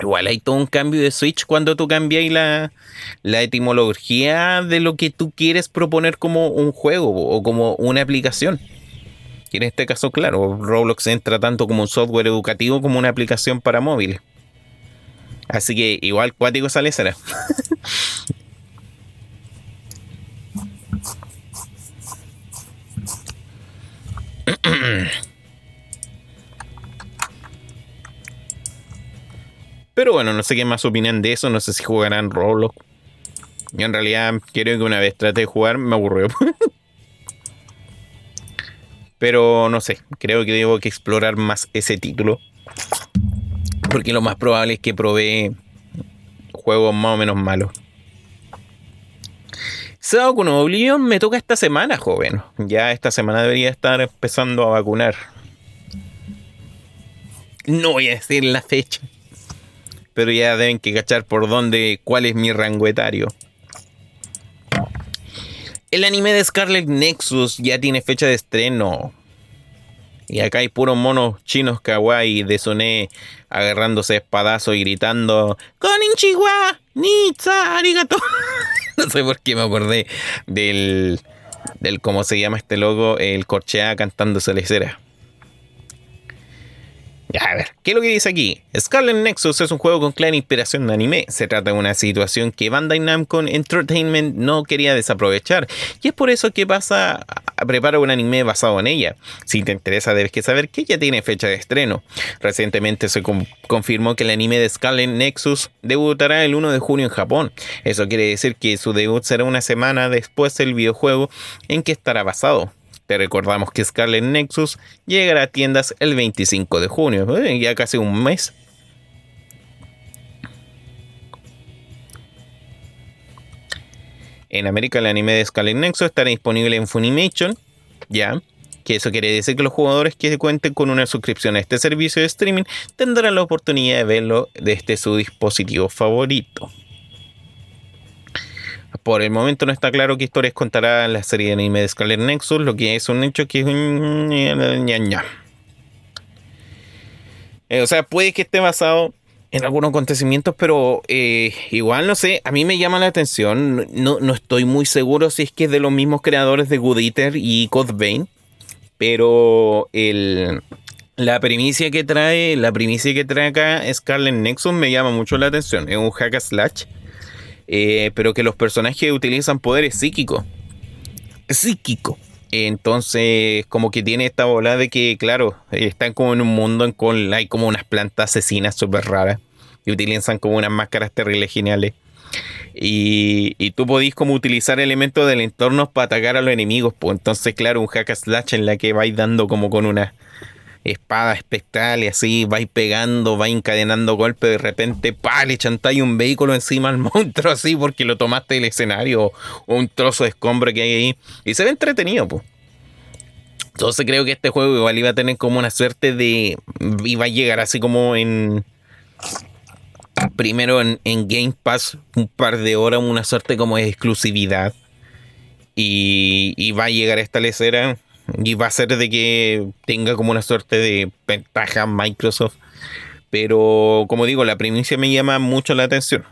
Igual hay todo un cambio de switch cuando tú cambias la, la etimología de lo que tú quieres proponer como un juego o como una aplicación. Y en este caso, claro, Roblox entra tanto como un software educativo como una aplicación para móviles. Así que igual cuático sale será. *laughs* Pero bueno, no sé qué más opinan de eso. No sé si jugarán Roblox. Yo en realidad quiero que una vez trate de jugar, me aburrió. *laughs* Pero no sé, creo que debo que explorar más ese título. Porque lo más probable es que probé juegos más o menos malos. Sábado con Oblivion me toca esta semana, joven. Ya esta semana debería estar empezando a vacunar. No voy a decir la fecha pero ya deben que cachar por dónde, cuál es mi rango etario. El anime de Scarlet Nexus ya tiene fecha de estreno. Y acá hay puros monos chinos kawaii de Sone agarrándose espadazo y gritando Konnichiwa, Nitsa, arigato. *laughs* no sé por qué me acordé del, del cómo se llama este logo, el Corchea cantándose la cera. A ver, ¿qué es lo que dice aquí? Scarlet Nexus es un juego con clara inspiración de anime. Se trata de una situación que Bandai Namco Entertainment no quería desaprovechar. Y es por eso que pasa a preparar un anime basado en ella. Si te interesa, debes que saber que ya tiene fecha de estreno. Recientemente se confirmó que el anime de Scarlet Nexus debutará el 1 de junio en Japón. Eso quiere decir que su debut será una semana después del videojuego en que estará basado. Te recordamos que Scarlet Nexus llegará a tiendas el 25 de junio, eh, ya casi un mes. En América el anime de Scarlet Nexus estará disponible en Funimation, ya, que eso quiere decir que los jugadores que cuenten con una suscripción a este servicio de streaming tendrán la oportunidad de verlo desde su dispositivo favorito. Por el momento no está claro qué historias contará la serie de anime de Scarlet Nexus, lo que es un hecho que es un... Eh, o sea, puede que esté basado en algunos acontecimientos, pero eh, igual no sé, a mí me llama la atención, no, no, estoy muy seguro si es que es de los mismos creadores de Good Eater y Code pero el, la primicia que trae, la primicia que trae acá Scarlet Nexus me llama mucho la atención, es un hack slash eh, pero que los personajes utilizan poderes psíquicos. Psíquico. Entonces, como que tiene esta bola de que, claro, están como en un mundo en cual hay como unas plantas asesinas súper raras y utilizan como unas máscaras terribles geniales. Y, y, tú podís como utilizar elementos del entorno para atacar a los enemigos. Pues entonces, claro, un hack slash en la que vais dando como con una espada espectral y así vais pegando, vais encadenando golpes, de repente, pa, le chantáis un vehículo encima al *laughs* monstruo así porque lo tomaste del escenario o, un trozo de escombro que hay ahí. Y se ve entretenido, pues. Entonces creo que este juego igual iba a tener como una suerte de... Iba a llegar así como en... Primero en, Game Pass un par de horas, una suerte como de exclusividad. Y, y va a llegar a establecer y va a ser de que tenga como una suerte de ventaja Microsoft. Pero como digo, la primicia me llama mucho la atención.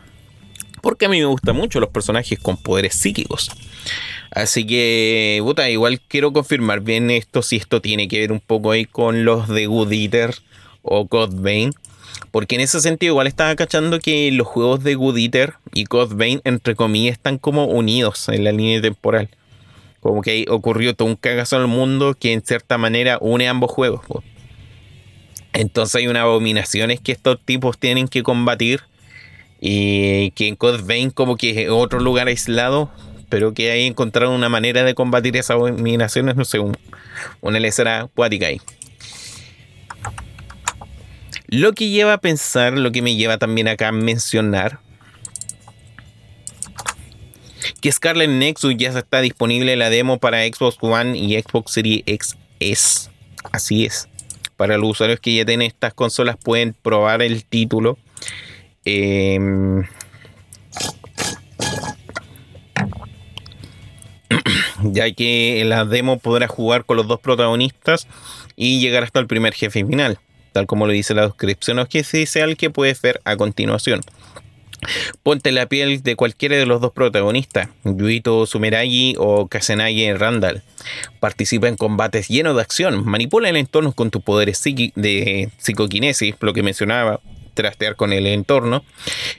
Porque a mí me gustan mucho los personajes con poderes psíquicos. Así que, puta, igual quiero confirmar bien esto, si esto tiene que ver un poco ahí con los de Good Eater o Godbane. Porque en ese sentido igual estaba cachando que los juegos de Good Eater y Godbane, entre comillas, están como unidos en la línea temporal. Como que ocurrió todo un cagazo en el mundo que en cierta manera une ambos juegos. Entonces hay unas abominaciones que estos tipos tienen que combatir. Y que en Code Vein como que es otro lugar aislado. Pero que ahí encontraron una manera de combatir esas abominaciones. No sé, una lecera acuática ahí. Lo que lleva a pensar, lo que me lleva también acá a mencionar, que Scarlet Nexus ya está disponible la demo para Xbox One y Xbox Series X. Así es. Para los usuarios que ya tienen estas consolas pueden probar el título. Em, *clears throat* ya que la demo podrás jugar con los dos protagonistas y llegar hasta el primer jefe final, tal como lo dice la descripción, o que sea el que puedes ver a continuación. Ponte la piel de cualquiera de los dos protagonistas, Yuito Sumeragi o Kazenagi Randall. Participa en combates llenos de acción, manipula el entorno con tus poderes de psicoquinesis, lo que mencionaba, trastear con el entorno,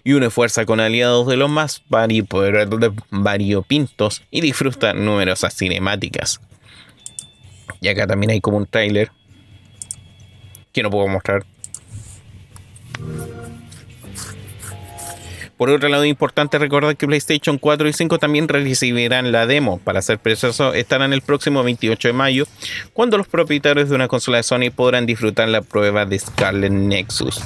y une fuerza con aliados de los más variopintos y disfruta numerosas cinemáticas. Y acá también hay como un trailer que no puedo mostrar. Por otro lado, es importante recordar que PlayStation 4 y 5 también recibirán la demo. Para ser preciso, estarán el próximo 28 de mayo, cuando los propietarios de una consola de Sony podrán disfrutar la prueba de Scarlet Nexus.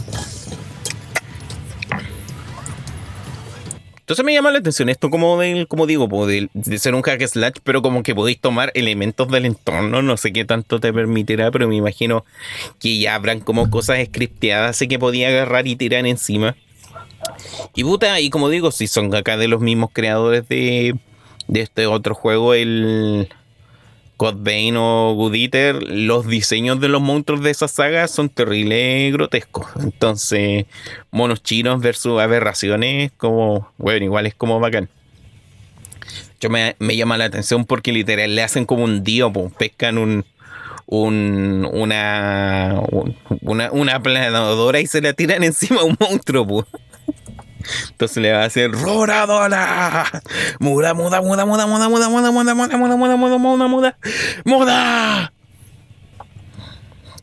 Entonces me llama la atención esto como del, como digo, de, ser un hack slash, pero como que podéis tomar elementos del entorno, no sé qué tanto te permitirá, pero me imagino que ya habrán como cosas scripteadas, así que podía agarrar y tirar encima. Y puta, y como digo, si son acá de los mismos creadores de, de este otro juego, el Godbane o Good Eater, los diseños de los monstruos de esa saga son terribles grotescos. Entonces, monos chinos versus aberraciones, como, bueno, igual es como bacán. Yo me, me llama la atención porque literal le hacen como un dios, pescan un, un, una, una, una aplanadora y se la tiran *laughs* encima a un monstruo, pues. Entonces le va a hacer Roradora. Muda, muda, muda, muda, muda, muda, muda, muda, muda, muda, muda, muda, muda, muda, muda.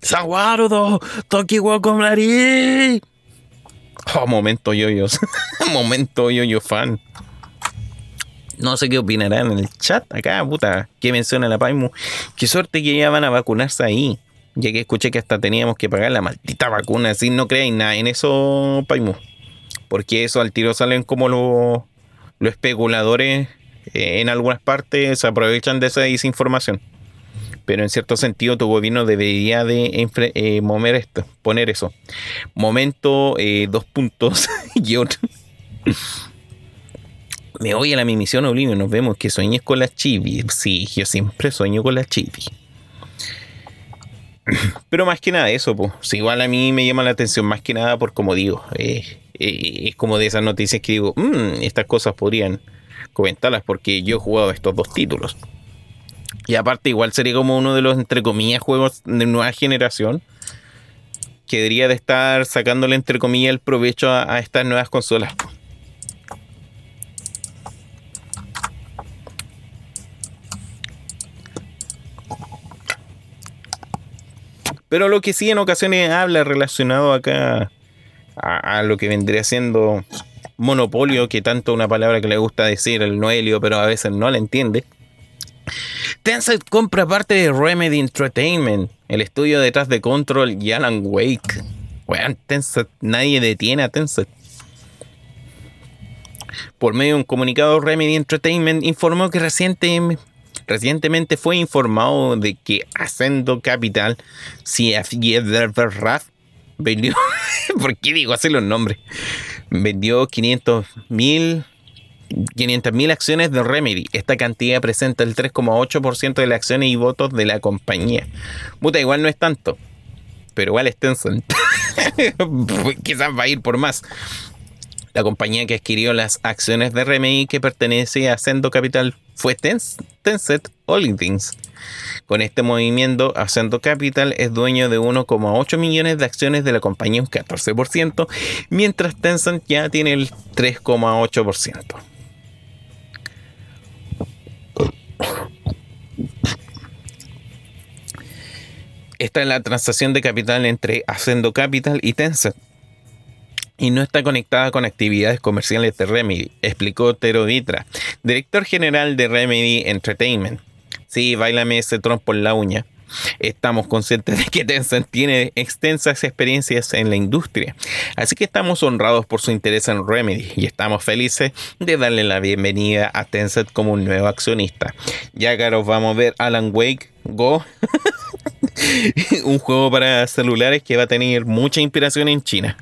Saguardo, Toki Wakomari. Oh, momento yoyos. momento yoyo fan. No sé qué opinarán en el chat acá, puta. ¿Qué menciona la Paimu? Qué suerte que ya van a vacunarse ahí. Ya que escuché que hasta teníamos que pagar la maldita vacuna. Así no creáis nada en eso, Paimu. Porque eso al tiro salen como los, especuladores eh, en algunas partes se aprovechan de esa desinformación. Pero en cierto sentido tu gobierno debería de eh, mover esto, poner eso. Momento, eh, dos puntos *laughs* y otro me voy a la mi misión Oblivion, nos vemos que sueñes con las chivis. Sí, yo siempre sueño con las chivis. *clears throat* Pero más que nada eso, pues. igual a mí me llama la atención más que nada por como digo. Eh, es como de esas noticias que digo, mmm, estas cosas podrían comentarlas porque yo he jugado estos dos títulos. Y aparte igual sería como uno de los, entre comillas, juegos de nueva generación. Que debería de estar sacándole, entre comillas, el provecho a, a estas nuevas consolas. Pero lo que sí en ocasiones habla relacionado acá a, lo que vendría siendo monopolio, que tanto una palabra que le gusta decir el Noelio, pero a veces no la entiende. Tencent compra parte de Remedy Entertainment, el estudio detrás de Control y Alan Wake. Bueno, Tencent, nadie detiene a Tencent. Por medio de un comunicado, Remedy Entertainment informó que recientemente Recientemente fue informado de que Ascendo Capital, si vendió, *laughs* ¿por qué digo así los nombres? Vendió 500 mil 500.000 acciones de Remedy. Esta cantidad presenta el 3,8% de las acciones y votos de la compañía. Puta, igual no es tanto. Pero igual es Tencent. *laughs* Quizás va a ir por más. La compañía que adquirió las acciones de Remedy que pertenece a Ascendo Capital fue Tencent Holdings. Con este movimiento, Ascendo Capital es dueño de 1,8 millones de acciones de la compañía, un 14%, mientras Tencent ya tiene el 3,8%. Esta es la transacción de capital entre Ascendo Capital y Tencent y no está conectada con actividades comerciales de Remedy, explicó Tero Vitra, director general de Remedy Entertainment. Sí, bailame ese trompo en la uña. Estamos conscientes de que Tencent tiene extensas experiencias en la industria, así que estamos honrados por su interés en Remedy y estamos felices de darle la bienvenida a Tencent como un nuevo accionista. Ya nos vamos a ver Alan Wake Go, *laughs* un juego para celulares que va a tener mucha inspiración en China.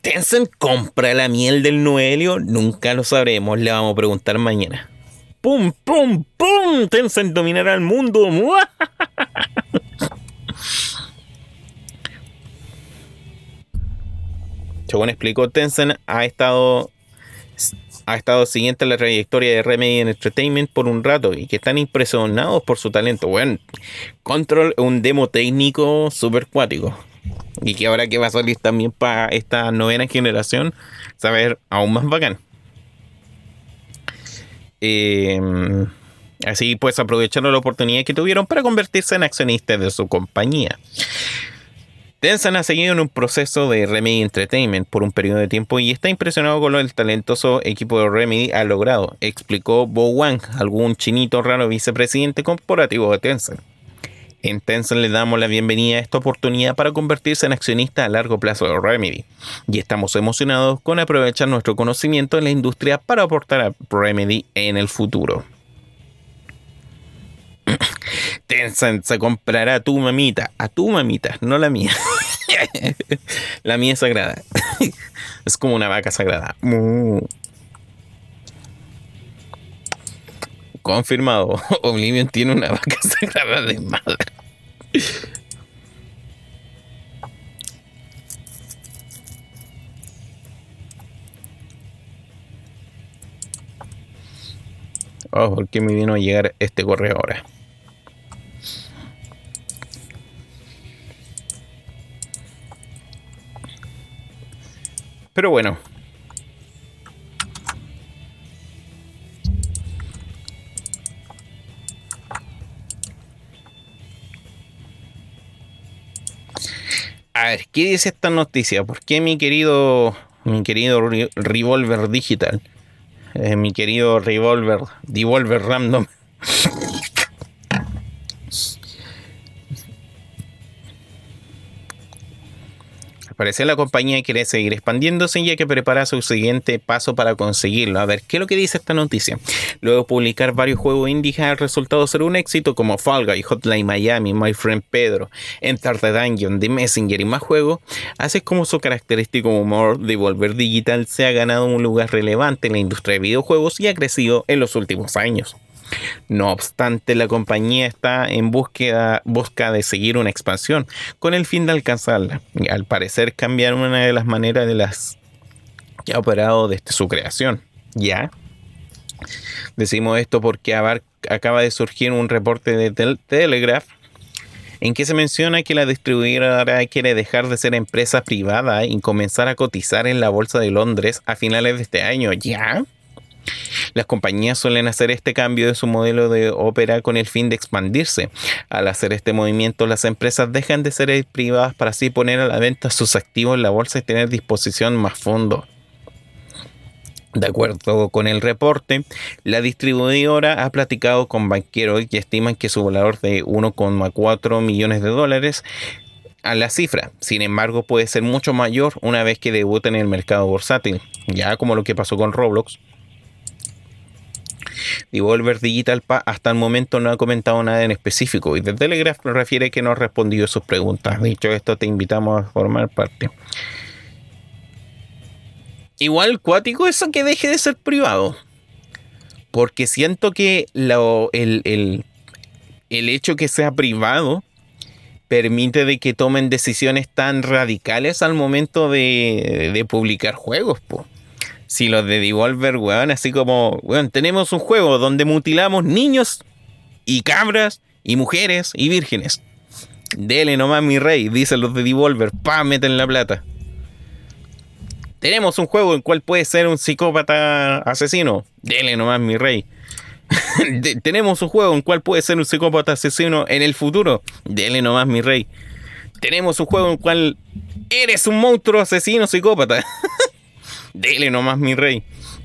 Tencent compra la miel del Noelio, nunca lo sabremos, le vamos a preguntar mañana. ¡Pum, pum, pum! Tencent dominará el mundo. *laughs* Según explicó Tencent, ha estado ha estado siguiente la trayectoria de Remedy Entertainment por un rato y que están impresionados por su talento. Bueno, Control un demo técnico super cuático y que ahora que va a salir también para esta novena generación, saber aún más bacán. Em, así pues aprovecharon la oportunidad que tuvieron para convertirse en accionistas de su compañía. Tencent ha seguido en un proceso de Remedy Entertainment por un periodo de tiempo y está impresionado con lo que el talentoso equipo de Remedy ha logrado, explicó Bo Wang, algún chinito raro vicepresidente corporativo de Tencent. En Tencent le damos la bienvenida a esta oportunidad para convertirse en accionista a largo plazo de Remedy y estamos emocionados con aprovechar nuestro conocimiento en la industria para aportar a Remedy en el futuro. *clears throat* Tencent se comprará a tu mamita, a tu mamita, no la mía. *laughs* la mía es sagrada. *laughs* es como una vaca sagrada. confirmado, *laughs* Oblivion tiene una vaca *laughs* sagrada de madre. Oh, ¿por qué me vino a llegar este correo ahora? Pero bueno, A ver, ¿qué dice esta noticia? ¿Por qué mi querido, mi querido Revolver Digital, eh, mi querido Revolver, Devolver Random, Parece la compañía quiere seguir expandiéndose y hay que preparar su siguiente paso para conseguirlo. A ver, ¿qué es lo que dice esta noticia? Luego de publicar varios juegos indie ha resultado ser un éxito como Fall Guy, Hotline Miami, My Friend Pedro, Enter the Dungeon, The Messenger y más juegos, hace como su característico humor de volver digital se ha ganado un lugar relevante en la industria de videojuegos y ha crecido en los últimos años. No obstante, la compañía está en búsqueda, busca de seguir una expansión con el fin de alcanzarla. Al parecer, cambiar una de las maneras de las que ha operado desde su creación. ¿Ya? Decimos esto porque acaba de surgir un reporte de Telegraph en que se menciona que la distribuidora quiere dejar de ser empresa privada y comenzar a cotizar en la Bolsa de Londres a finales de este año. ¿Ya? Las compañías suelen hacer este cambio de su modelo de ópera con el fin de expandirse. Al hacer este movimiento, las empresas dejan de ser privadas para así poner a la venta sus activos en la bolsa y tener disposición más fondos. De acuerdo con el reporte, la distribuidora ha platicado con banqueros y estiman que su valor de 1,4 millones de dólares a la cifra. Sin embargo, puede ser mucho mayor una vez que debuten en el mercado bursátil, ya como lo que pasó con Roblox, Devolver Digital hasta el momento no ha comentado nada en específico y The Telegraph refiere que no ha respondido sus preguntas. Dicho esto, te invitamos a formar parte. Igual cuático eso que deje de ser privado. Porque siento que el, hecho que sea privado permite de que tomen decisiones tan radicales al momento de, de publicar juegos. Po si los de Devolver, weón, así como, weón, tenemos un juego donde mutilamos niños y cabras y mujeres y vírgenes. Dele nomás mi rey, dicen los de Devolver, pa, meten la plata. Tenemos un juego en cual puede ser un psicópata asesino. Dele nomás mi rey. *laughs* tenemos un juego en cual puede ser un psicópata asesino en el futuro. Dele nomás mi rey. Tenemos un juego en cual eres un monstruo asesino psicópata. *laughs* Dele nomás, mi rey.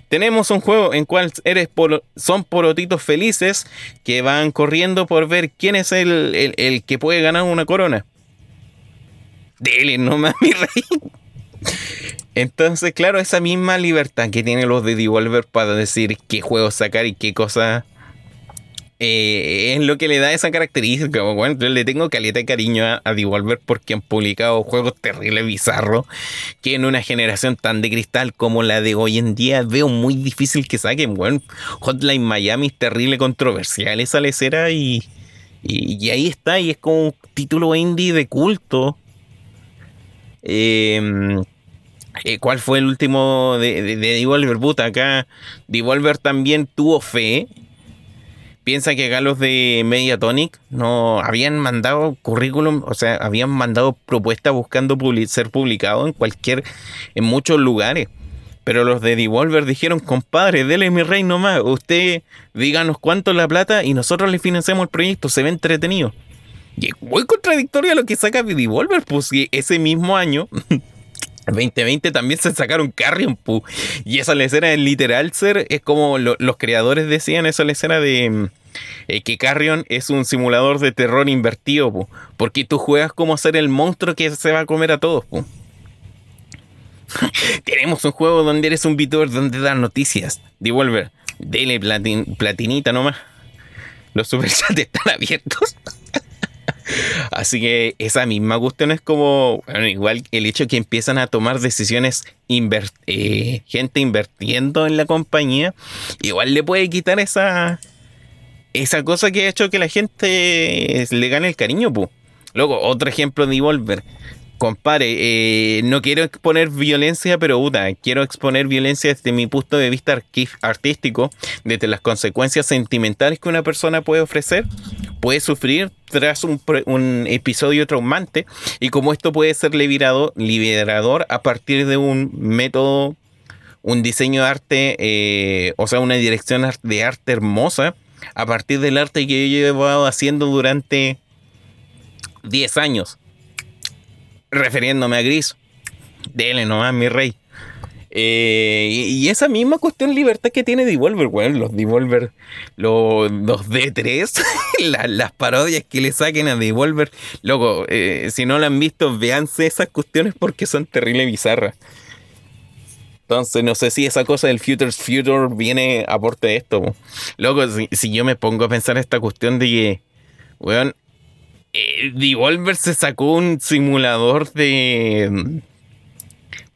Tenemos un juego en cual eres son porotitos felices que van corriendo por ver quién es el, el que puede ganar una corona. Dele nomás, *laughs* mi rey. Entonces, claro, esa misma libertad que tienen los de Devolver para decir qué juegos sacar y qué cosas eh, es lo que le da esa característica. Bueno, yo le tengo caleta de cariño a, Devolver porque han publicado juegos terribles, bizarros, que en una generación tan de cristal como la de hoy en día veo muy difícil que saquen. Bueno, Hotline Miami es terrible, controversial esa lecera y, y, ahí está, y es como un título indie de culto. Em, eh, ¿Cuál fue el último de, de, de Devolver? Puta, acá Devolver también tuvo fe piensa que acá los de Mediatonic no habían mandado currículum, o sea, habían mandado propuestas buscando ser publicado en cualquier, en muchos lugares. Pero los de Devolver dijeron, compadre, dele mi rey nomás, usted díganos cuánto es la plata y nosotros le financiamos el proyecto, se ve entretenido. Y es muy contradictorio lo que saca Devolver, pues ese mismo año *laughs* 2020 también se sacaron Carrion, pu. Y esa lecera en literal ser es como los creadores decían esa lecera de mm, eh, que Carrion es un simulador de terror invertido, pu. Porque tú juegas como ser el monstruo que se va a comer a todos, pu. *laughs* Tenemos un juego donde eres un vitor donde das noticias. Devolver, dele platinita nomás. Los superchats *laughs* están abiertos. Así que esa misma cuestión es como, igual el hecho que empiezan a tomar decisiones, eh, gente invirtiendo en la compañía, igual le puede quitar esa, esa cosa que ha hecho que la gente le gane el cariño. Luego, otro ejemplo de Devolver. Compare, eh, no quiero exponer violencia, pero puta, quiero exponer violencia desde mi punto de vista artístico, desde las consecuencias sentimentales que una persona puede ofrecer. Puede sufrir tras un, episodio traumante y como esto puede ser liberado, liberador a partir de un método, un diseño de arte, eh, o sea, una dirección de arte hermosa, a partir del arte que yo he llevado haciendo durante 10 años, refiriéndome a Gris. Dele nomás, mi rey. Eh, y, esa misma cuestión libertad que tiene Devolver, bueno, los Devolver, los, D3, *laughs* las parodias que le saquen a Devolver, loco, eh, si no lo han visto, véanse esas cuestiones porque son terrible bizarras. Entonces, no sé si esa cosa del Future's Future viene aporte de esto. Loco, si, yo me pongo a pensar esta cuestión de que, weón, eh, Devolver se sacó un simulador de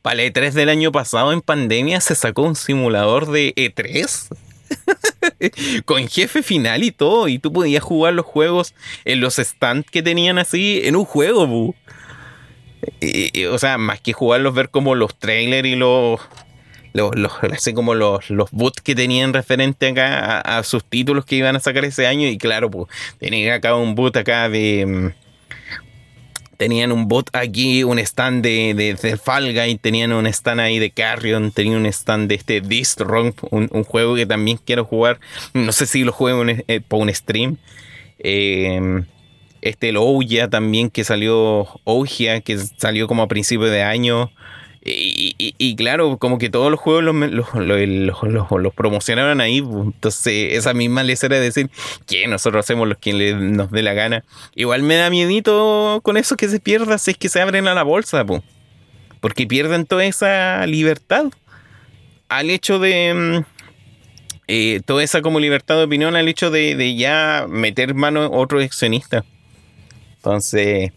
para el E3 del año pasado en pandemia se sacó un simulador de E3. *laughs* con jefe final y todo. Y tú podías jugar los juegos en los stands que tenían así en un juego, bu. o sea, más que jugarlos, ver como los trailers y los. Los, así como los, los boots que tenían referente acá a, sus títulos que iban a sacar ese año. Y claro, pues tenía acá un boot acá de mm, tenían un bot aquí, un stand de, de, de Fall tenían un stand ahí de Carrion, tenían un stand de este Distrong, un, juego que también quiero jugar. No sé si lo juego eh, por un stream. Eh, este, el Ouya también, que salió, Ouya, que salió como a principios de año. Y, claro, como que todos los juegos los, promocionaron ahí. Pues, entonces, esa misma les era decir que nosotros hacemos los que nos dé la gana. Igual me da miedito con eso que se pierda si es que se abren a la bolsa, pues. porque pierden toda esa libertad al hecho de. Mm, eh, toda esa como libertad de opinión al hecho de, de ya meter mano a otro accionista. Entonces,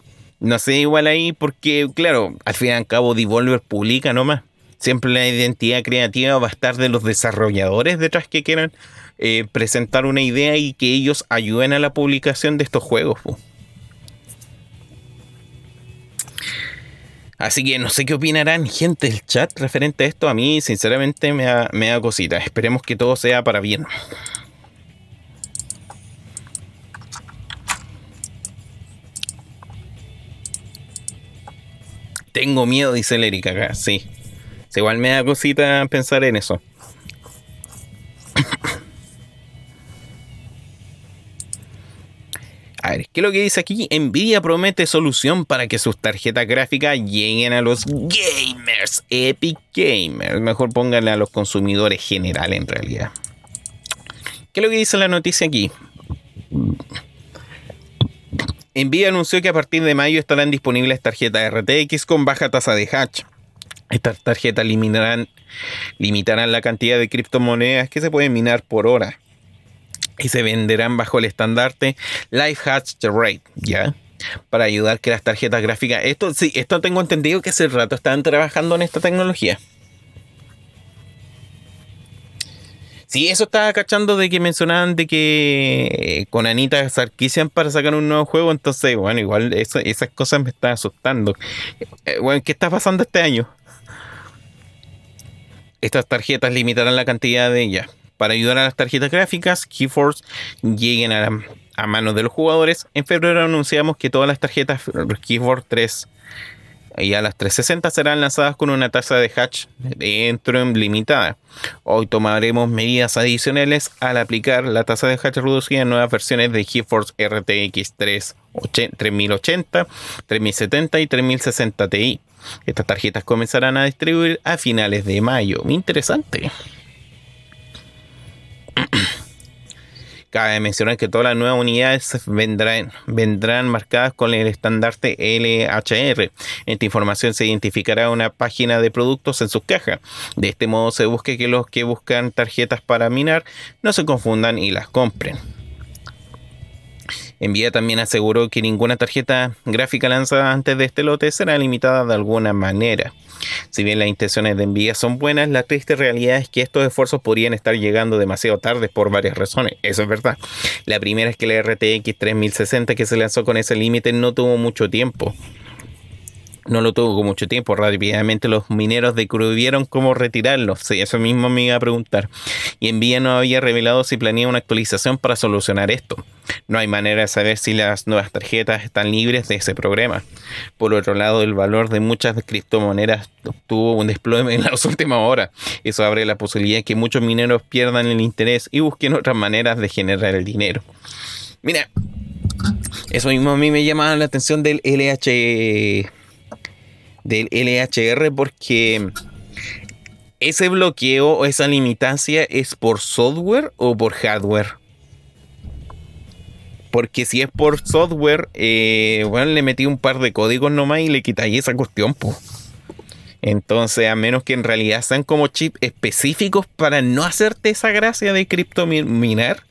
no sé, igual ahí, porque, claro, al fin y al cabo, Devolver publica nomás. Siempre la identidad creativa va a estar de los desarrolladores detrás que quieran eh, presentar una idea y que ellos ayuden a la publicación de estos juegos. Así que no sé qué opinarán gente del chat referente a esto. A mí, sinceramente, me da, me da cosita. Esperemos que todo sea para bien. Tengo miedo, dice el Erika acá, sí. Igual me da cosita pensar en eso. *coughs* A ver, ¿qué es lo que dice aquí? Nvidia promete solución para que sus tarjetas gráficas lleguen a los gamers, Epic Gamers. Mejor pónganle a los consumidores general en realidad. ¿Qué es lo que dice la noticia aquí? Nvidia anunció que a partir de mayo estarán disponibles tarjetas RTX con baja tasa de hatch. Estas tarjetas limitarán, limitarán la cantidad de criptomonedas que se pueden minar por hora y se venderán bajo el estandarte Life Hatch Rate, ¿ya? Para ayudar que las tarjetas gráficas. Esto sí, esto tengo entendido que hace rato están trabajando en esta tecnología. Sí, eso estaba cachando de que mencionaban de que eh, con Anita Sarkisian para sacar un nuevo juego, entonces, bueno, igual esas cosas me están asustando. Eh, bueno, ¿qué está pasando este año? Estas tarjetas limitarán la cantidad de ellas. Para ayudar a las tarjetas gráficas, Keyforce lleguen a, a manos de los jugadores. En febrero anunciamos que todas las tarjetas Keyforce 3 y a las 360 serán lanzadas con una tasa de hatch dentro limitada. Hoy tomaremos medidas adicionales al aplicar la tasa de hatch reducida en nuevas versiones de GeForce RTX 3080, 3070 y 3060 Ti. Estas tarjetas comenzarán a distribuir a finales de mayo. Interesante. Cabe mencionar que todas las nuevas unidades vendrán, vendrán marcadas con el estandarte LHR. Esta información se identificará en una página de productos en sus cajas. De este modo se busque que los que buscan tarjetas para minar no se confundan y las compren. Envía también aseguró que ninguna tarjeta gráfica lanzada antes de este lote será limitada de alguna manera. Si bien las intenciones de envía son buenas, la triste realidad es que estos esfuerzos podrían estar llegando demasiado tarde por varias razones. Eso es verdad. La primera es que la RTX 3060 que se lanzó con ese límite no tuvo mucho tiempo no lo tuvo mucho tiempo. Rápidamente los mineros descubrieron cómo retirarlos. Sí, eso mismo me iba a preguntar. Y Envía no había revelado si planea una actualización para solucionar esto. No hay manera de saber si las nuevas tarjetas están libres de ese programa. Por otro lado, el valor de muchas criptomonedas tuvo un desplome en las *laughs* últimas horas. Eso abre la posibilidad de que muchos mineros pierdan el interés y busquen otras maneras de generar el dinero. Mira, eso mismo a mí me llama la atención del LH del LHR porque ese bloqueo o esa limitancia es por software o por hardware. Porque si es por software, eh, bueno, le metí un par de códigos nomás y le quitáis esa cuestión, pues. Entonces, a menos que en realidad sean como chips específicos para no hacerte esa gracia de criptominar,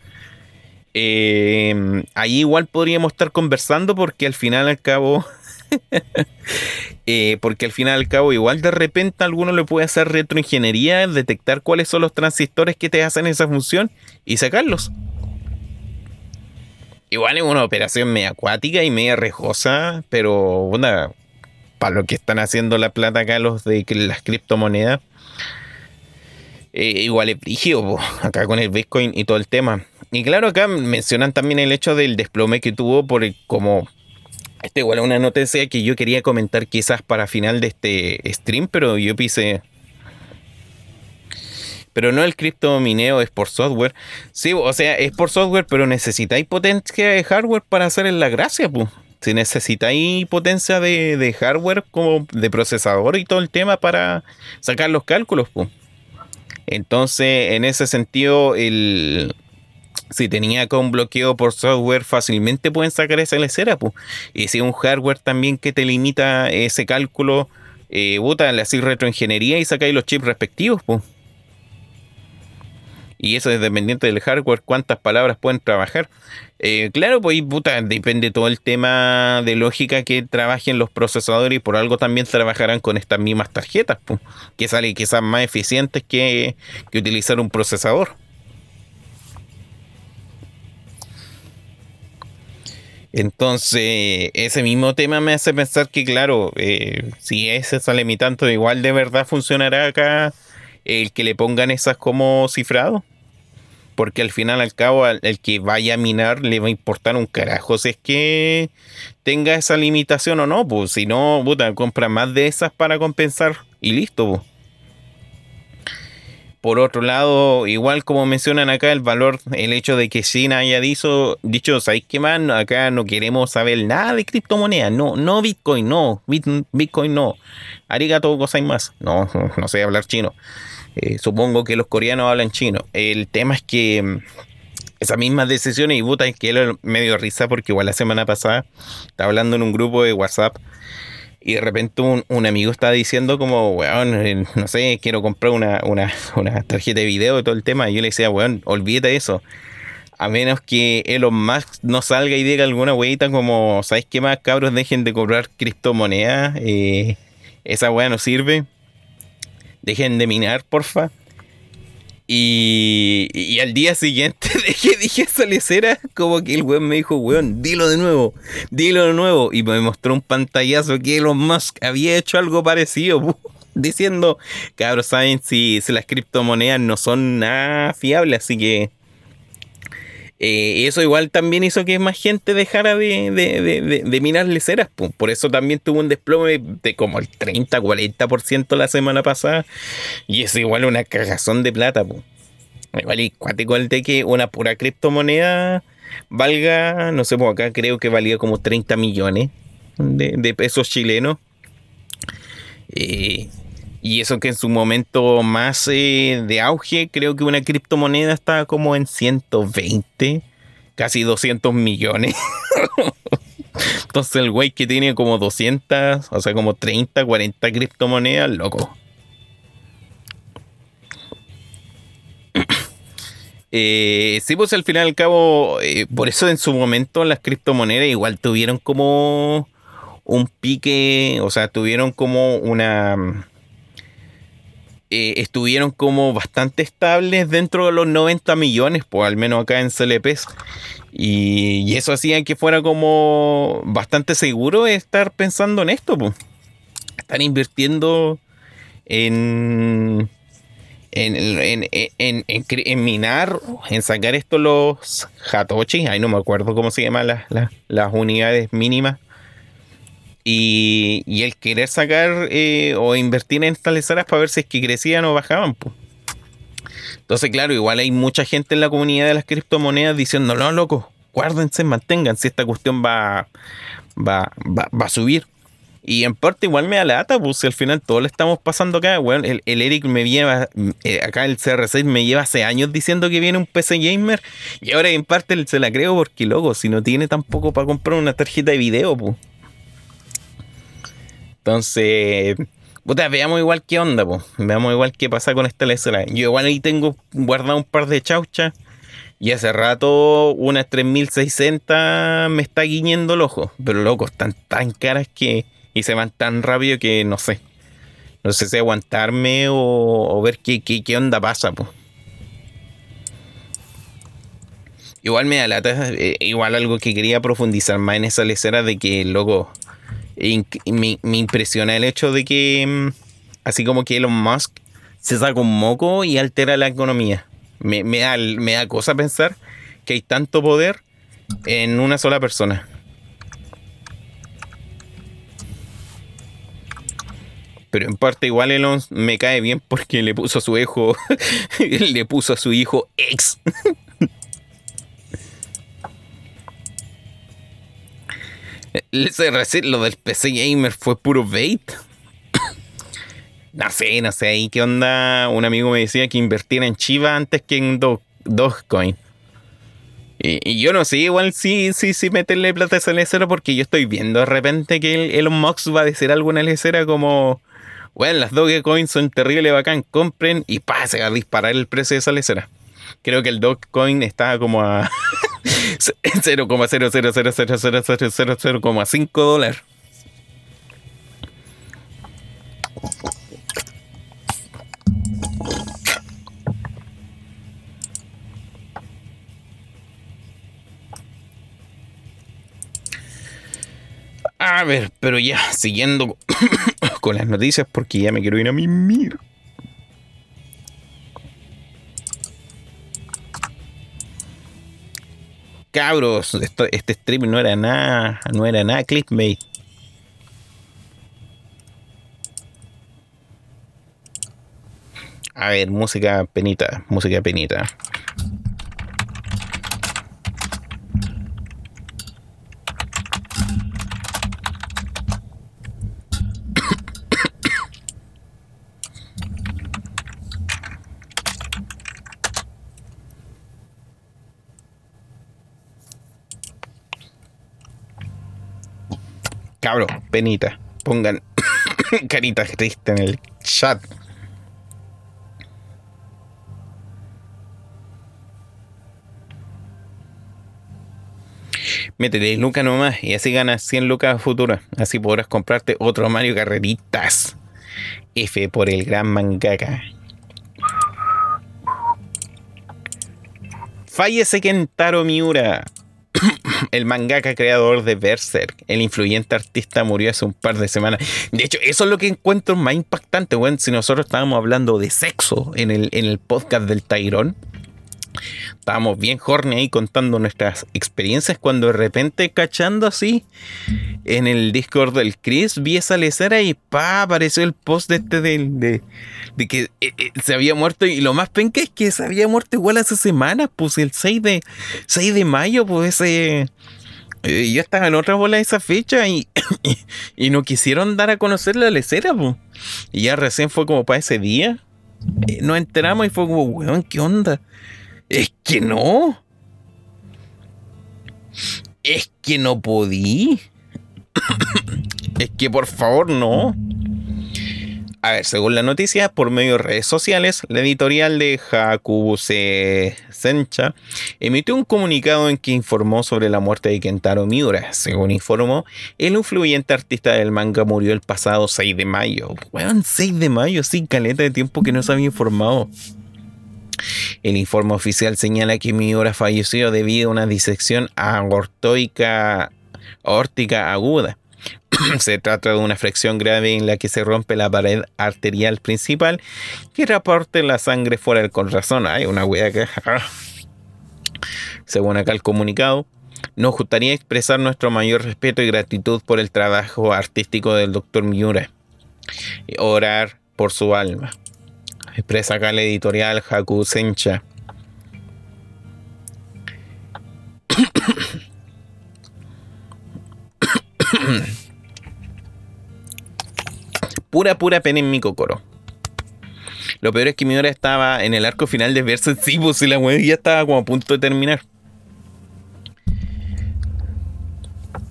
eh, ahí igual podríamos estar conversando porque al final al cabo *laughs* Eh, porque al final al cabo, igual de repente alguno le puede hacer retroingeniería, detectar cuáles son los transistores que te hacen esa función y sacarlos. Igual es una operación media acuática y media rejosa, pero una, para lo que están haciendo la plata acá los de las criptomonedas, eh, igual es brígido, acá con el Bitcoin y todo el tema. Y claro, acá mencionan también el hecho del desplome que tuvo por como este igual es una noticia que yo quería comentar quizás para final de este stream, pero yo pise. Pero no el criptomineo es por software. Sí, o sea, es por software, pero necesitáis potencia de hardware para hacer la gracia, pues. Si necesitáis potencia de, de, hardware como de procesador y todo el tema para sacar los cálculos, pues. Entonces, en ese sentido, el, si tenía con bloqueo por software, fácilmente pueden sacar esa lecera. Pues. Y si un hardware también que te limita ese cálculo, eh, bota, le hacéis retroingeniería y sacáis los chips respectivos. Pues. Y eso es dependiente del hardware, cuántas palabras pueden trabajar. Eh, claro, pues puta, depende todo el tema de lógica que trabajen los procesadores y por algo también trabajarán con estas mismas tarjetas, pues, que salen quizás más eficientes que, que utilizar un procesador. Entonces, ese mismo tema me hace pensar que, claro, eh, si es esa limitante, igual de verdad funcionará acá el que le pongan esas como cifrado. Porque al final, al cabo, el que vaya a minar le va a importar un carajo si es que tenga esa limitación o no. Pues si no, puta, compra más de esas para compensar y listo. Pues. Por otro lado, igual como mencionan acá, el valor, el hecho de que China haya dicho, dicho ¿sabéis qué más? Acá no queremos saber nada de criptomonedas. No, no Bitcoin, no. Bitcoin no. Arigato más. No, *laughs* no sé hablar chino. Eh, supongo que los coreanos hablan chino. El tema es que mm, esas mismas decisiones, y puta, es que él medio risa porque igual la semana pasada estaba hablando en un grupo de WhatsApp y de repente un, amigo está diciendo como, weón, eh, no sé, quiero comprar una, tarjeta de video y todo el tema. Y yo le decía, weón, olvídate eso. A menos que Elon Musk no salga y diga alguna weita como, ¿sabes qué más, cabros? Dejen de comprar criptomonedas. Eh, esa weá no sirve. Dejen de minar, porfa. Y, al día siguiente *laughs* de que dije esa lecera, como que el weón me dijo, weón, dilo de nuevo, dilo de nuevo. Y me mostró un pantallazo que Elon Musk había hecho algo parecido, *laughs* diciendo, cabros, saben si, si las criptomonedas no son nada fiables, así que eh, eso igual también hizo que más gente dejara de, de, minar leceras. Por eso también tuvo un desplome de como el 30-40% la semana pasada. Y es igual una cagazón de plata. Igual y cuático de que una pura criptomoneda valga, no sé, pues acá creo que valía como 30 millones de, pesos chilenos. Eh, y eso que en su momento más eh, de auge, creo que una criptomoneda está como en 120, casi 200 millones. *laughs* Entonces el güey que tiene como 200, o sea, como 30, 40 criptomonedas, loco. *coughs* Eh, sí, pues al final al cabo, eh, por eso en su momento las criptomonedas igual tuvieron como un pique, o sea, tuvieron como una eh, estuvieron como bastante estables dentro de los 90 millones, pues al menos acá en CLPs. Y, eso hacía que fuera como bastante seguro estar pensando en esto, pues. están invirtiendo en en, en, en, minar, en sacar estos los Hatochi, ahí no me acuerdo cómo se llaman las, las, unidades mínimas. Y, el querer sacar eh, o invertir en estas leceras para ver si es que crecían o bajaban. Entonces, claro, igual hay mucha gente en la comunidad de las criptomonedas diciendo, no, loco, guárdense, mantengan, si esta cuestión va, va, va, va a subir. Y en parte igual me da lata, pues al final todo lo estamos pasando acá. Bueno, el, Eric me lleva, eh, acá el CR6 me lleva hace años diciendo que viene un PC gamer. Y ahora en parte se la creo porque, loco, si no tiene tampoco para comprar una tarjeta de video, pues. Entonces, puta, veamos igual qué onda, pues. Veamos igual qué pasa con esta lecera. Yo igual ahí tengo guardado un par de chauchas. Y hace rato unas 3600 me está guiñendo el ojo. Pero loco, están tan caras que y se van tan rápido que no sé. No sé si aguantarme o, ver qué, qué, onda pasa, pues. Igual me da lata, eh, igual algo que quería profundizar más en esa lecera de que, loco, me, impresiona el hecho de que, mm, así como que Elon Musk se saca un moco y altera la economía. Me, da, me da cosa pensar que hay tanto poder en una sola persona. pero en parte igual Elon me cae bien porque le puso a su hijo, *laughs* le puso a su hijo ex. *laughs* *laughs* lo del PC Gamer fue puro bait. *coughs* no sé, no sé, ahí qué onda. Un amigo me decía que invirtiera en Chiva antes que en Dogecoin. Y, yo no sé, igual sí, sí, sí meterle plata a esa lecera porque yo estoy viendo de repente que Elon Musk va a decir alguna lecera como bueno, las Dogecoin son terrible bacán. Compren y pase a disparar el precio de esa lecera. Creo que el Dogecoin está como a *laughs* 0,0000000,5 dólares. A ver, pero ya, siguiendo con las noticias porque ya me quiero ir a mimir. Cabros, este stream no era nada, no era nada clickbait. A ver, música penita, música penita. Cabro, penita. Pongan *coughs* caritas tristes en el chat. Métete lucas nomás y así ganas 100 lucas futuras. Así podrás comprarte otro Mario Carreritas. F por el gran mangaka. Fallece Kentaro Miura. *laughs* el mangaka creador de Berserk, el influyente artista, murió hace un par de semanas. De hecho, eso es lo que encuentro más impactante, bueno, si nosotros estábamos hablando de sexo en el, en el podcast del Tyrone estábamos bien horny ahí contando nuestras experiencias cuando de repente cachando así en el Discord del Chris vi esa lecera y pa apareció el post de este de, de, que eh, eh, se había muerto y lo más penca es que se había muerto igual hace semanas, pues el 6 de 6 de mayo, pues ese eh, yo estaba en otra bola de esa fecha y, *coughs* y, no quisieron dar a conocer la lecera, pues. Y ya recién fue como para ese día. nos enteramos y fue como, weón, ¿qué onda? Es que no. Es que no podí. es que por favor no. A ver, según la noticia, por medio de redes sociales, la editorial de Hakuse Sencha emitió un comunicado en que informó sobre la muerte de Kentaro Miura. Según informó, el influyente artista del manga murió el pasado 6 de mayo. Bueno, 6 de mayo, sí, caleta de tiempo que no se había informado. El informe oficial señala que Miura falleció debido a una disección aortóica, aórtica aguda *clears throat* se trata de una fracción grave en la que se rompe la pared arterial principal que reporte la sangre fuera del corazón. Hay una wea que. Según acá el comunicado, nos gustaría expresar nuestro mayor respeto y gratitud por el trabajo artístico del Dr. Miura. Y orar por su alma. Expresa acá la editorial Haku Sencha. pura, pura pena en mi cocoro. Lo peor es que mi hora estaba en el arco final de verse sí, pues y la web ya estaba como a punto de terminar.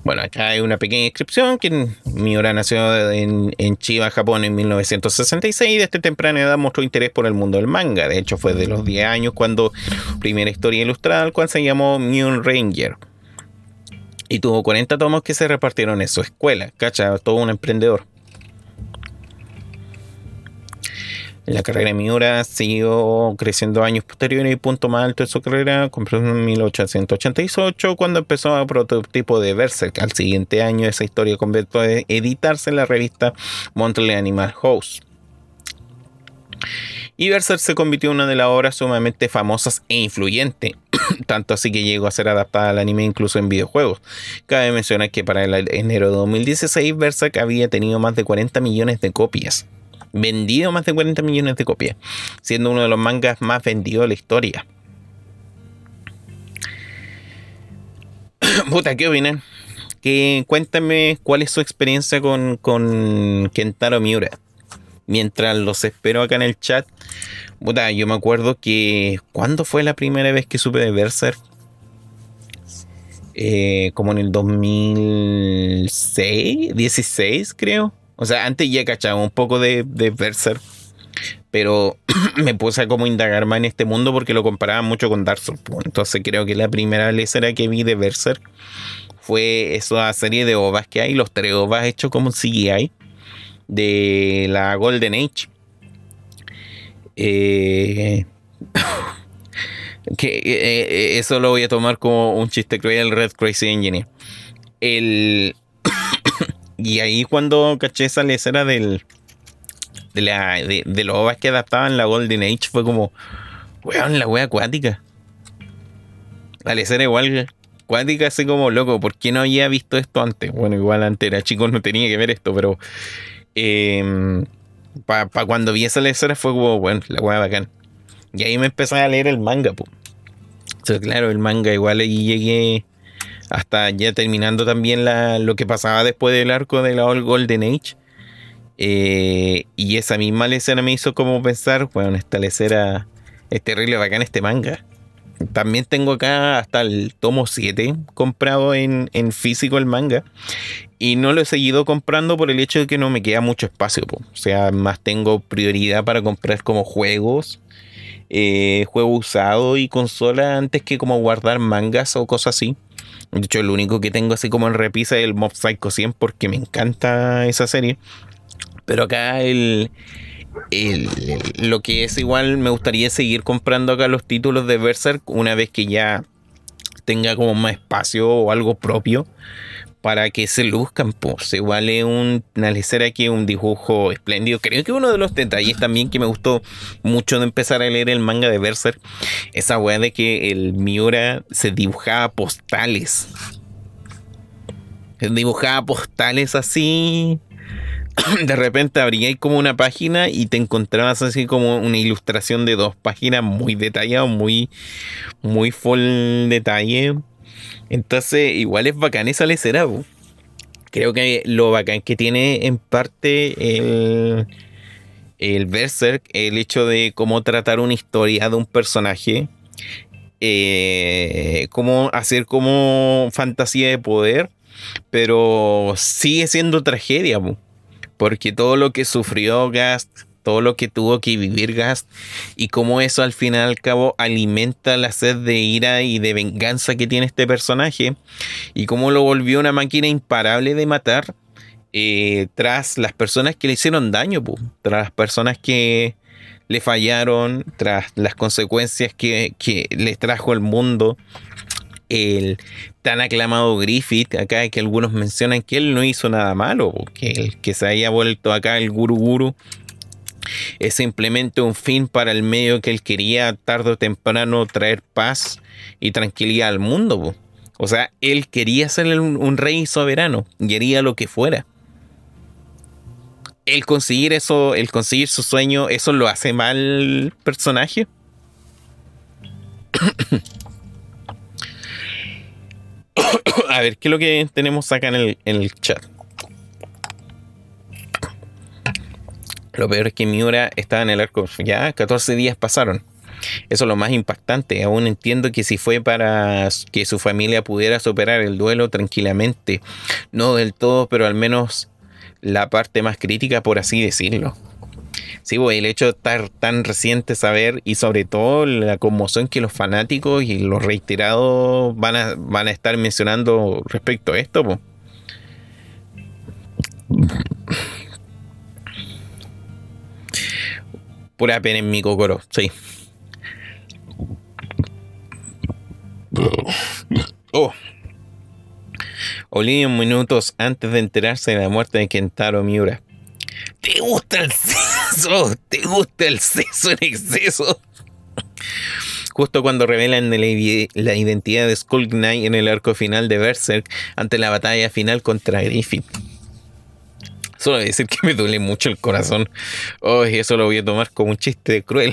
Bueno, acá hay una pequeña inscripción que Miura nació en, en, Chiba, Japón en 1966 y desde temprana edad mostró interés por el mundo del manga. De hecho, fue de los 10 años cuando primera historia ilustrada, al cual se llamó Moon Ranger. Y tuvo 40 tomos que se repartieron en su escuela. Cacha, todo un emprendedor. La carrera de Miura siguió creciendo años posteriores y punto más alto de su carrera compró en 1888 cuando empezó a prototipo de Berserk. Al siguiente año esa historia comenzó a editarse en la revista Monthly Animal House. Y Berserk se convirtió en una de las obras sumamente famosas e influyentes, *coughs* tanto así que llegó a ser adaptada al anime incluso en videojuegos. Cabe mencionar que para el enero de 2016 Berserk había tenido más de 40 millones de copias vendido más de 40 millones de copias, siendo uno de los mangas más vendidos de la historia. *coughs* Puta, ¿qué opinan? Que, cuéntame cuál es su experiencia con, con Kentaro Miura. Mientras los espero acá en el chat. Puta, yo me acuerdo que. ¿Cuándo fue la primera vez que supe de Berserk? Eh, como en el 2006, 16 creo. O sea, antes ya cachaba un poco de, de Berserk, pero *clears throat* me puse a como indagar más en este mundo porque lo comparaba mucho con Dark Souls. Entonces creo que la primera lecera que vi de Berserk fue esa serie de ovas que hay, los tres ovas hechos como CGI de la Golden Age. Eh, *laughs* que eh, eh, eso lo voy a tomar como un chiste cruel Red Crazy Engineer. El, y ahí cuando caché esa lecera del, de, la, de, los ovas que adaptaban la Golden Age fue como, weón, la wea acuática. La lecera igual acuática, así como loco, ¿por qué no había visto esto antes? Bueno, igual antes era chico, no tenía que ver esto, pero eh, para cuando vi esa lecera fue como, bueno, la wea bacán. Y ahí me empecé a leer el manga, pues. O sea, claro, el manga igual ahí llegué hasta ya terminando también lo que pasaba después del arco de la All Golden Age. Eh, y esa misma lecera me hizo como pensar, bueno, esta lecera es terrible bacán este manga. También tengo acá hasta el tomo 7 comprado en, físico el manga. Y no lo he seguido comprando por el hecho de que no me queda mucho espacio. O sea, más tengo prioridad para comprar como juegos, eh, juego usado y consola antes que como guardar mangas o cosas así. De hecho, el único que tengo así como en repisa es el Mob Psycho 100 porque me encanta esa serie. Pero acá el, lo que es igual, me gustaría seguir comprando acá los títulos de Berserk una vez que ya tenga como más espacio o algo propio para que se luzcan. Pues igual es una lecera aquí, un dibujo espléndido. Creo que uno de los detalles también que me gustó mucho de empezar a leer el manga de Berserk, esa weá de que el Miura se dibujaba postales. Dibujaba postales así. *clears throat* De repente abría como una página y te encontrabas así como una ilustración de dos páginas muy detallado, muy, muy full detalle entonces, igual es bacán esa lecera. Creo que lo bacán que tiene en parte el, el Berserk, el hecho de cómo tratar una historia de un personaje, eh, cómo hacer como fantasía de poder, pero sigue siendo tragedia, porque todo lo que sufrió Gast todo lo que tuvo que vivir Gast y cómo eso al final al cabo alimenta la sed de ira y de venganza que tiene este personaje y cómo lo volvió una máquina imparable de matar eh, tras las personas que le hicieron daño, tras las personas que le fallaron, tras las consecuencias que, que le trajo al mundo. el tan aclamado Griffith, acá que algunos mencionan que él no hizo nada malo, que el que se haya vuelto acá el guru guru es simplemente un fin para el medio que él quería tarde o temprano traer paz y tranquilidad al mundo. O sea, él quería ser un, rey soberano y haría lo que fuera. El conseguir eso, el conseguir su sueño, ¿eso lo hace mal personaje? *coughs* A ver, ¿qué es lo que tenemos acá en el, en el chat? Lo peor es que Miura estaba en el arco. Ya 14 días pasaron. Eso es lo más impactante. Aún entiendo que si fue para que su familia pudiera superar el duelo tranquilamente. No del todo, pero al menos la parte más crítica, por así decirlo. Sí, pues, el hecho de estar tan reciente saber y sobre todo la conmoción que los fanáticos y los reiterados van a, van a estar mencionando respecto a esto. Pues. Pura pena en mi cocoro, sí. Oh. Olivia minutos antes de enterarse de la muerte de Kentaro Miura. ¿Te gusta el seso? ¿Te gusta el seso en exceso? Justo cuando revelan la identidad de Skull Knight en el arco final de Berserk ante la batalla final contra Griffith. Solo decir que me duele mucho el corazón. Oh, eso lo voy a tomar como un chiste cruel.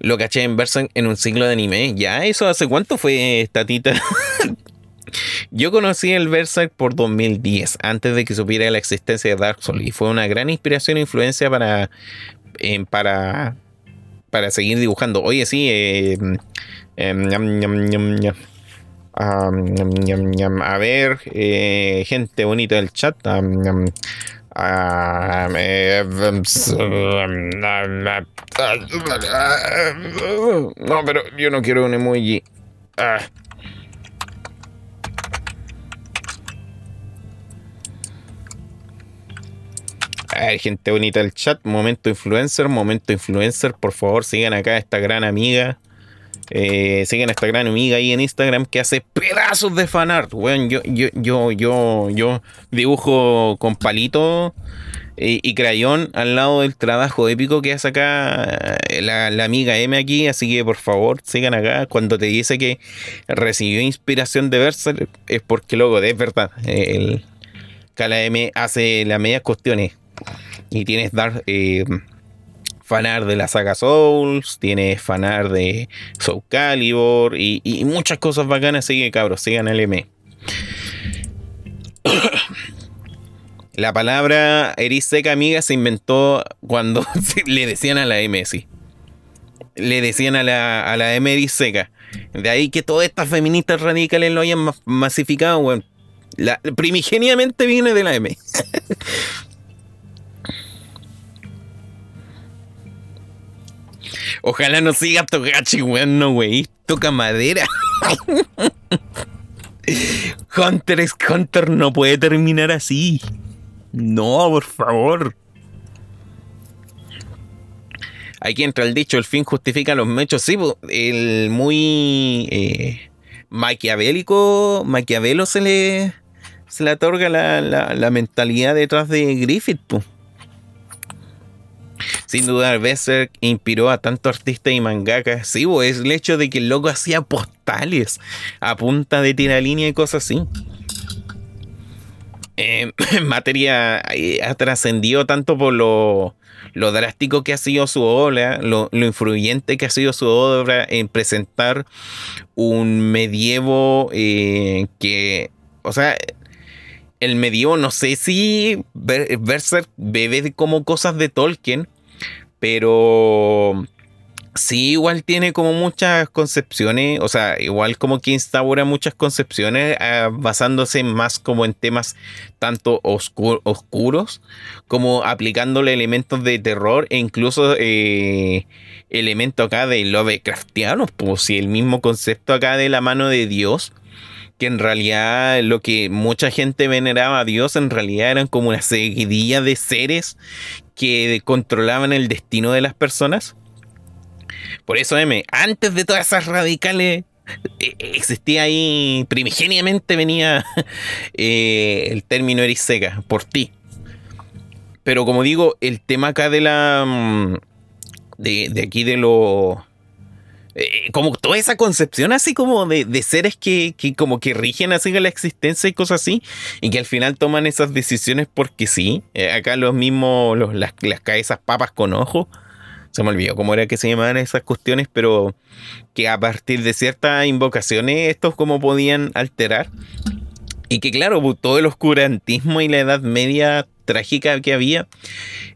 Lo caché en Berserk en un ciclo de anime. Ya, eso hace cuánto fue, Tatita. *laughs* Yo conocí el Berserk por 2010, antes de que supiera la existencia de Dark Souls, y fue una gran inspiración e influencia para, eh, para, para seguir dibujando. Oye, sí, eh, eh, a ver, gente bonita del chat. Ah, no, pero yo no quiero un emoji. Ah. Hay gente bonita del chat. Momento influencer, momento influencer. Por favor, sigan acá a esta gran amiga. Eh, sigan a esta gran amiga ahí en Instagram que hace pedazos de fanart. Bueno, yo, yo, yo, yo, yo dibujo con palito eh, y, crayón al lado del trabajo épico que hace acá eh, la, amiga M aquí. Así que por favor, sigan acá. Cuando te dice que recibió inspiración de verse, es porque luego es verdad. El M hace las medias cuestiones. Y tienes dar fanar de la saga Souls, tiene fanar de Soul Calibur y, muchas cosas bacanas. Así que cabros, sigan el M. *coughs* La palabra eriseca amiga se inventó cuando *laughs* le decían a la M, sí. Le decían a la, a la M eriseca. De ahí que todas estas feministas radicales lo hayan masificado, La, primigeniamente viene de la M. *laughs* Ojalá no siga Togachi, weón, no, wey. Toca madera. Hunter es Hunter no puede terminar así. No, por favor. Aquí entra el dicho, el fin justifica los mechos. Sí, el muy eh, maquiavélico, maquiavelo se le, se le otorga la, la, mentalidad detrás de Griffith. pues. Sin duda, Berserk inspiró a tantos artistas y mangakas. Sí, es el hecho de que el loco hacía postales a punta de tiralínea y cosas así. Eh, *coughs* en materia eh, ha trascendido tanto por lo, drástico que ha sido su obra, lo, influyente que ha sido su obra en presentar un medievo eh, que, o sea, el medievo no sé si Berserk bebe como cosas de Tolkien, pero sí, igual tiene como muchas concepciones, o sea, igual como que instaura muchas concepciones ah, basándose más como en temas tanto oscuros como aplicándole elementos de terror e incluso eh, elementos acá de Lovecraftianos, pues si el mismo concepto acá de la mano de Dios que en realidad lo que mucha gente veneraba a Dios en realidad eran como una seguidilla de seres que controlaban el destino de las personas. Por eso, M, antes de todas esas radicales e, existía ahí, primigeniamente venía *laughs* eh, el término eriseca por ti. Pero como digo, el tema acá de la. Mm, de, de aquí de lo eh, como toda esa concepción así como de, seres que, como que rigen así la existencia y cosas así, y que al final toman esas decisiones porque sí. Eh, acá los mismos, las, las cabezas papas con ojos, se me olvidó cómo era que se llamaban esas cuestiones, pero que a partir de ciertas invocaciones estos como podían alterar. Y que claro, pues, todo el oscurantismo y la Edad Media trágica que había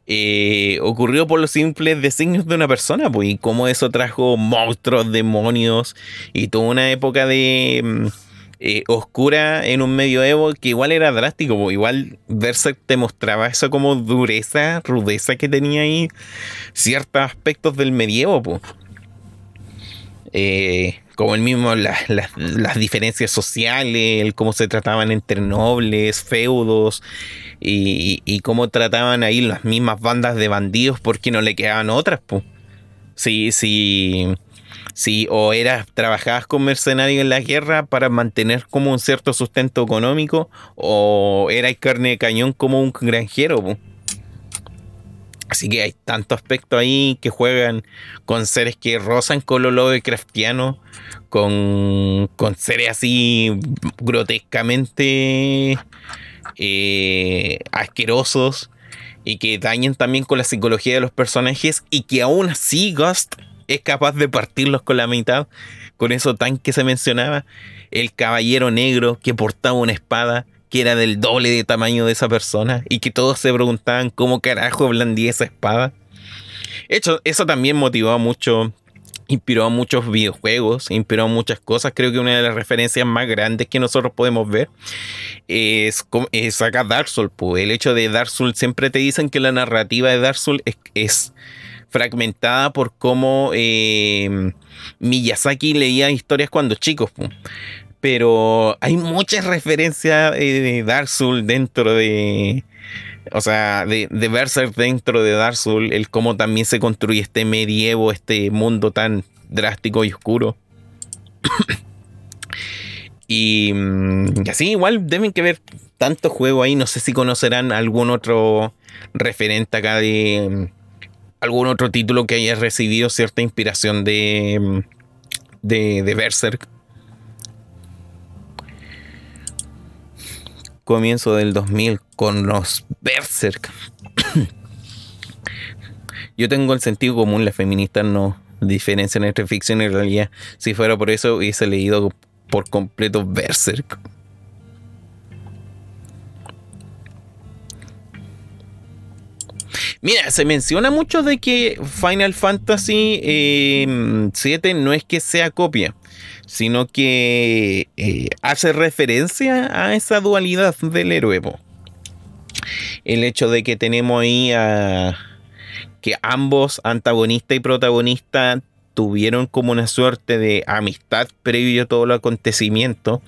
eh, ocurrió por los simples designios de una persona, pues, y cómo eso trajo monstruos, demonios y toda una época de mm, eh, oscura en un medioevo que igual era drástico, pues, igual Berserk te mostraba eso como dureza, rudeza que tenía ahí ciertos aspectos del medievo, pues. Eh, como el mismo las diferencias sociales, el cómo se trataban entre nobles, feudos y, cómo trataban ahí las mismas bandas de bandidos porque no le quedaban otras. Pues. Sí, sí, sí, o eras, trabajabas con mercenarios en la guerra para mantener como un cierto sustento económico o eras carne de cañón como un granjero. Así que hay tanto aspecto ahí que juegan con seres que rozan con lo Lovecraftiano, con, con seres así grotescamente eh, asquerosos y que dañen también con la psicología de los personajes y que aún así Ghost es capaz de partirlos con la mitad, con eso tan que se mencionaba, el caballero negro que portaba una espada que era del doble de tamaño de esa persona y que todos se preguntaban cómo carajo blandía esa espada. Hecho, eso también motivó mucho, inspiró a muchos videojuegos, inspiró a muchas cosas. Creo que una de las referencias más grandes que nosotros podemos ver es, es acá Dark Souls. El hecho de Dark Souls, siempre te dicen que la narrativa de Dark Souls es, fragmentada por cómo eh, Miyazaki leía historias cuando chicos. Pero hay muchas referencias eh, de Dark Souls dentro de. O sea, de, Berserk dentro de Dark Souls, el cómo también se construye este medievo, este mundo tan drástico y oscuro. *coughs* y, mm, y, así, igual deben que ver tantos juegos ahí. No sé si conocerán algún otro referente acá de. Mm, algún otro título que haya recibido cierta inspiración de, mm, de, de Berserk. Comienzo del 2000 con los Berserk. *coughs* Yo tengo el sentido común, las feministas no diferencian entre ficción y realidad. Si fuera por eso, hubiese leído por completo Berserk. Mira, se menciona mucho de que Final Fantasy VII eh, no es que sea copia, sino que eh, hace referencia a esa dualidad del héroe. El hecho de que tenemos ahí a que ambos, antagonista y protagonista, tuvieron como una suerte de amistad previo a todo el acontecimiento,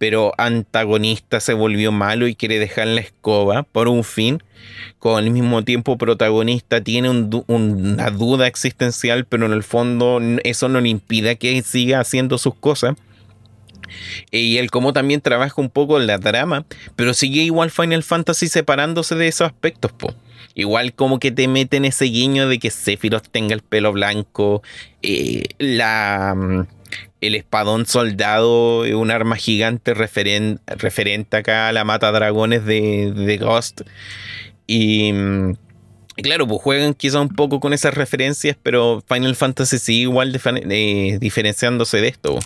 pero antagonista se volvió malo y quiere dejar la escoba por un fin, con el mismo tiempo protagonista tiene una duda existencial, pero en el fondo eso no le impide que siga haciendo sus cosas. Y él como también trabaja un poco la trama, pero sigue igual Final Fantasy separándose de esos aspectos, po. Igual como que te meten ese guiño de que Sephiroth tenga el pelo blanco, eh, la, mm, el espadón soldado, un arma gigante referente acá a la mata dragones de, de Ghost. Y, claro, pues juegan quizá un poco con esas referencias, pero Final Fantasy sigue igual de, diferenciándose de esto.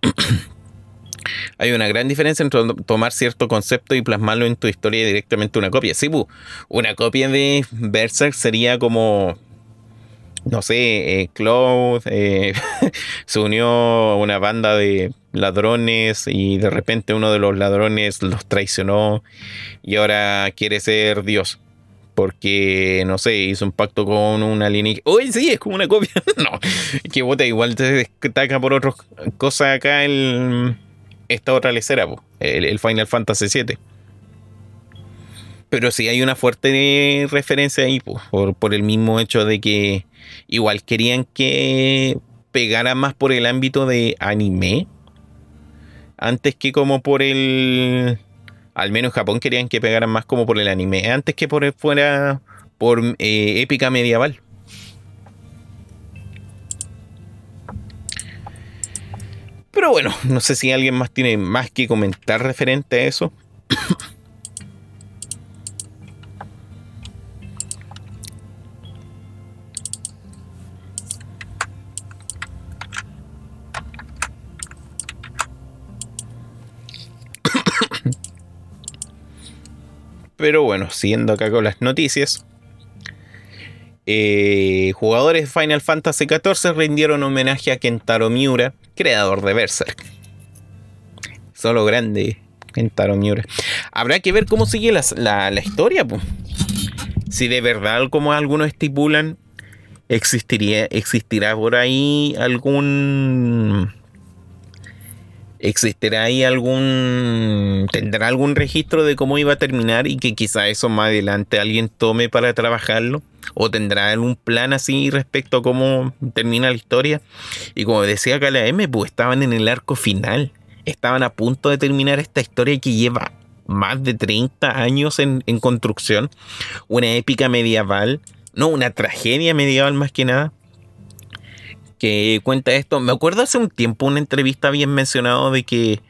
*clears throat* Hay una gran diferencia entre tomar cierto concepto y plasmarlo en tu historia directamente una copia. Sí, pues, una copia de Berserk sería como no sé, eh, Cloud eh, *laughs* se unió a una banda de ladrones y de repente uno de los ladrones los traicionó y ahora quiere ser Dios. Porque, no sé, hizo un pacto con una línea. Uy, sí, es como una copia. *laughs* no, que bota, igual te destaca por otras cosas acá el, esta otra lecera, el, Final Fantasy VII. Pero sí hay una fuerte referencia ahí, por el mismo hecho de que igual querían que pegara más por el ámbito de anime. Antes que como por el... Al menos Japón querían que pegaran más como por el anime. Antes que por fuera por eh, épica medieval. Pero bueno, no sé si alguien más tiene más que comentar referente a eso. *coughs* Pero bueno, siguiendo acá con las noticias. Eh, jugadores de Final Fantasy XIV rindieron homenaje a Kentaro Miura, creador de Berserk. Solo grande Kentaro Miura. Habrá que ver cómo sigue la, historia. Si de verdad, como algunos estipulan, existiría, existirá por ahí algún ¿Existirá ahí algún... tendrá algún registro de cómo iba a terminar y que quizá eso más adelante alguien tome para trabajarlo? ¿O tendrá algún plan así respecto a cómo termina la historia? Y como decía M, pues estaban en el arco final. Estaban a punto de terminar esta historia que lleva más de 30 años en construcción. Una épica medieval. No, una tragedia medieval más que nada que cuenta esto. Me acuerdo hace un tiempo una entrevista bien mencionado de que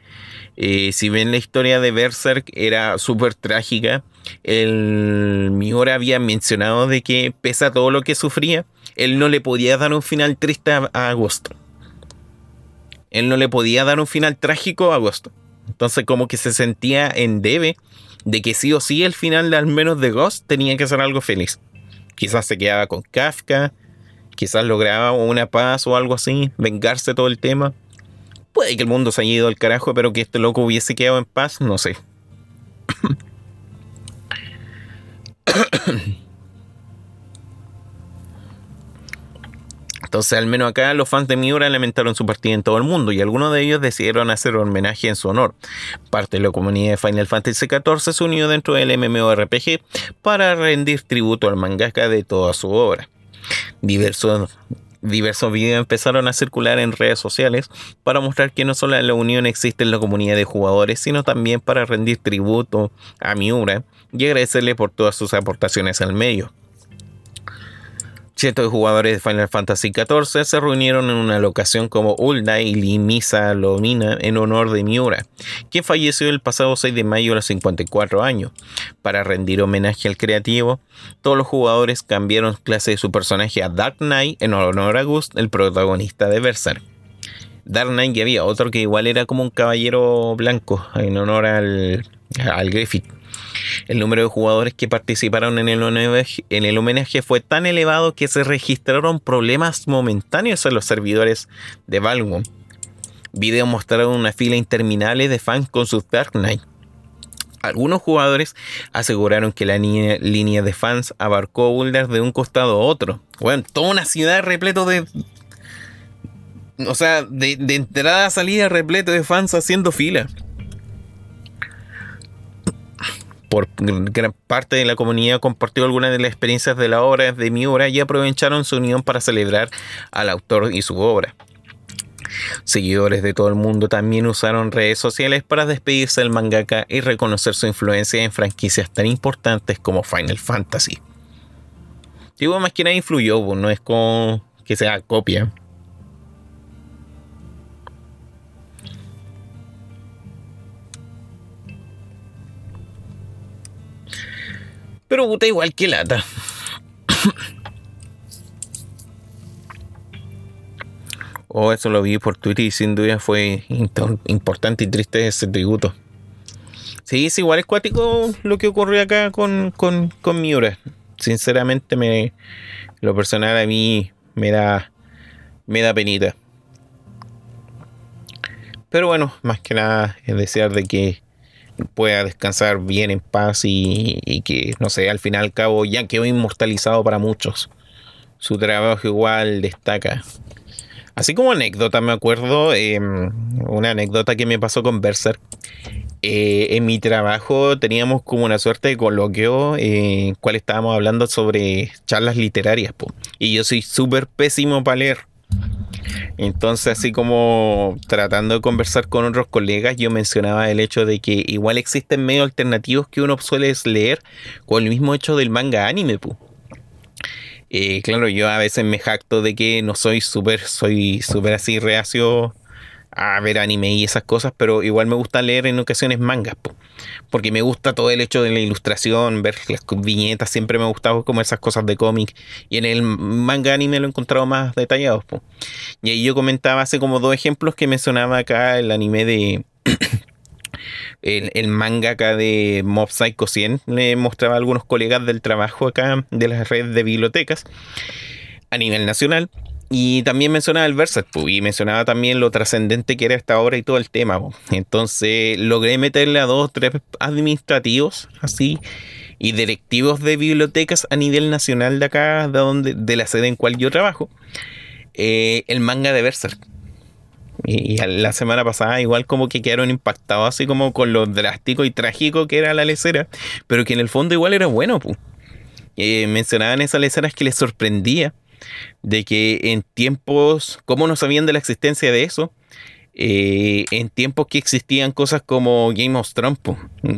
eh, si ven la historia de Berserk era súper trágica, el Miura había mencionado de que pese a todo lo que sufría, él no le podía dar un final triste a, Agosto. Él no le podía dar un final trágico a Agosto. Entonces como que se sentía en debe de que sí o sí el final al menos de Ghost tenía que ser algo feliz. Quizás se quedaba con Kafka, quizás lograba una paz o algo así, vengarse todo el tema. Puede que el mundo se haya ido al carajo, pero que este loco hubiese quedado en paz, no sé. Entonces, al menos acá, los fans de Miura lamentaron su partida en todo el mundo y algunos de ellos decidieron hacer un homenaje en su honor. Parte de la comunidad de Final Fantasy XIV se unió dentro del MMORPG para rendir tributo al mangaka de toda su obra. Diversos, diversos videos empezaron a circular en redes sociales para mostrar que no solo la unión existe en la comunidad de jugadores, sino también para rendir tributo a Miura y agradecerle por todas sus aportaciones al medio. Cientos de jugadores de Final Fantasy XIV se reunieron en una locación como Ulda y Limisa Lomina en honor de Miura, quien falleció el pasado 6 de mayo a los 54 años. Para rendir homenaje al creativo, todos los jugadores cambiaron clase de su personaje a Dark Knight en honor a Gust, el protagonista de Berserk. Dark Knight y había otro que igual era como un caballero blanco en honor al, al Griffith. El número de jugadores que participaron en el, homenaje, fue tan elevado que se registraron problemas momentáneos en los servidores de Valve. Videos mostraron una fila interminable de fans con sus Dark Knight. Algunos jugadores aseguraron que la línea, de fans abarcó Boulder de un costado a otro. Bueno, toda una ciudad repleto de. O sea, de, de entrada a salida repleto de fans haciendo fila. Por gran parte de la comunidad compartió algunas de las experiencias de la obra de Miura y aprovecharon su unión para celebrar al autor y su obra. Seguidores de todo el mundo también usaron redes sociales para despedirse del mangaka y reconocer su influencia en franquicias tan importantes como Final Fantasy. Digo, más que nada influyó, pues, no es como que sea copia. Pero puta, igual que lata. oh, eso lo vi por Twitter y sin duda fue importante y triste ese tributo. Sí, es igual es cuático lo que ocurrió acá con, con, con Miura. Sinceramente, me, lo personal a mí me da, me da penita. Pero bueno, más que nada es desear de que pueda descansar bien en paz y, que, no sé, al fin y al cabo ya quedó inmortalizado para muchos. Su trabajo igual destaca. Así como anécdota, me acuerdo, em, una anécdota que me pasó con Berserk. Eh, en mi trabajo teníamos como una suerte de coloquio en eh, cual estábamos hablando sobre charlas literarias. Y yo soy súper pésimo para leer. Entonces, así como tratando de conversar con otros colegas, yo mencionaba el hecho de que igual existen medios alternativos que uno suele leer con el mismo hecho del manga anime, pu. Eh, claro, yo a veces me jacto de que no soy súper, soy súper así reacio a ver anime y esas cosas, pero igual me gusta leer en ocasiones mangas, porque me gusta todo el hecho de la ilustración, ver las viñetas, siempre me ha gustado como esas cosas de cómic, y en el manga anime lo he encontrado más detallados. Y ahí yo comentaba hace como dos ejemplos que mencionaba acá el anime de... *clears throat* el, el, manga acá de Mob Psycho 100 le mostraba a algunos colegas del trabajo acá de las redes de bibliotecas a nivel nacional y también mencionaba el Verset, y mencionaba también lo trascendente que era esta obra y todo el tema. Entonces logré meterle a dos o tres administrativos así y directivos de bibliotecas a nivel nacional de acá, de, donde, de la sede en cual yo trabajo, eh, el manga de Berserk. Y, la semana pasada igual como que quedaron impactados así como con lo drástico y trágico que era la lecera, pero que en el fondo igual era bueno. Eh, mencionaban esas leceras que les sorprendía de que en tiempos, ¿cómo no sabían de la existencia de eso? Eh, en tiempos que existían cosas como Game of Thrones,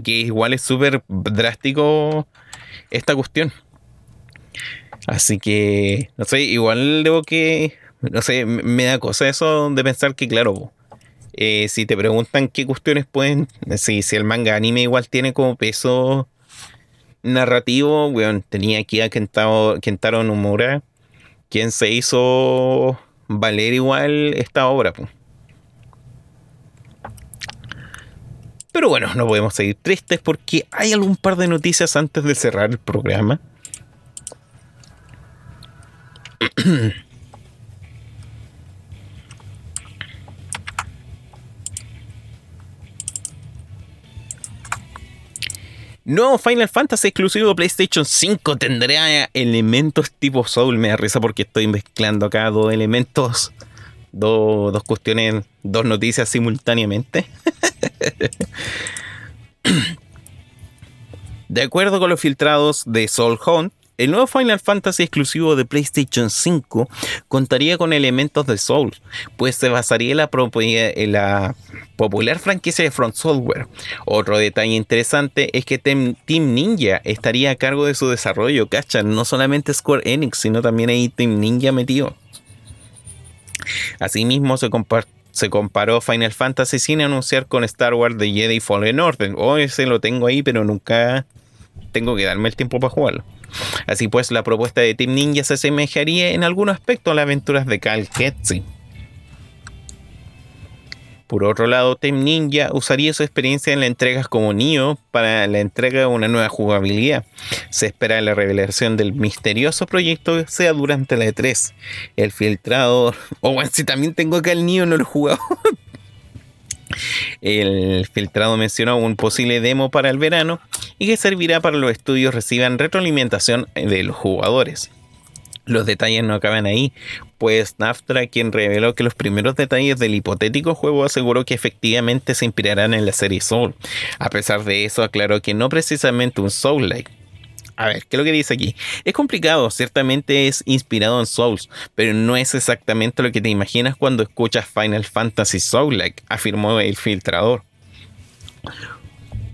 que igual es súper drástico esta cuestión. Así que, no sé, igual debo que, no sé, me da cosa eso de pensar que, claro, eh, si te preguntan qué cuestiones pueden, si, si el manga anime igual tiene como peso narrativo, bueno, tenía aquí a Kentaro, Kentaro quien se hizo valer igual esta obra. Pero bueno, no podemos seguir tristes porque hay algún par de noticias antes de cerrar el programa. *clears throat* Nuevo Final Fantasy exclusivo PlayStation 5 tendrá elementos tipo Soul. Me da risa porque estoy mezclando acá dos elementos, dos cuestiones, dos noticias simultáneamente. *laughs* de acuerdo con los filtrados de Soul Hunt, el nuevo Final Fantasy exclusivo de PlayStation 5 contaría con elementos de Soul, pues se basaría en la, popular franquicia de Front Software. Otro detalle interesante es que Team Ninja estaría a cargo de su desarrollo, ¿cachan? No solamente Square Enix, sino también hay Team Ninja metido. Asimismo, se, se comparó Final Fantasy sin anunciar con Star Wars The Jedi Fallen Order. Hoy oh, ese lo tengo ahí, pero nunca tengo que darme el tiempo para jugarlo. Así pues, la propuesta de Team Ninja se asemejaría en algún aspecto a las aventuras de Cal Ketsi. Por otro lado, Team Ninja usaría su experiencia en las entregas como Nioh para la entrega de una nueva jugabilidad. Se espera la revelación del misterioso proyecto sea durante la E3. El filtrador. O oh, bueno, si también tengo acá el Nioh, no lo he jugado. *laughs* El filtrado mencionó un posible demo para el verano y que servirá para los estudios reciban retroalimentación de los jugadores. Los detalles no acaban ahí, pues Naftra, quien reveló que los primeros detalles del hipotético juego, aseguró que efectivamente se inspirarán en la serie Soul. A pesar de eso, aclaró que no precisamente un Soul-like a ver, ¿qué es lo que dice aquí? Es complicado, ciertamente es inspirado en Souls, pero no es exactamente lo que te imaginas cuando escuchas Final Fantasy Soul-like, afirmó el filtrador.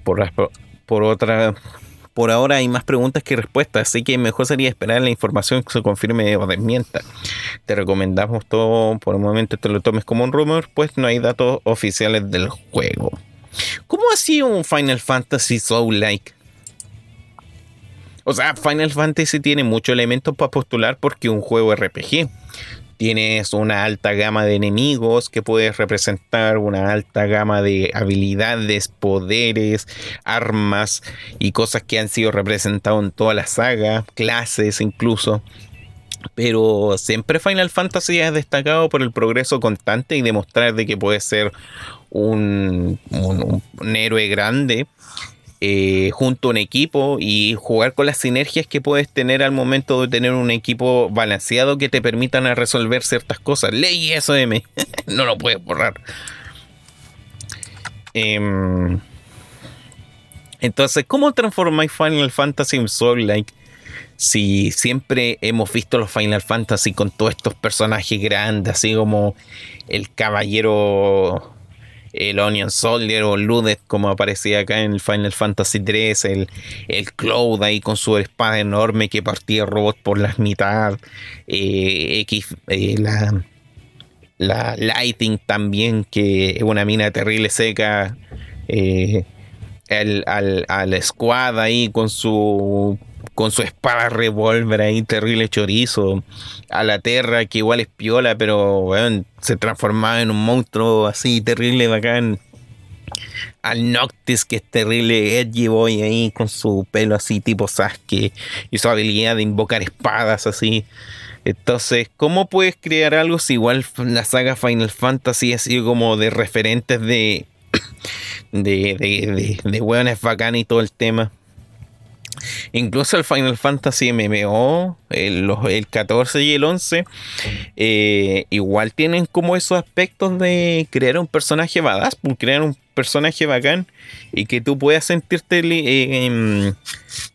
Por, otra, por ahora hay más preguntas que respuestas, así que mejor sería esperar la información que se confirme o desmienta. Te recomendamos todo, por el momento te lo tomes como un rumor, pues no hay datos oficiales del juego. ¿Cómo ha sido un Final Fantasy Soul-like? O sea, Final Fantasy tiene muchos elementos para postular porque es un juego RPG. Tienes una alta gama de enemigos que puedes representar, una alta gama de habilidades, poderes, armas y cosas que han sido representadas en toda la saga, clases incluso. Pero siempre Final Fantasy ha destacado por el progreso constante y demostrar de que puede ser un, un héroe grande eh, junto a un equipo y jugar con las sinergias que puedes tener al momento de tener un equipo balanceado que te permitan resolver ciertas cosas. Ley eso, M. *laughs* no lo puedes borrar. Em, entonces, ¿cómo transformáis Final Fantasy en Soul Like? si siempre hemos visto los Final Fantasy con todos estos personajes grandes, así como el caballero, el Onion Soldier o Ludet, como aparecía acá en el Final Fantasy 3, el, el Cloud ahí con su espada enorme que partía robot por las mitad, eh, X, eh, la, la Lighting también, que es una mina terrible seca. Eh, el, al, al squad ahí con su con su espada revólver ahí, terrible chorizo. A la Terra, que igual es piola, pero se transformaba en un monstruo así, terrible, bacán. Al Noctis, que es terrible Edgy Boy ahí, con su pelo así tipo Sasuke. Y su habilidad de invocar espadas así. Entonces, ¿cómo puedes crear algo si igual la saga Final Fantasy ha sido como de referentes de. *coughs* de. de. de, de y todo el tema? Incluso el Final Fantasy MMO, el, el 14 y el 11, eh, igual tienen como esos aspectos de crear un personaje badass, pues, crear un personaje bacán y que tú puedas sentirte eh,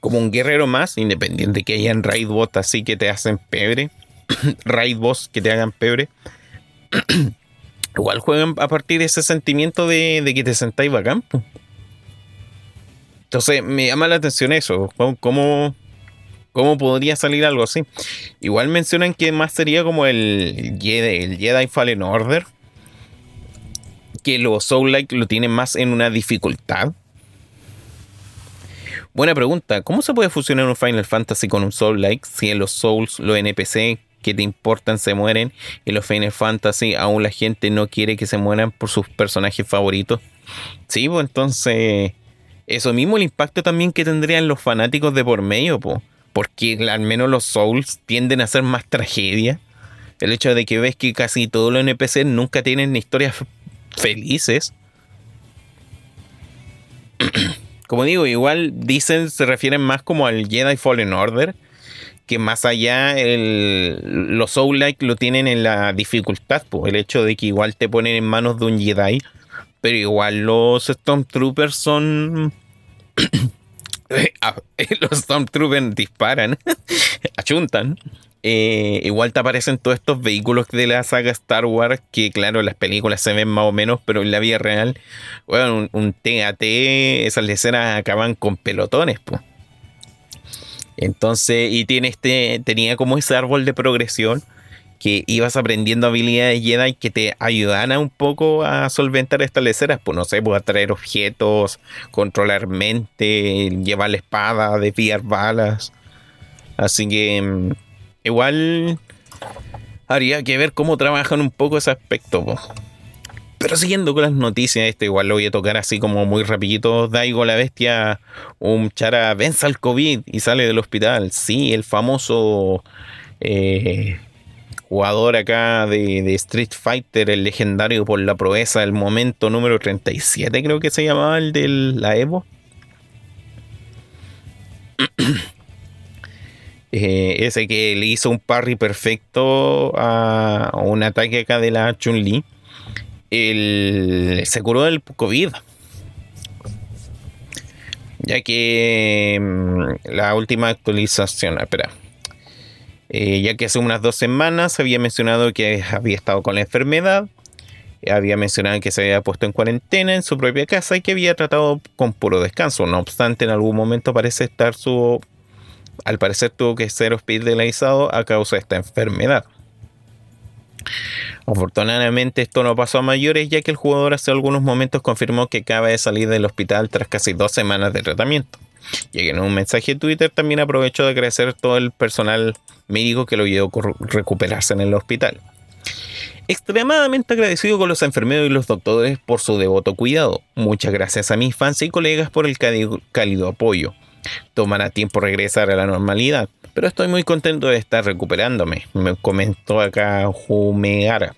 como un guerrero más, independiente que hayan raid bots así que te hacen pebre, *coughs* raid boss que te hagan pebre. *coughs* igual juegan a partir de ese sentimiento de, de que te sentáis bacán. Pues. Entonces me llama la atención eso. ¿Cómo, cómo podría salir algo así? Igual mencionan que más sería como el Jedi, el Jedi Fallen Order. Que los Soul-like lo tienen más en una dificultad. Buena pregunta. ¿Cómo se puede fusionar un Final Fantasy con un Soul-like si en los Souls, los NPC que te importan se mueren y los Final Fantasy aún la gente no quiere que se mueran por sus personajes favoritos? Sí, pues entonces eso mismo el impacto también que tendrían los fanáticos de por medio, porque al menos los Souls tienden a ser más tragedia. El hecho de que ves que casi todos los NPC nunca tienen historias felices. *clears throat* como digo, igual dicen, se refieren más como al Jedi Fallen Order, que más allá los Soul-like lo tienen en la dificultad, el hecho de que igual te ponen en manos de un Jedi pero igual los Stormtroopers son. *coughs* Ah, *laughs* los Stormtroopers disparan, *laughs* achuntan. Eh, igual te aparecen todos estos vehículos de la saga Star Wars que claro, las películas se ven más o menos, pero en la vida real, bueno, un, TAT, esas escenas acaban con pelotones, pues. Entonces, y tiene este, tenía como ese árbol de progresión que ibas aprendiendo habilidades Jedi que te ayudan un poco a solventar estas leceras, pues no sé, pues atraer objetos, controlar mente, llevar la espada, desviar balas. Así que mm, igual habría que ver cómo trabajan un poco ese aspecto. Pero siguiendo con las noticias, esto igual lo voy a tocar así como muy rapidito. Daigo la bestia, un chara vence al COVID y sale del hospital. Sí, el famoso eh, jugador acá de, Street Fighter, el legendario por la proeza del momento número 37, creo que se llamaba el de la Evo. *clears throat* Eh, ese que le hizo un parry perfecto a un ataque acá de la Chun-Li. Se curó del COVID. Ya que mm, la última actualización, espera eh, ya que hace unas dos semanas había mencionado que había estado con la enfermedad, había mencionado que se había puesto en cuarentena en su propia casa y que había tratado con puro descanso. No obstante, en algún momento parece estar su... Al parecer tuvo que ser hospitalizado a causa de esta enfermedad. Afortunadamente esto no pasó a mayores ya que el jugador hace algunos momentos confirmó que acaba de salir del hospital tras casi dos semanas de tratamiento. Y en un mensaje de Twitter también aprovechó de agradecer todo el personal médico que lo ayudó a recuperarse en el hospital. Extremadamente agradecido con los enfermeros y los doctores por su devoto cuidado. Muchas gracias a mis fans y colegas por el cálido apoyo. Tomará tiempo regresar a la normalidad, pero estoy muy contento de estar recuperándome, me comentó acá Jumeara.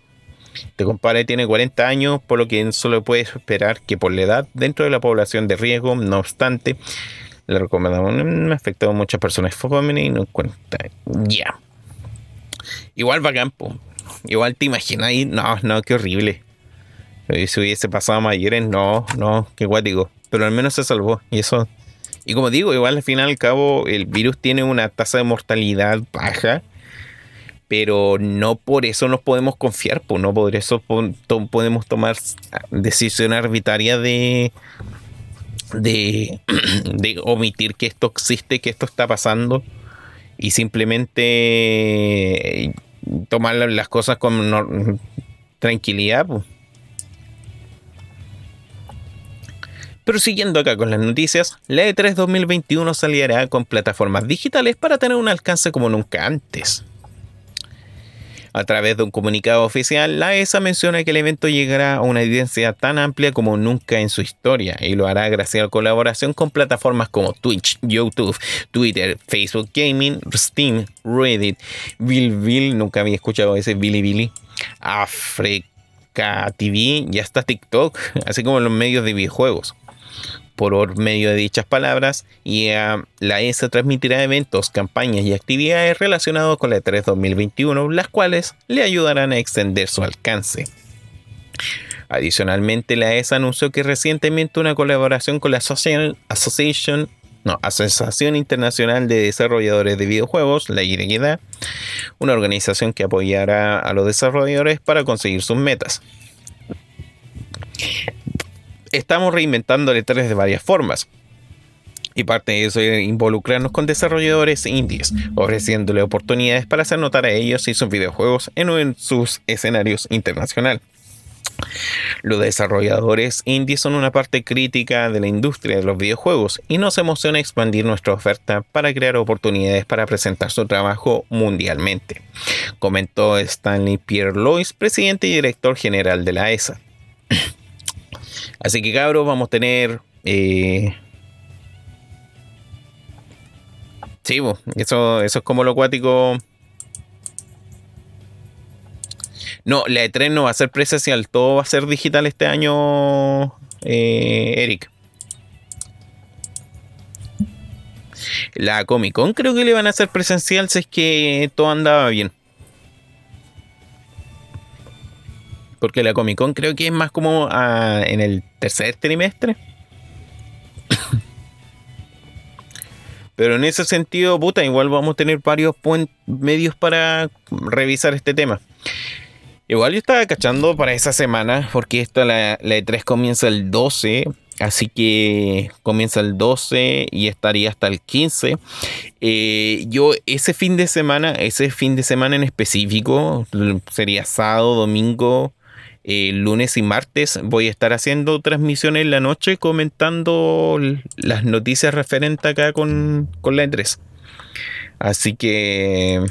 Este compadre tiene 40 años, por lo que solo puede esperar que por la edad, dentro de la población de riesgo, no obstante, le recomendamos. Me ha afectado a muchas personas y no cuenta. Ya. Igual va campo. Igual te imaginas ahí. No, no, qué horrible. Si hubiese pasado a mayores, no, no, qué guático. Pero al menos se salvó. Y eso Y como digo, igual al final al cabo el virus tiene una tasa de mortalidad baja, pero no por eso nos podemos confiar, no por eso podemos tomar decisiones arbitrarias de, *clears throat* de, omitir que esto existe, que esto está pasando y simplemente tomar las cosas con tranquilidad. Pues. Pero siguiendo acá con las noticias, la E3 2021 saliera con plataformas digitales para tener un alcance como nunca antes. A través de un comunicado oficial, la ESA menciona que el evento llegará a una audiencia tan amplia como nunca en su historia y lo hará gracias a la colaboración con plataformas como Twitch, YouTube, Twitter, Facebook Gaming, Steam, Reddit, Bill nunca había escuchado ese Billy Africa TV y hasta TikTok, *laughs* así como los medios de videojuegos por medio de dichas palabras y la ESA transmitirá eventos, campañas y actividades relacionados con la E3 2021, las cuales le ayudarán a extender su alcance. Adicionalmente, la ESA anunció que recientemente una colaboración con la no, Asociación Internacional de Desarrolladores de Videojuegos, la IDGDA, una organización que apoyará a los desarrolladores para conseguir sus metas estamos reinventando E3 de varias formas. Y parte de eso es involucrarnos con desarrolladores indies, ofreciéndole oportunidades para hacer notar a ellos y sus videojuegos en, sus escenarios internacionales. Los desarrolladores indies son una parte crítica de la industria de los videojuegos y nos emociona expandir nuestra oferta para crear oportunidades para presentar su trabajo mundialmente, comentó Stanley Pierre Lois, presidente y director general de la ESA. Así que cabros, vamos a tener... Eh, sí, eso, eso es como lo acuático. No, la E3 no va a ser presencial, todo va a ser digital este año, eh, Eric. La Comic Con creo que le van a hacer presencial si es que todo andaba bien. Porque la Comic Con creo que es más como ah, en el tercer trimestre. *coughs* Pero en ese sentido, puta, igual vamos a tener varios medios para revisar este tema. Igual yo estaba cachando para esa semana, porque esta la, la E3 comienza el 12, así que comienza el 12 y estaría hasta el 15. Eh, yo ese fin de semana, ese fin de semana en específico, sería sábado, domingo, eh, lunes y martes voy a estar haciendo transmisiones en la noche comentando las noticias referentes acá con, con la E3. Así que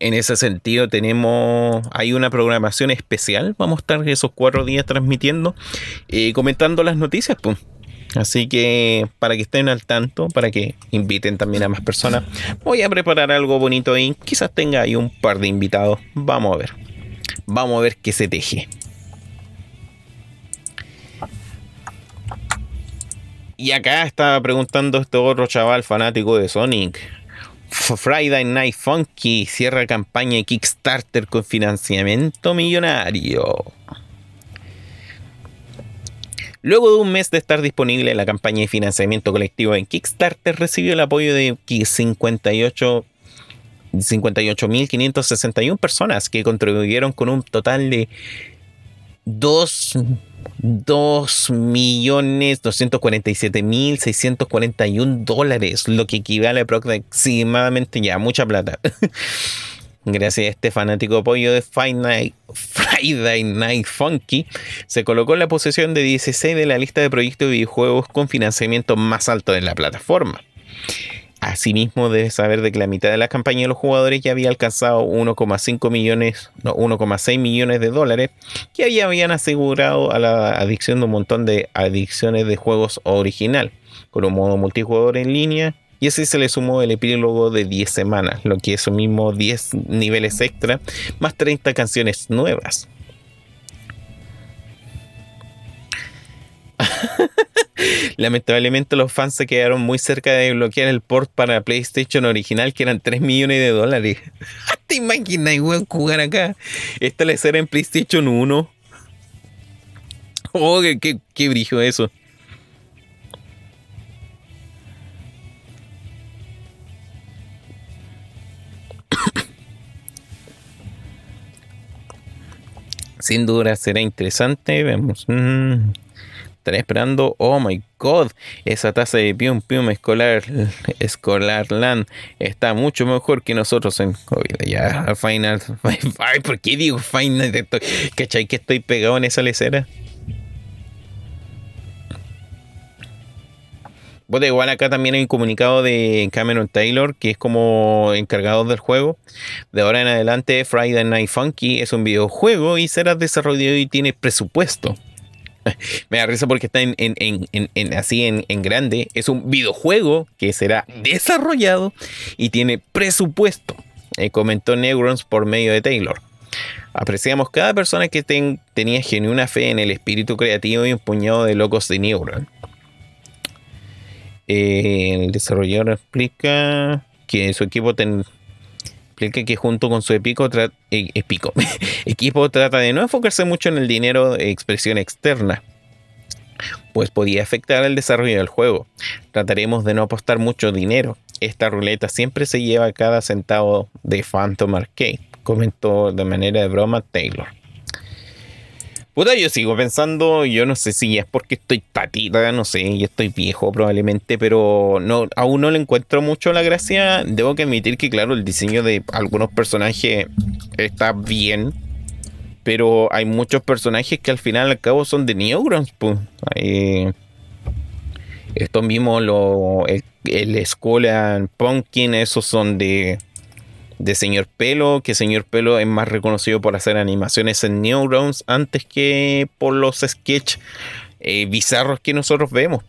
en ese sentido tenemos, hay una programación especial. Vamos a estar esos cuatro días transmitiendo y eh, comentando las noticias. Pues. Así que para que estén al tanto, para que inviten también a más personas, voy a preparar algo bonito ahí. Quizás tenga ahí un par de invitados. Vamos a ver. Vamos a ver qué se teje. Y acá estaba preguntando este otro chaval fanático de Sonic. Friday Night Funky cierra campaña de Kickstarter con financiamiento millonario. Luego de un mes de estar disponible, la campaña de financiamiento colectivo en Kickstarter recibió el apoyo de 58 58.561 personas que contribuyeron con un total de 2.247.641 dólares, lo que equivale aproximadamente ya mucha plata. *laughs* Gracias a este fanático apoyo de Friday Night Funky, se colocó en la posesión de 16 de la lista de proyectos de videojuegos con financiamiento más alto de la plataforma. Asimismo, debes saber de que la mitad de la campaña de los jugadores ya había alcanzado 1,5 millones, no, 1,6 millones de dólares, que ya habían asegurado a la adicción de un montón de adicciones de juegos original, con un modo multijugador en línea. Y así se le sumó el epílogo de 10 semanas, lo que es un mismo 10 niveles extra, más 30 canciones nuevas. *laughs* Lamentablemente los fans se quedaron muy cerca de bloquear el port para PlayStation original, que eran 3 millones de dólares. *laughs* ¿Te imaginas, weón, jugar acá? Esta la será en PlayStation 1. Oh, qué, brillo eso. *coughs* Sin duda será interesante. Vemos. Mm estaré esperando. Oh my god. Esa taza de Pium Pium Escolar, Escolar Land está mucho mejor que nosotros en COVID. Ya, Final. *laughs* Ay, ¿por qué digo Final? ¿Cachai que estoy pegado en esa lecera? Bueno, igual acá también hay un comunicado de Cameron Taylor, que es como encargado del juego. De ahora en adelante, Friday Night Funky es un videojuego y será desarrollado y tiene presupuesto. *laughs* Me da risa porque está en, así en, grande. Es un videojuego que será desarrollado y tiene presupuesto. Eh, comentó Neurons por medio de Taylor. Apreciamos cada persona que tenía genuina fe en el espíritu creativo y un puñado de locos de Neuron. Eh, el desarrollador explica que su equipo explica que junto con su eh, *laughs* equipo trata de no enfocarse mucho en el dinero de expresión externa, pues podía afectar el desarrollo del juego. Trataremos de no apostar mucho dinero. Esta ruleta siempre se lleva cada centavo de Phantom Arcade, comentó de manera de broma Taylor. Puta, yo sigo pensando, yo no sé si es porque estoy patita, no sé, y estoy viejo probablemente, pero no, aún no le encuentro mucho la gracia. Debo que admitir que, claro, el diseño de algunos personajes está bien, pero hay muchos personajes que al final al cabo son de Newgrounds, pues. estos mismos, lo, el, el Escuela Pumpkin, esos son de de Señor Pelo, que Señor Pelo es más reconocido por hacer animaciones en Neurons antes que por los sketches eh, bizarros que nosotros vemos.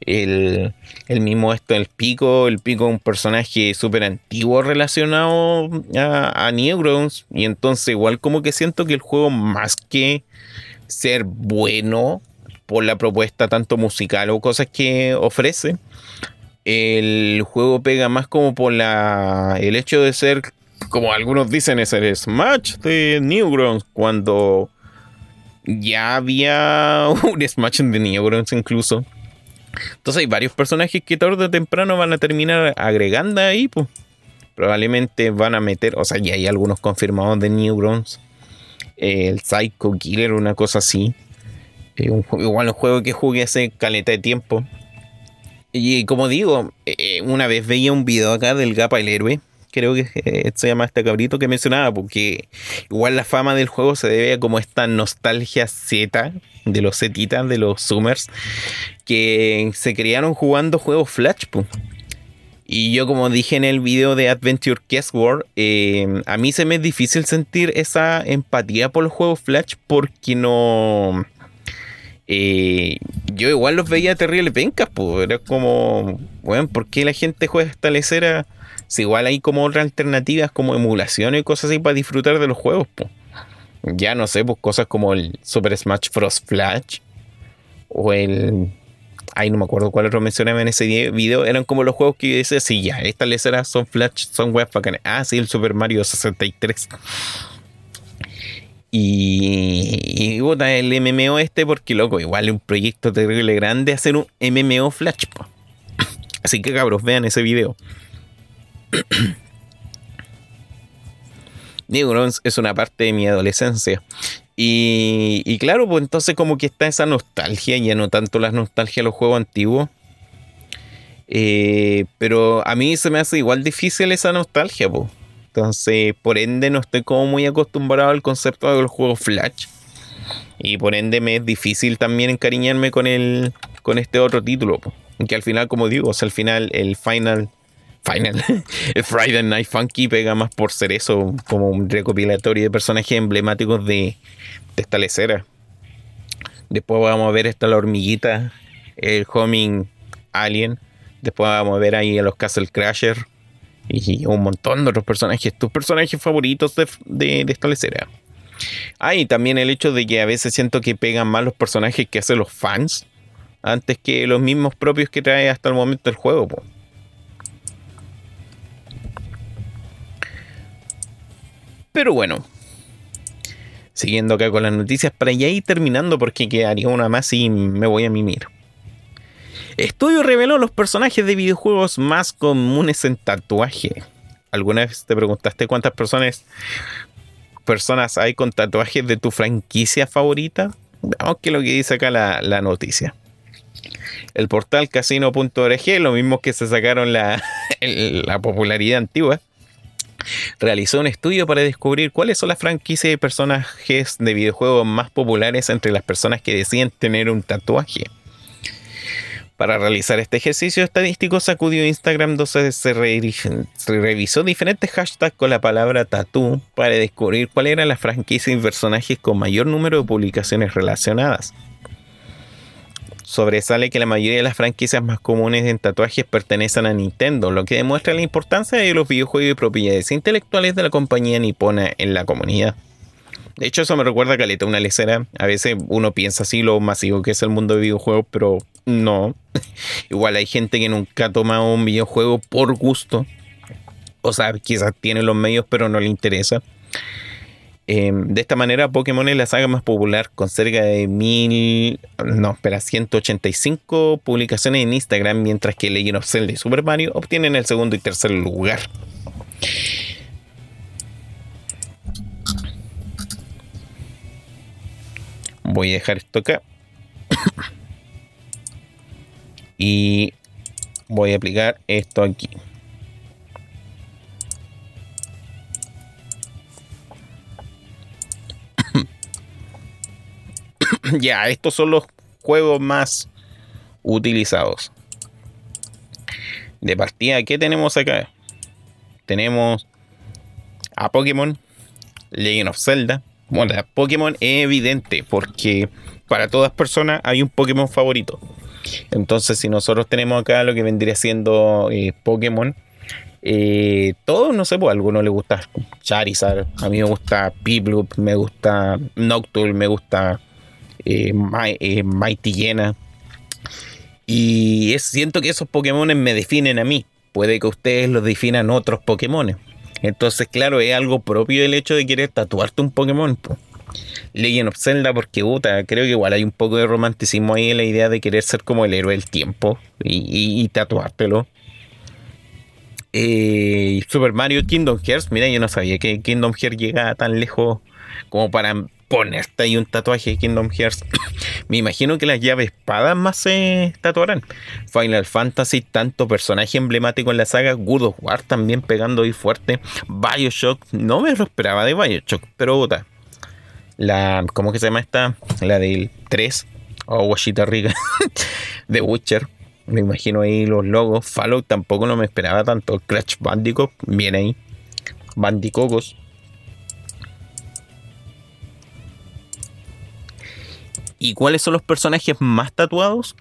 El, mismo esto, el pico, el pico es un personaje súper antiguo relacionado a, a y entonces igual como que siento que el juego más que ser bueno por la propuesta tanto musical o cosas que ofrece, el juego pega más como por la el hecho de ser, como algunos dicen, es el Smash de Newgrounds, cuando ya había *laughs* un Smash de Newgrounds incluso. Entonces hay varios personajes que tarde o temprano van a terminar agregando ahí, pues. Probablemente van a meter, o sea, ya hay algunos confirmados de Newgrounds. El Psycho Killer, una cosa así. Igual un juego que jugué hace caleta de tiempo. Y como digo, eh, una vez veía un video acá del Gapa el Héroe, creo que eh, se llama este cabrito que mencionaba, porque igual la fama del juego se debe a como esta nostalgia Z de los Zetitas, de los Summers, que se crearon jugando juegos Flash. Y yo como dije en el video de Adventure Guest World, eh, a mí se me es difícil sentir esa empatía por los juegos Flash porque no yo igual los veía terribles pencas, pues era como, bueno, ¿por qué la gente juega esta lecera? Si igual hay como otras alternativas como emulaciones y cosas así para disfrutar de los juegos, pues. Ya no sé, pues cosas como el Super Smash Bros. Flash o el ay, no me acuerdo cuál otro mencionaba en ese video, eran como los juegos que yo decía, sí, ya, estas leceras son Flash, son web bacanas. Ah, sí, el Super Mario 63. Y, y el MMO este porque, loco, igual es un proyecto terrible grande hacer un MMO Flash. *coughs* Así que cabros, vean ese video. *coughs* Neurons es una parte de mi adolescencia. Y, y, claro, pues entonces como que está esa nostalgia, ya no tanto la nostalgia de los juegos antiguos. Eh, pero a mí se me hace igual difícil esa nostalgia, pues. Entonces, por ende, no estoy como muy acostumbrado al concepto de los juegos Flash. Y por ende me es difícil también encariñarme con el con este otro título. Que al final, como digo, al final el final Final, *laughs* el Friday Night Funky pega más por ser eso, como un recopilatorio de personajes emblemáticos de, de esta lecera. Después vamos a ver esta la hormiguita, el Homing Alien. Después vamos a ver ahí a los Castle Crasher y un montón de otros personajes, tus personajes favoritos de, de, esta lecera. Ah, y también el hecho de que a veces siento que pegan más los personajes que hacen los fans antes que los mismos propios que trae hasta el momento el juego. Pero bueno, siguiendo acá con las noticias para ya ir terminando porque quedaría una más y me voy a mimir. Estudio reveló los personajes de videojuegos más comunes en tatuaje. ¿Alguna vez te preguntaste cuántas personas personas hay con tatuajes de tu franquicia favorita? Veamos qué es lo que dice acá la, la noticia. El portal casino.org, lo mismo que se sacaron la, *laughs* la popularidad antigua, realizó un estudio para descubrir cuáles son las franquicias de personajes de videojuegos más populares entre las personas que deciden tener un tatuaje. Para realizar este ejercicio estadístico sacudió Instagram donde se, revisó diferentes hashtags con la palabra tatú para descubrir cuáles eran las franquicias y personajes con mayor número de publicaciones relacionadas. Sobresale que la mayoría de las franquicias más comunes en tatuajes pertenecen a Nintendo, lo que demuestra la importancia de los videojuegos y propiedades intelectuales de la compañía nipona en la comunidad. De hecho, eso me recuerda a Caleta, una lecera. A veces uno piensa así lo masivo que es el mundo de videojuegos, pero no. *laughs* Igual hay gente que nunca ha tomado un videojuego por gusto. O sea, quizás tiene los medios, pero no le interesa. Em, de esta manera, Pokémon es la saga más popular, con cerca de mil. No, espera, 185 publicaciones en Instagram, mientras que Legend of Zelda y Super Mario obtienen el segundo y tercer lugar. Voy a dejar esto acá. y voy a aplicar esto aquí. *coughs* ya, estos son los juegos más utilizados. De partida, ¿qué tenemos acá? Tenemos a Pokémon, Legend of Zelda, bueno, Pokémon es evidente porque para todas personas hay un Pokémon favorito. Entonces, si nosotros tenemos acá lo que vendría siendo eh, Pokémon, eh, todos, no sé, pues a algunos les gusta Charizard, a mí me gusta Piplup, me gusta Noctowl, me gusta eh, Mighty Llena. Y siento que esos Pokémon me definen a mí. Puede que ustedes los definan otros Pokémon. Entonces, claro, es algo propio el hecho de querer tatuarte un Pokémon. Legend of Zelda, porque puta, creo que igual hay un poco de romanticismo ahí en la idea de querer ser como el héroe del tiempo y, tatuártelo. Eh, Super Mario Kingdom Hearts, mira, yo no sabía que Kingdom Hearts llegaba tan lejos como para ponerte ahí un tatuaje de Kingdom Hearts. *coughs* Me imagino que las llaves espadas más se tatuarán. Final Fantasy, tanto personaje emblemático en la saga. Good of War también pegando ahí fuerte. Bioshock, no me lo esperaba de Bioshock, pero puta. La, ¿cómo que se llama esta? La del 3. O oh, Rica. *laughs* de Witcher. Me imagino ahí los logos. Fallout tampoco no me esperaba tanto. Crash Bandicoot, viene ahí. Bandicocos. ¿Y cuáles son los personajes más tatuados?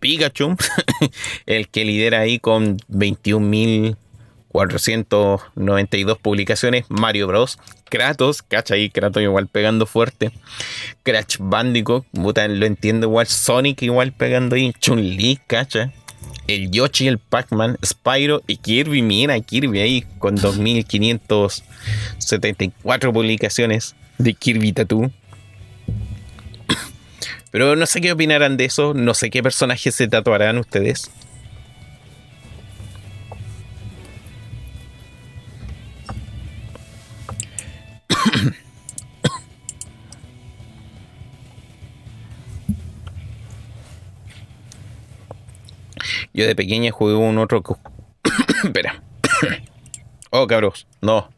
Pikachu, *laughs* el que lidera ahí con 21.492 publicaciones. Mario Bros. Kratos, cacha ahí, Kratos igual pegando fuerte. Crash Bandicoot, lo entiendo igual. Sonic igual pegando ahí. Chun-Li, cacha. El Yoshi, el Pac-Man, Spyro y Kirby. Mira, Kirby ahí con 2.574 publicaciones de Kirby Tattoo. Pero no sé qué opinarán de eso, no sé qué personajes se tatuarán ustedes. *coughs* Yo de pequeña jugué un otro. *coughs* Espera. *coughs* oh, cabros. No.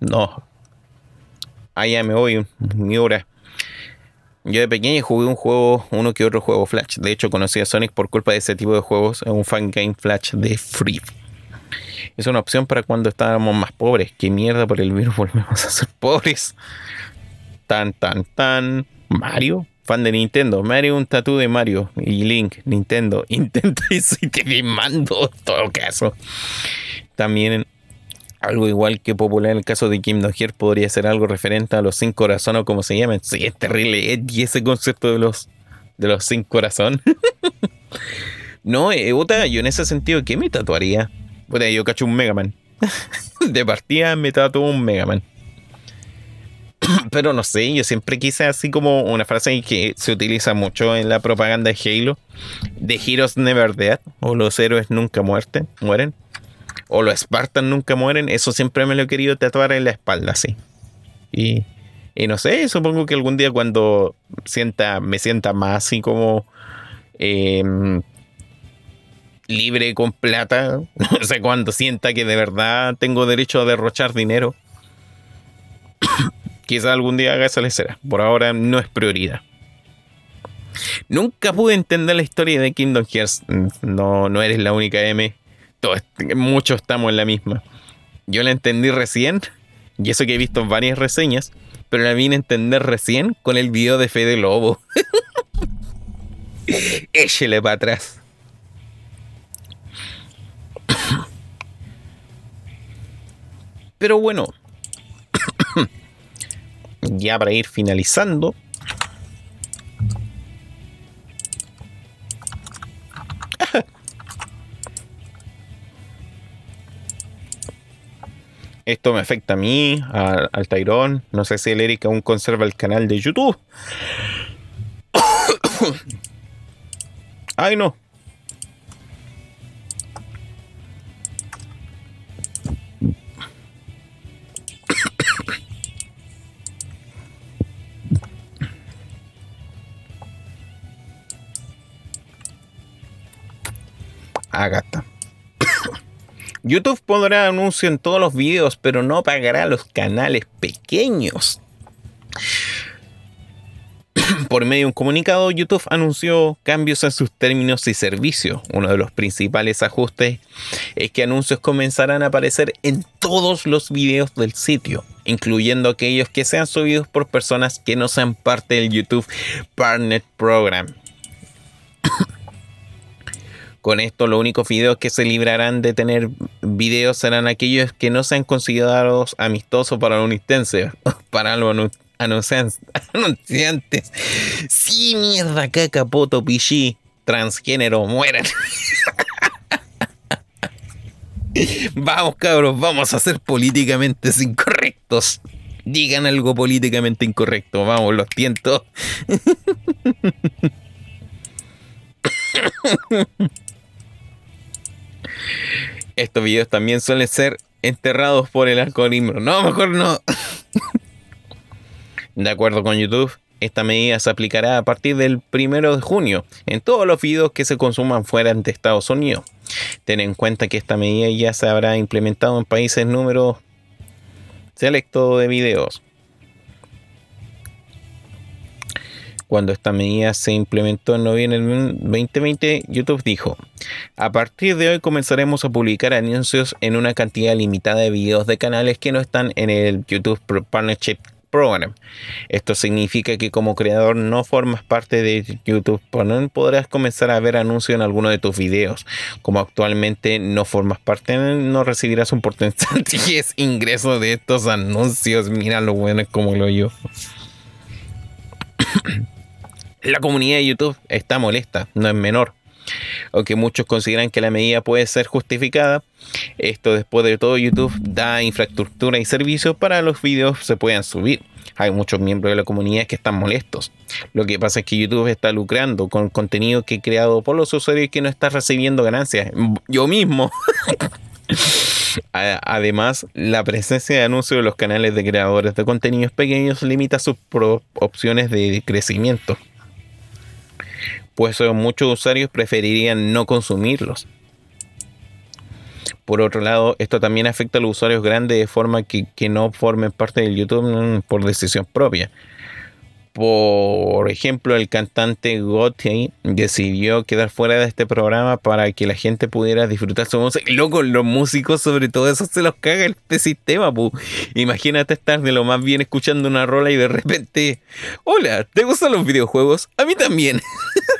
No. Allá me voy. Mi hora. Yo de pequeño jugué un juego, uno que otro juego Flash. De hecho, conocí a Sonic por culpa de ese tipo de juegos. Un fan game Flash de Free. Es una opción para cuando estábamos más pobres. ¿Qué mierda por el virus volvemos a ser pobres? Tan, tan, tan. Mario, fan de Nintendo. Mario, un tatú de Mario. Y Link, Nintendo. *laughs* Intenta y soy te mando, todo caso. También algo igual que popular en el caso de Kim Hearts podría ser algo referente a los cinco corazones o como se llaman. Sí, es terrible. Y ese concepto de los, de los cinco corazones. *laughs* no, eh, yo en ese sentido, ¿qué me tatuaría? Bueno, yo cacho un Mega Man. *laughs* de partida me tatuó un Mega Man. *clears throat* Pero no sé, yo siempre quise así como una frase que se utiliza mucho en la propaganda de Halo. The Heroes Never Dead. O los héroes nunca muerten, mueren o los Spartans nunca mueren, eso siempre me lo he querido tatuar en la espalda, así. Y, no sé, supongo que algún día cuando sienta, me sienta más así como em, libre con plata, *laughs* no sé cuando sienta que de verdad tengo derecho a derrochar dinero, *coughs* quizá algún día haga esa lecera. Por ahora no es prioridad. Nunca pude entender la historia de Kingdom Hearts. No, no eres la única M. muchos estamos en la misma. Yo la entendí recién, y eso que he visto varias reseñas, pero la vine a entender recién con el video de Fede Lobo. *laughs* Échele para atrás. Pero bueno, *coughs* ya para ir finalizando, Esto me afecta a mí, al Tyrón. No sé si el Eric aún conserva el canal de YouTube. *coughs* Ay, no. *coughs* Acá está. YouTube pondrá anuncio en todos los videos, pero no pagará los canales pequeños. *clears throat* Por medio de un comunicado, YouTube anunció cambios en sus términos y servicios. Uno de los principales ajustes es que anuncios comenzarán a aparecer en todos los videos del sitio, incluyendo aquellos que sean subidos por personas que no sean parte del YouTube Partner Program. Con esto, los únicos videos que se librarán de tener videos serán aquellos que no sean considerados amistosos para los *laughs* para los *laughs* anunciantes. Sí, mierda, caca, poto, pichí, transgénero, mueran. *laughs* Vamos, cabros, vamos a ser políticamente incorrectos. Digan algo políticamente incorrecto. Vamos, los tiento. Estos videos también suelen ser enterrados por el algoritmo. No, mejor no. *laughs* de acuerdo con YouTube, esta medida se aplicará a partir del 1 de junio en todos los videos que se consuman fuera de Estados Unidos. Ten en cuenta que esta medida ya se habrá implementado en países número selecto de videos. Cuando esta medida se implementó en noviembre del 2020, YouTube dijo, a partir de hoy comenzaremos a publicar anuncios en una cantidad limitada de videos de canales que no están en el YouTube Partnership Program. Esto significa que como creador no formas parte de YouTube Partner, podrás comenzar a ver anuncios en alguno de tus videos. Como actualmente no formas parte, no recibirás un porcentaje ingreso de estos anuncios. Mira lo bueno como lo yo. La comunidad de YouTube está molesta, no es menor. Aunque muchos consideran que la medida puede ser justificada, esto después de todo YouTube da infraestructura y servicios para los videos se puedan subir. Hay muchos miembros de la comunidad que están molestos. Lo que pasa es que YouTube está lucrando con contenido que he creado por los usuarios y que no está recibiendo ganancias. Yo mismo. *laughs* Además, la presencia de anuncios de los canales de creadores de contenidos pequeños limita sus opciones de crecimiento pues muchos usuarios preferirían no consumirlos. Por otro lado, esto también afecta a los usuarios grandes de forma que, no formen parte del YouTube mm, por decisión propia. Por ejemplo, el cantante Gotti decidió quedar fuera de este programa para que la gente pudiera disfrutar su música. Luego los músicos, sobre todo eso, se los caga este sistema. Imagínate estar de lo más bien escuchando una rola y de repente, hola, ¿te gustan los videojuegos? A mí también. *laughs*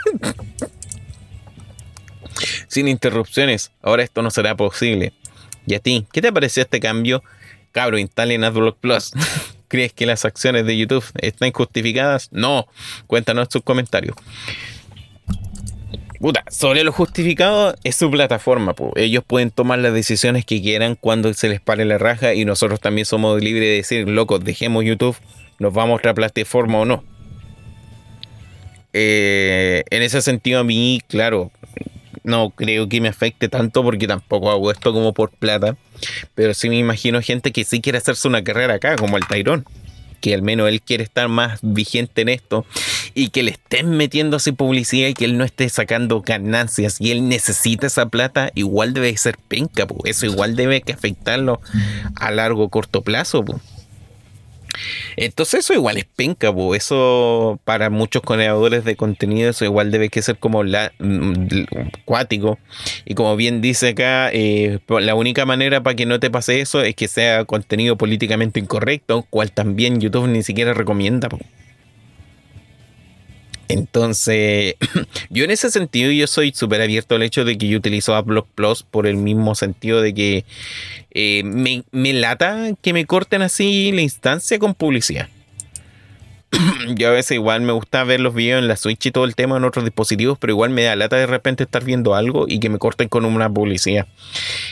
Sin interrupciones, ahora esto no será posible. ¿Y a ti? ¿Qué te pareció este cambio? Cabro, instalen AdBlock Plus. *laughs* ¿Crees que las acciones de YouTube están justificadas? No. Cuéntanos tus comentarios. Puta, sobre lo justificado es su plataforma. Ellos pueden tomar las decisiones que quieran cuando se les pare la raja y nosotros también somos libres de decir, locos, dejemos YouTube, nos vamos a otra plataforma o no. Eh, en ese sentido a mí, claro, no creo que me afecte tanto porque tampoco hago esto como por plata. Pero sí me imagino gente que sí quiere hacerse una carrera acá, como el Tyrone. que al menos él quiere estar más vigente en esto y que le estén metiendo así publicidad y que él no esté sacando ganancias y él necesita esa plata, igual debe ser penca, eso igual debe que afectarlo a largo corto plazo. Entonces eso igual es penca, eso para muchos creadores de contenido eso igual debe que ser como la, mm, cuático. Y como bien dice acá, eh, la única manera para que no te pase eso es que sea contenido políticamente incorrecto, cual también YouTube ni siquiera recomienda. Entonces, *clears throat* yo en ese sentido, yo soy súper abierto al hecho de que yo utilizo AdBlock Plus por el mismo sentido de que eh, me, me lata que me corten así la instancia con publicidad. *clears throat* yo a veces igual me gusta ver los videos en la Switch y todo el tema en otros dispositivos, pero igual me da lata de repente estar viendo algo y que me corten con una publicidad.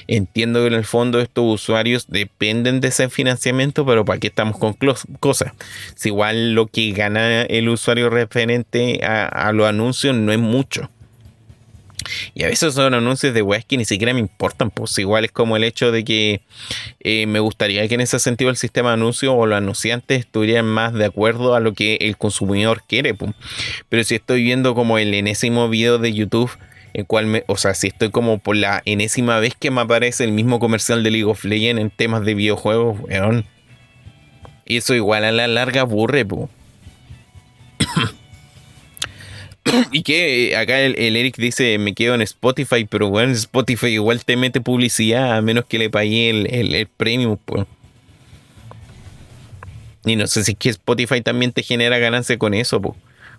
Entiendo que en el fondo estos usuarios dependen de ese financiamiento, pero ¿para qué estamos con cosas? Si igual lo que gana el usuario referente a, a los anuncios no es mucho. Y a veces son anuncios de weas que ni siquiera me importan, pues igual es como el hecho de que eh, me gustaría que en ese sentido el sistema de anuncios o los anunciantes estuvieran más de acuerdo a lo que el consumidor quiere. Pues. Pero si estoy viendo como el enésimo video de YouTube, el cual me, o sea, si estoy como por la enésima vez que me aparece el mismo comercial de League of Legends en temas de videojuegos, weón. Eso igual a la larga aburre, pues. *coughs* y que acá el, Eric dice, me quedo en Spotify, pero bueno, Spotify igual te mete publicidad a menos que le pague el, el, premium. Pues. Y no sé si es que Spotify también te genera ganancia con eso.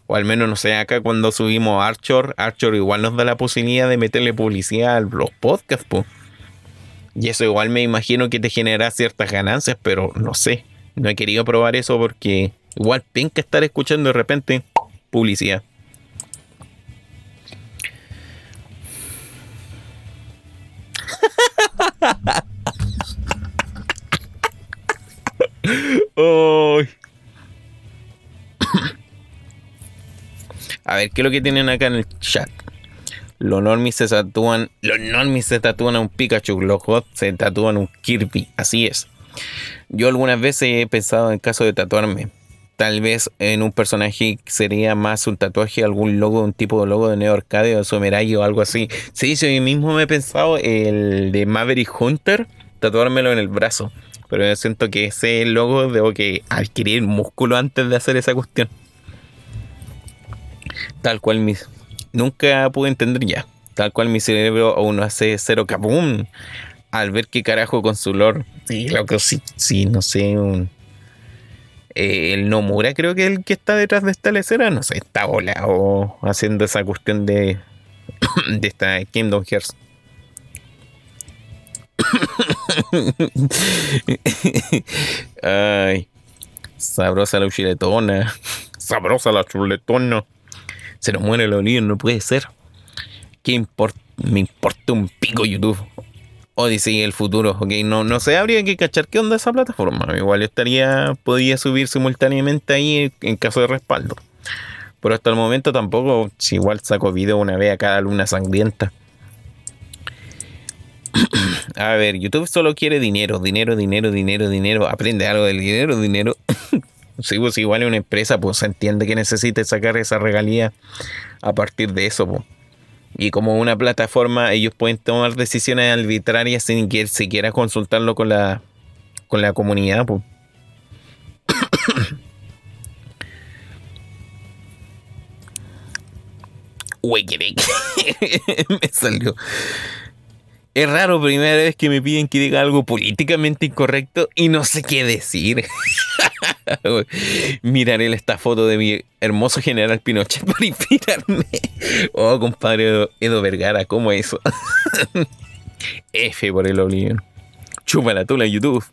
O al menos, no sé, acá cuando subimos Archer, Archer igual nos da la posibilidad de meterle publicidad a los podcasts, pues. Y eso igual me imagino que te genera ciertas ganancias, pero no sé. No he querido probar eso porque igual que estar escuchando de repente publicidad. A ver, ¿qué es lo que tienen acá en el chat? Los normies se tatúan. Los normies se tatúan a un Pikachu. Los hot se tatúan un Kirby. Así es. Yo algunas veces he pensado en caso de tatuarme. Tal vez en un personaje sería más un tatuaje, algún logo, un tipo de logo de Neo Arcade o Sumerai o algo así. Sí, yo mismo me he pensado el de Maverick Hunter, tatuármelo en el brazo. Pero yo siento que ese logo debo que adquirir músculo antes de hacer esa cuestión. Tal cual mi... Nunca pude entender ya. Tal cual mi cerebro aún no hace cero capum al ver qué carajo con su lore. Sí, loco, sí, sí, no sé, un eh, el Nomura creo que el que está detrás de esta lecera, no sé, está volado haciendo esa cuestión de, *coughs* de esta Kingdom Hearts. *coughs* Ay, sabrosa la chuletona, sabrosa la chuletona. Se nos muere el olivo, no puede ser. ¿Qué importa? Me importa un pico YouTube. Odyssey el futuro, ok, no, no sé, habría que cachar qué onda esa plataforma. Igual estaría, podría subir simultáneamente ahí en caso de respaldo. Pero hasta el momento tampoco, si igual saco video una vez a cada luna sangrienta. *clears throat* a ver, YouTube solo quiere dinero, dinero, dinero, dinero, dinero. Aprende algo del dinero, dinero. *clears throat* si pues igual es una empresa, pues se entiende que necesite sacar esa regalía a partir de eso, pues. Y como una plataforma, ellos pueden tomar decisiones arbitrarias sin que siquiera consultarlo con la, con la comunidad. *coughs* Uy, *laughs* me salió. Es raro, primera vez que me piden que diga algo políticamente incorrecto y no sé qué decir. *laughs* Miraré esta foto de mi hermoso general Pinochet *laughs* para inspirarme. Oh, compadre Edo Vergara, ¿cómo eso? *laughs* F por el Oblivion. Chúpala tú la YouTube.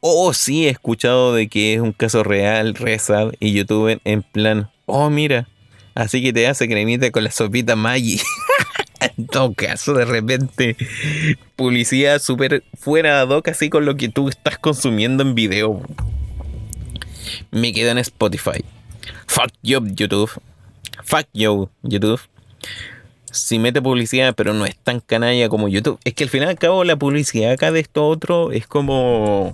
Oh, sí, he escuchado de que es un caso real, Rezad y YouTube en plan, oh, mira, así que te hace cremita con la sopita Maggi. En *laughs* todo caso, de repente, publicidad súper fuera de hoc, así con lo que tú estás consumiendo en video. Me quedo en Spotify. Fuck you, YouTube. Fuck you, YouTube. Si mete publicidad, pero no es tan canalla como YouTube. Es que al final y al cabo la publicidad acá de esto otro es como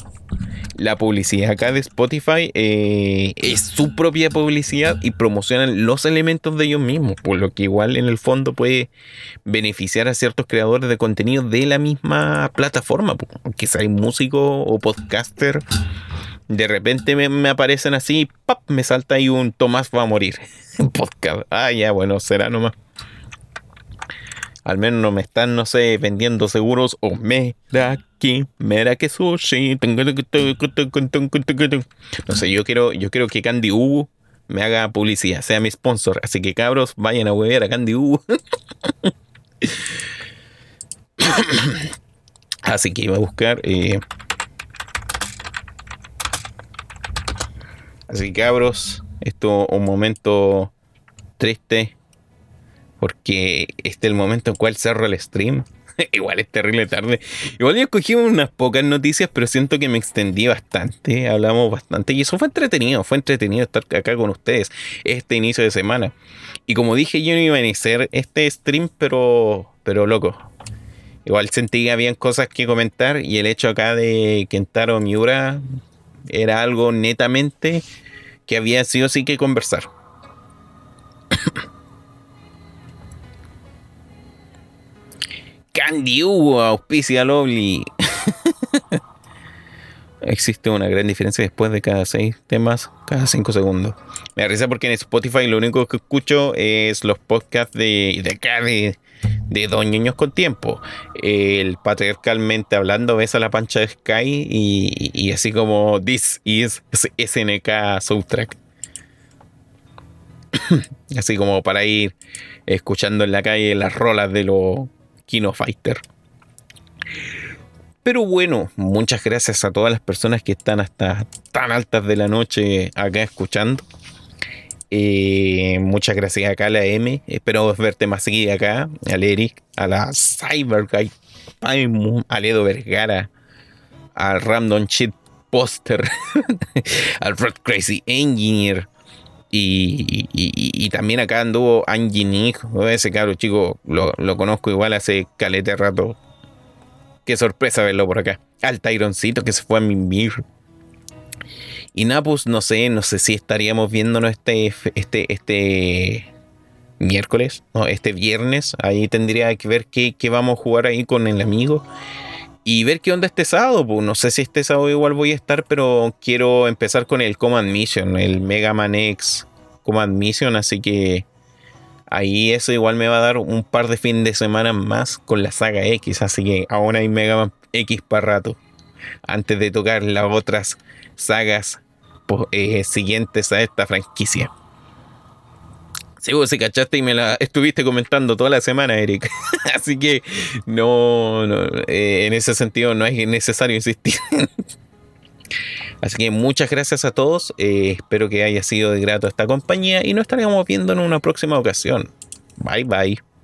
la publicidad acá de Spotify eh, es su propia publicidad y promocionan los elementos de ellos mismos, por lo que igual en el fondo puede beneficiar a ciertos creadores de contenido de la misma plataforma. Que hay músico o podcaster, de repente me, aparecen así, ¡pap! me salta ahí un Tomás va a morir. *laughs* Podcast. Ah, ya, bueno, será nomás. Al menos no me están, no sé, vendiendo seguros o mera que, mera que sushi. No sé, yo quiero, yo quiero que Candy U me haga publicidad, sea mi sponsor. Así que cabros, vayan a huevear a Candy U. *coughs* Así que iba a buscar. Eh, así que cabros, esto un momento triste porque este es el momento en cual cerro el stream. *laughs* Igual es terrible tarde. Igual yo escogí unas pocas noticias, pero siento que me extendí bastante. Hablamos bastante. Y eso fue entretenido. Fue entretenido estar acá con ustedes este inicio de semana. Y como dije, yo no iba a iniciar este stream, pero, pero loco. Igual sentí que habían cosas que comentar. Y el hecho acá de Kentaro Miura era algo netamente que había sido sí que conversar. *coughs* Candy Hugo auspicia Lovely. *laughs* Existe una gran diferencia después de cada seis temas, cada cinco segundos. Me da risa porque en Spotify lo único que escucho es los podcasts de, de acá de, de Don Niños con Tiempo. El patriarcalmente hablando, ves a la pancha de Sky y, y así como This is SNK Soundtrack. *coughs* así como para ir escuchando en la calle las rolas de los Kino Fighter. Pero bueno, muchas gracias a todas las personas que están hasta tan altas de la noche acá escuchando. Eh, muchas gracias acá a la M. Espero verte más seguida acá. Al Eric, a la Cyber Guy, a Ledo Vergara, al Random Shit Poster, *laughs* al Red Crazy Engineer, y, también acá anduvo Angie Nick, ese cabro chico, lo, conozco igual hace calete rato. Qué sorpresa verlo por acá. Al Tyroncito que se fue a mimir. Y Napus, no sé, no sé si estaríamos viéndonos este, este, este miércoles, no, este viernes. Ahí tendría que ver qué, qué, vamos a jugar ahí con el amigo. Y ver qué onda este sábado. Pues no sé si este sábado igual voy a estar, pero quiero empezar con el Command Mission, el Mega Man X Command Mission. Así que ahí eso igual me va a dar un par de fin de semana más con la saga X. Así que aún hay Mega Man X para rato. Antes de tocar las otras sagas eh, siguientes a esta franquicia. Sí, vos se cachaste y me la estuviste comentando toda la semana, Eric. *laughs* Así que no, eh, en ese sentido no es necesario insistir. *laughs* Así que muchas gracias a todos. Eh, espero que haya sido de grato esta compañía y nos estaremos viendo en una próxima ocasión. Bye bye.